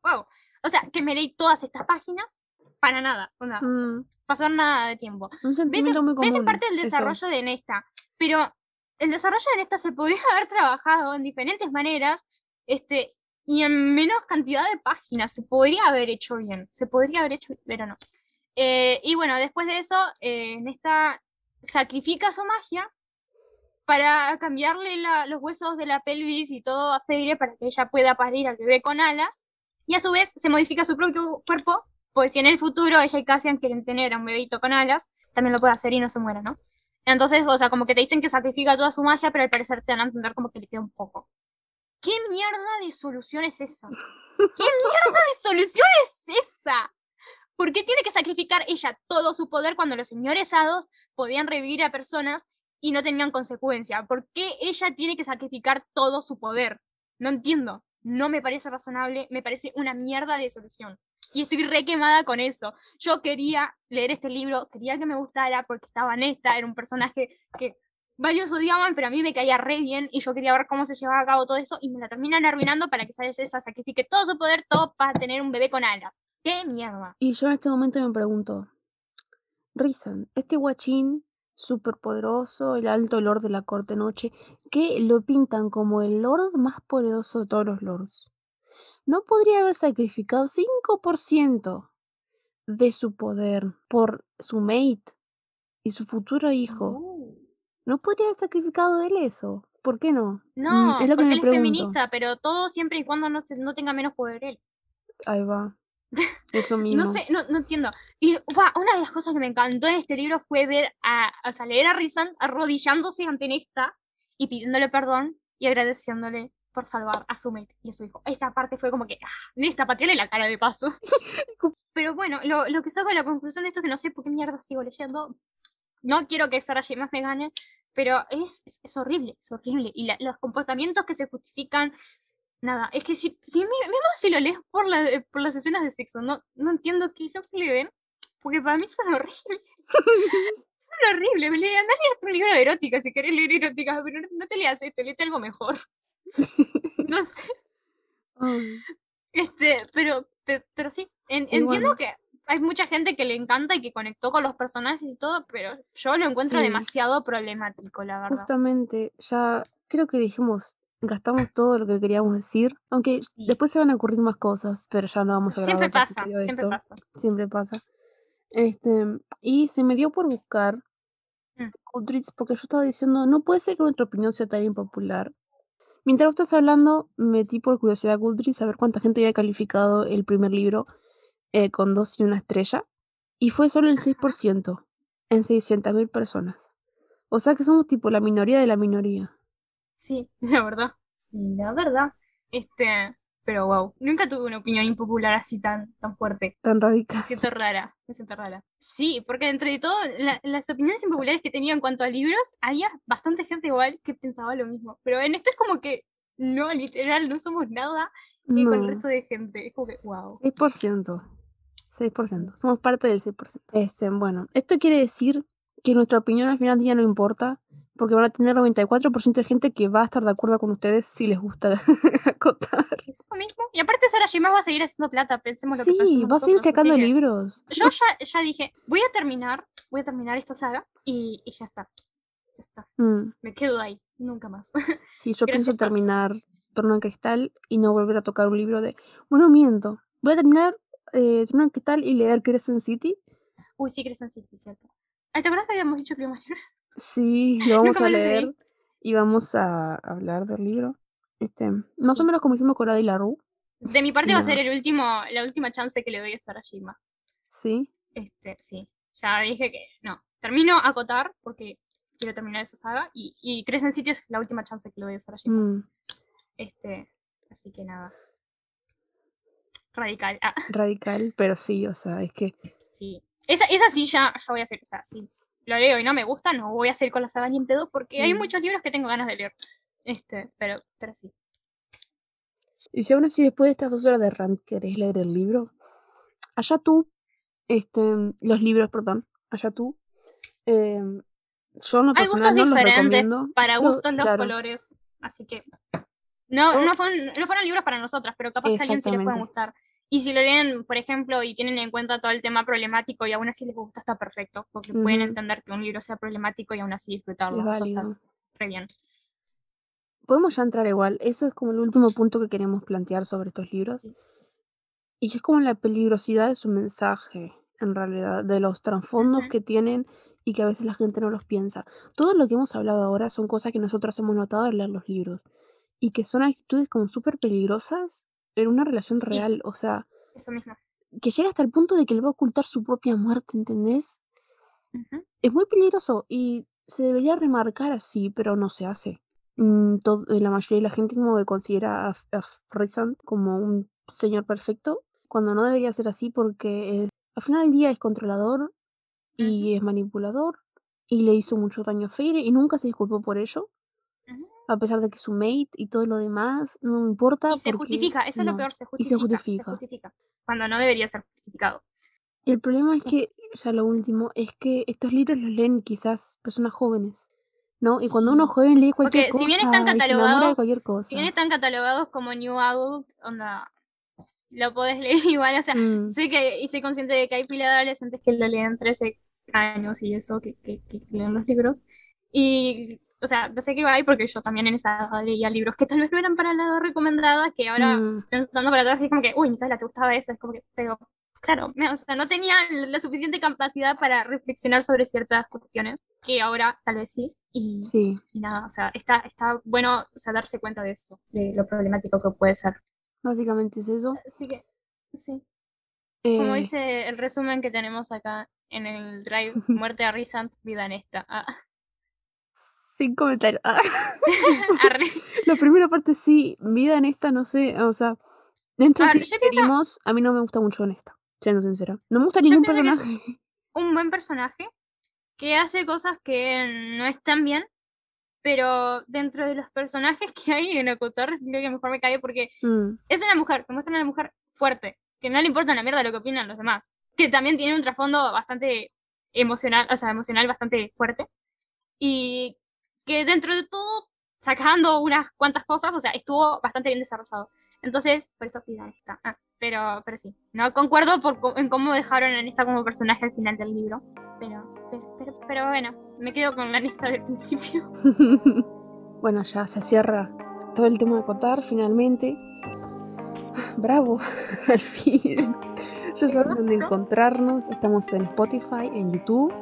wow. O sea, que me leí todas estas páginas para nada, onda, mm, pasó nada de tiempo. un ves, muy ves en común. parte el eso. desarrollo de Nesta, pero el desarrollo de Nesta se podría haber trabajado en diferentes maneras, este, y en menos cantidad de páginas, se podría haber hecho bien, se podría haber hecho, pero no. Eh, y bueno, después de eso, eh, Nesta sacrifica su magia para cambiarle la- los huesos de la pelvis y todo a Feyre para que ella pueda parir al bebé con alas, y a su vez se modifica su propio cuerpo pues si en el futuro ella y Cassian quieren tener a un bebito con alas, también lo puede hacer y no se muera, ¿no? Entonces, o sea, como que te dicen que sacrifica toda su magia, pero al parecer te dan a entender como que le queda un poco. ¿Qué mierda de solución es esa? ¿Qué mierda de solución es esa? ¿Por qué tiene que sacrificar ella todo su poder cuando los señores hados podían revivir a personas y no tenían consecuencia? ¿Por qué ella tiene que sacrificar todo su poder? No entiendo. No me parece razonable, me parece una mierda de solución. Y estoy re quemada con eso. Yo quería leer este libro, quería que me gustara porque estaba Nesta, era un personaje que varios odiaban, pero a mí me caía re bien y yo quería ver cómo se llevaba a cabo todo eso y me la terminan arruinando para que ella sacrifique todo su poder, todo para tener un bebé con alas. ¡Qué mierda! Y yo en este momento me pregunto, Rizan, este guachín súper poderoso, el alto lord de la corte noche, que lo pintan como el lord más poderoso de todos los lords, ¿no podría haber sacrificado 5% de su poder por su mate y su futuro hijo? Uh. ¿No podría haber sacrificado él eso? ¿Por qué no? Mm, No, es lo que me él es feminista, pero todo siempre y cuando no, no tenga menos poder él. Ahí va. Eso mismo. No sé, no, no entiendo. Y una de las cosas que me encantó en este libro fue ver a, o sea, leer a Rizan arrodillándose ante Nesta y pidiéndole perdón y agradeciéndole por salvar a su mate y a su hijo. Esta parte fue como que, ah, Nesta, pateale la cara de paso. Pero bueno, lo, lo que saco de la conclusión de esto es que no sé por qué mierda sigo leyendo. No quiero que Sarah J. Me gane, pero es, es, es horrible, es horrible. Y la- los comportamientos que se justifican, nada, es que si, si mi- mismo si lo lees por, la, por las escenas de sexo, no, no entiendo qué es lo que le ven, porque para mí son horribles. son horribles. Me leí, andá a leerte un libro de erótica si querés leer erótica, pero no, no te leas esto, léete algo mejor. no sé. Este, pero, pe- pero, sí, en- entiendo bueno. que hay mucha gente que le encanta y que conectó con los personajes y todo, pero yo lo encuentro Sí. demasiado problemático, la verdad. Justamente, ya creo que dijimos, gastamos todo lo que queríamos decir, aunque Sí. después se van a ocurrir más cosas, pero ya no vamos a Siempre pasa, siempre esto. pasa. Siempre pasa. Este, y se me dio por buscar Mm. Goodreads porque yo estaba diciendo, no puede ser que nuestra opinión sea tan impopular. Mientras estás hablando, metí por curiosidad a Goodreads a ver cuánta gente había calificado el primer libro eh, con dos y una estrella. Y fue solo el 6% en 600.000 personas. O sea que somos tipo la minoría de la minoría. Sí, la verdad. La verdad. Este, pero wow, nunca tuve una opinión impopular así tan, tan fuerte. Tan radical. Me siento rara, me siento rara. Sí, porque dentro de todo, la- las opiniones impopulares que tenía en cuanto a libros, había bastante gente igual que pensaba lo mismo. Pero en esto es como que, no, literal, no somos nada eh, con el No, resto de gente. Es como que, wow. 6%. 6%. Somos parte del 6%. Este, bueno, esto quiere decir que nuestra opinión al final del día no importa, porque van a tener 94% de gente que va a estar de acuerdo con ustedes si les gusta acotar. Eso mismo. Y aparte, Sara. Maas va a seguir haciendo plata, pensemos lo que Sí, va a seguir sacando libros. Yo ya, ya dije, voy a terminar, voy a terminar esta saga y, y ya está. Ya está. Mm, Me quedo ahí, nunca más. sí, yo pienso Gracias, terminar Torno Cristal y no volver a tocar un libro de... Bueno, miento. Voy a terminar eh, Torno de Cristal y leer Crescent City. Uy, sí, Crescent City, cierto. ¿te acuerdas que habíamos dicho que lo íbamos a leer? Sí, lo vamos a leer y vamos a hablar del libro. Este, más o Sí. menos como hicimos con Adi Larue. De mi parte va a ser el último, la última chance que le doy a Sara J. Maas. Sí. Este, sí. Ya dije que no. Termino a acotar porque quiero terminar esa saga y, y Crescent City es la última chance que le doy a Sara J. Maas. Mm, Este, así que nada. Radical. Ah, radical, pero sí, o sea, es que sí. Esa, esa sí ya, ya voy a hacer. O sea, si lo leo y no me gusta, no voy a hacer con la saga ni en pedo porque hay Mm. muchos libros que tengo ganas de leer. Este, pero, pero sí. Y si aún así después de estas dos horas de rant querés leer el libro, allá tú, este, los libros, perdón, allá tú. Eh, yo en lo Hay gustos no diferentes. Para gustos los claro, colores. Así que. No, no, fueron, no fueron libros para nosotras, pero capaz que a alguien sí pueden Exactamente. gustar. Y si lo leen, por ejemplo, y tienen en cuenta todo el tema problemático y aún así les gusta, está perfecto. Porque pueden Ujú. entender que un libro sea problemático y aún así disfrutarlo. Es Eso está re bien. Podemos ya entrar igual. Eso es como el último punto que queremos plantear sobre estos libros. Sí. Y es como la peligrosidad de su mensaje, en realidad, de los trasfondos Ujú. que tienen y que a veces la gente no los piensa. Todo lo que hemos hablado ahora son cosas que nosotros hemos notado al leer los libros y que son actitudes como súper peligrosas en una relación Sí, real. O sea, eso mismo. que llega hasta el punto de que le va a ocultar su propia muerte, ¿entendés? Es muy peligroso y se debería remarcar así, pero no se hace. Mm, todo- la mayoría de la gente como que considera a, a como un señor perfecto, cuando no debería ser así porque es- al final del día es controlador y es manipulador y le hizo mucho daño a Feire y nunca se disculpó por ello. A pesar de que su mate y todo lo demás no me importa Y se justifica, eso es lo peor, se Y se justifica, se justifica. justifica. Cuando no debería ser justificado. Y el problema es que, ya lo último, es que estos libros los leen quizás personas jóvenes, ¿no? Y cuando uno Sí. joven lee cualquier Porque si bien están cosa de catalogados, cualquier si bien cosa. están catalogados como New Adult, onda, lo podés leer igual, o sea, Mm, sé que, y soy consciente de que hay pila de adolescentes que lo leen 13 años y eso, que, que, que leen los libros. Y, o sea, yo sé que hay porque yo también en esa edad leía libros que tal vez no eran para la edad recomendada, que ahora, mm, pensando para atrás, es como que, uy, Micaela, ¿te gustaba eso? Es como que, pero, claro, me- o sea, no tenía la suficiente capacidad para reflexionar sobre ciertas cuestiones, que ahora tal vez sí, y, sí, y nada, o sea, está, está bueno o sea, darse cuenta de eso, de lo problemático que puede ser. básicamente es eso. Así que, sí. Como Eh, dice el resumen que tenemos acá en el drive, muerte a Risant, vida en esta. Ah, Sin comentarios. Ah. La primera parte sí, vida en esta, no sé, o sea, dentro A si pienso- a mí no me gusta mucho en esta, siendo sincera. No me gusta ningún personaje. un buen personaje que hace cosas que no están bien, pero dentro de los personajes que hay en Acotar, es el que mejor me cae porque Mm, es una mujer, te muestran a una mujer fuerte, que no le importa una mierda lo que opinan los demás, que también tiene un trasfondo bastante emocional, o sea, emocional bastante fuerte, y que dentro de todo, sacando unas cuantas cosas, o sea, estuvo bastante bien desarrollado. Entonces, por eso Pidan. Ah, pero, pero sí, no concuerdo por en cómo dejaron a Nesta como personaje al final del libro, pero, pero, pero, pero bueno, me quedo con la Nesta del principio. bueno, ya se cierra todo el tema de Cotar finalmente. Bravo, al fin. Ya saben dónde encontrarnos. Estamos en Spotify, en YouTube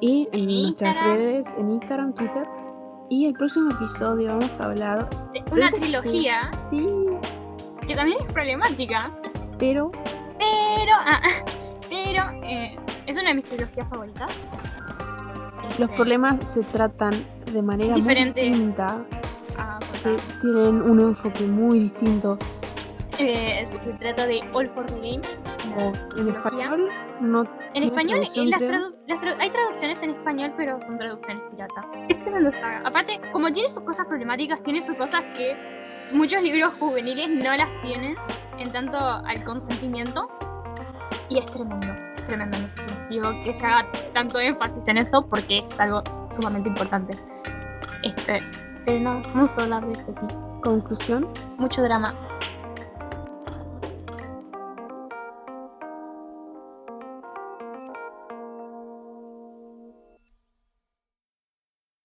y en, En nuestras Instagram. redes, en Instagram, Twitter. Y el próximo episodio vamos a hablar Una de- trilogía Sí, que también es problemática, pero pero, ah, pero eh, es una de mis trilogías favoritas. los problemas se tratan de manera Diferente. muy distinta. ah, tienen un enfoque muy distinto. Eh, se trata de All for the Game. En español, no En español, las tradu- las tradu- hay traducciones en español, pero son traducciones pirata. Es tremenda saga. Aparte, como tiene sus cosas problemáticas, tiene sus cosas que muchos libros juveniles no las tienen en tanto al consentimiento. Y es tremendo, es tremendo en ese sentido que se haga tanto énfasis en eso porque es algo sumamente importante. Este, pero no, vamos a hablar de esto aquí. Conclusión, Mucho drama.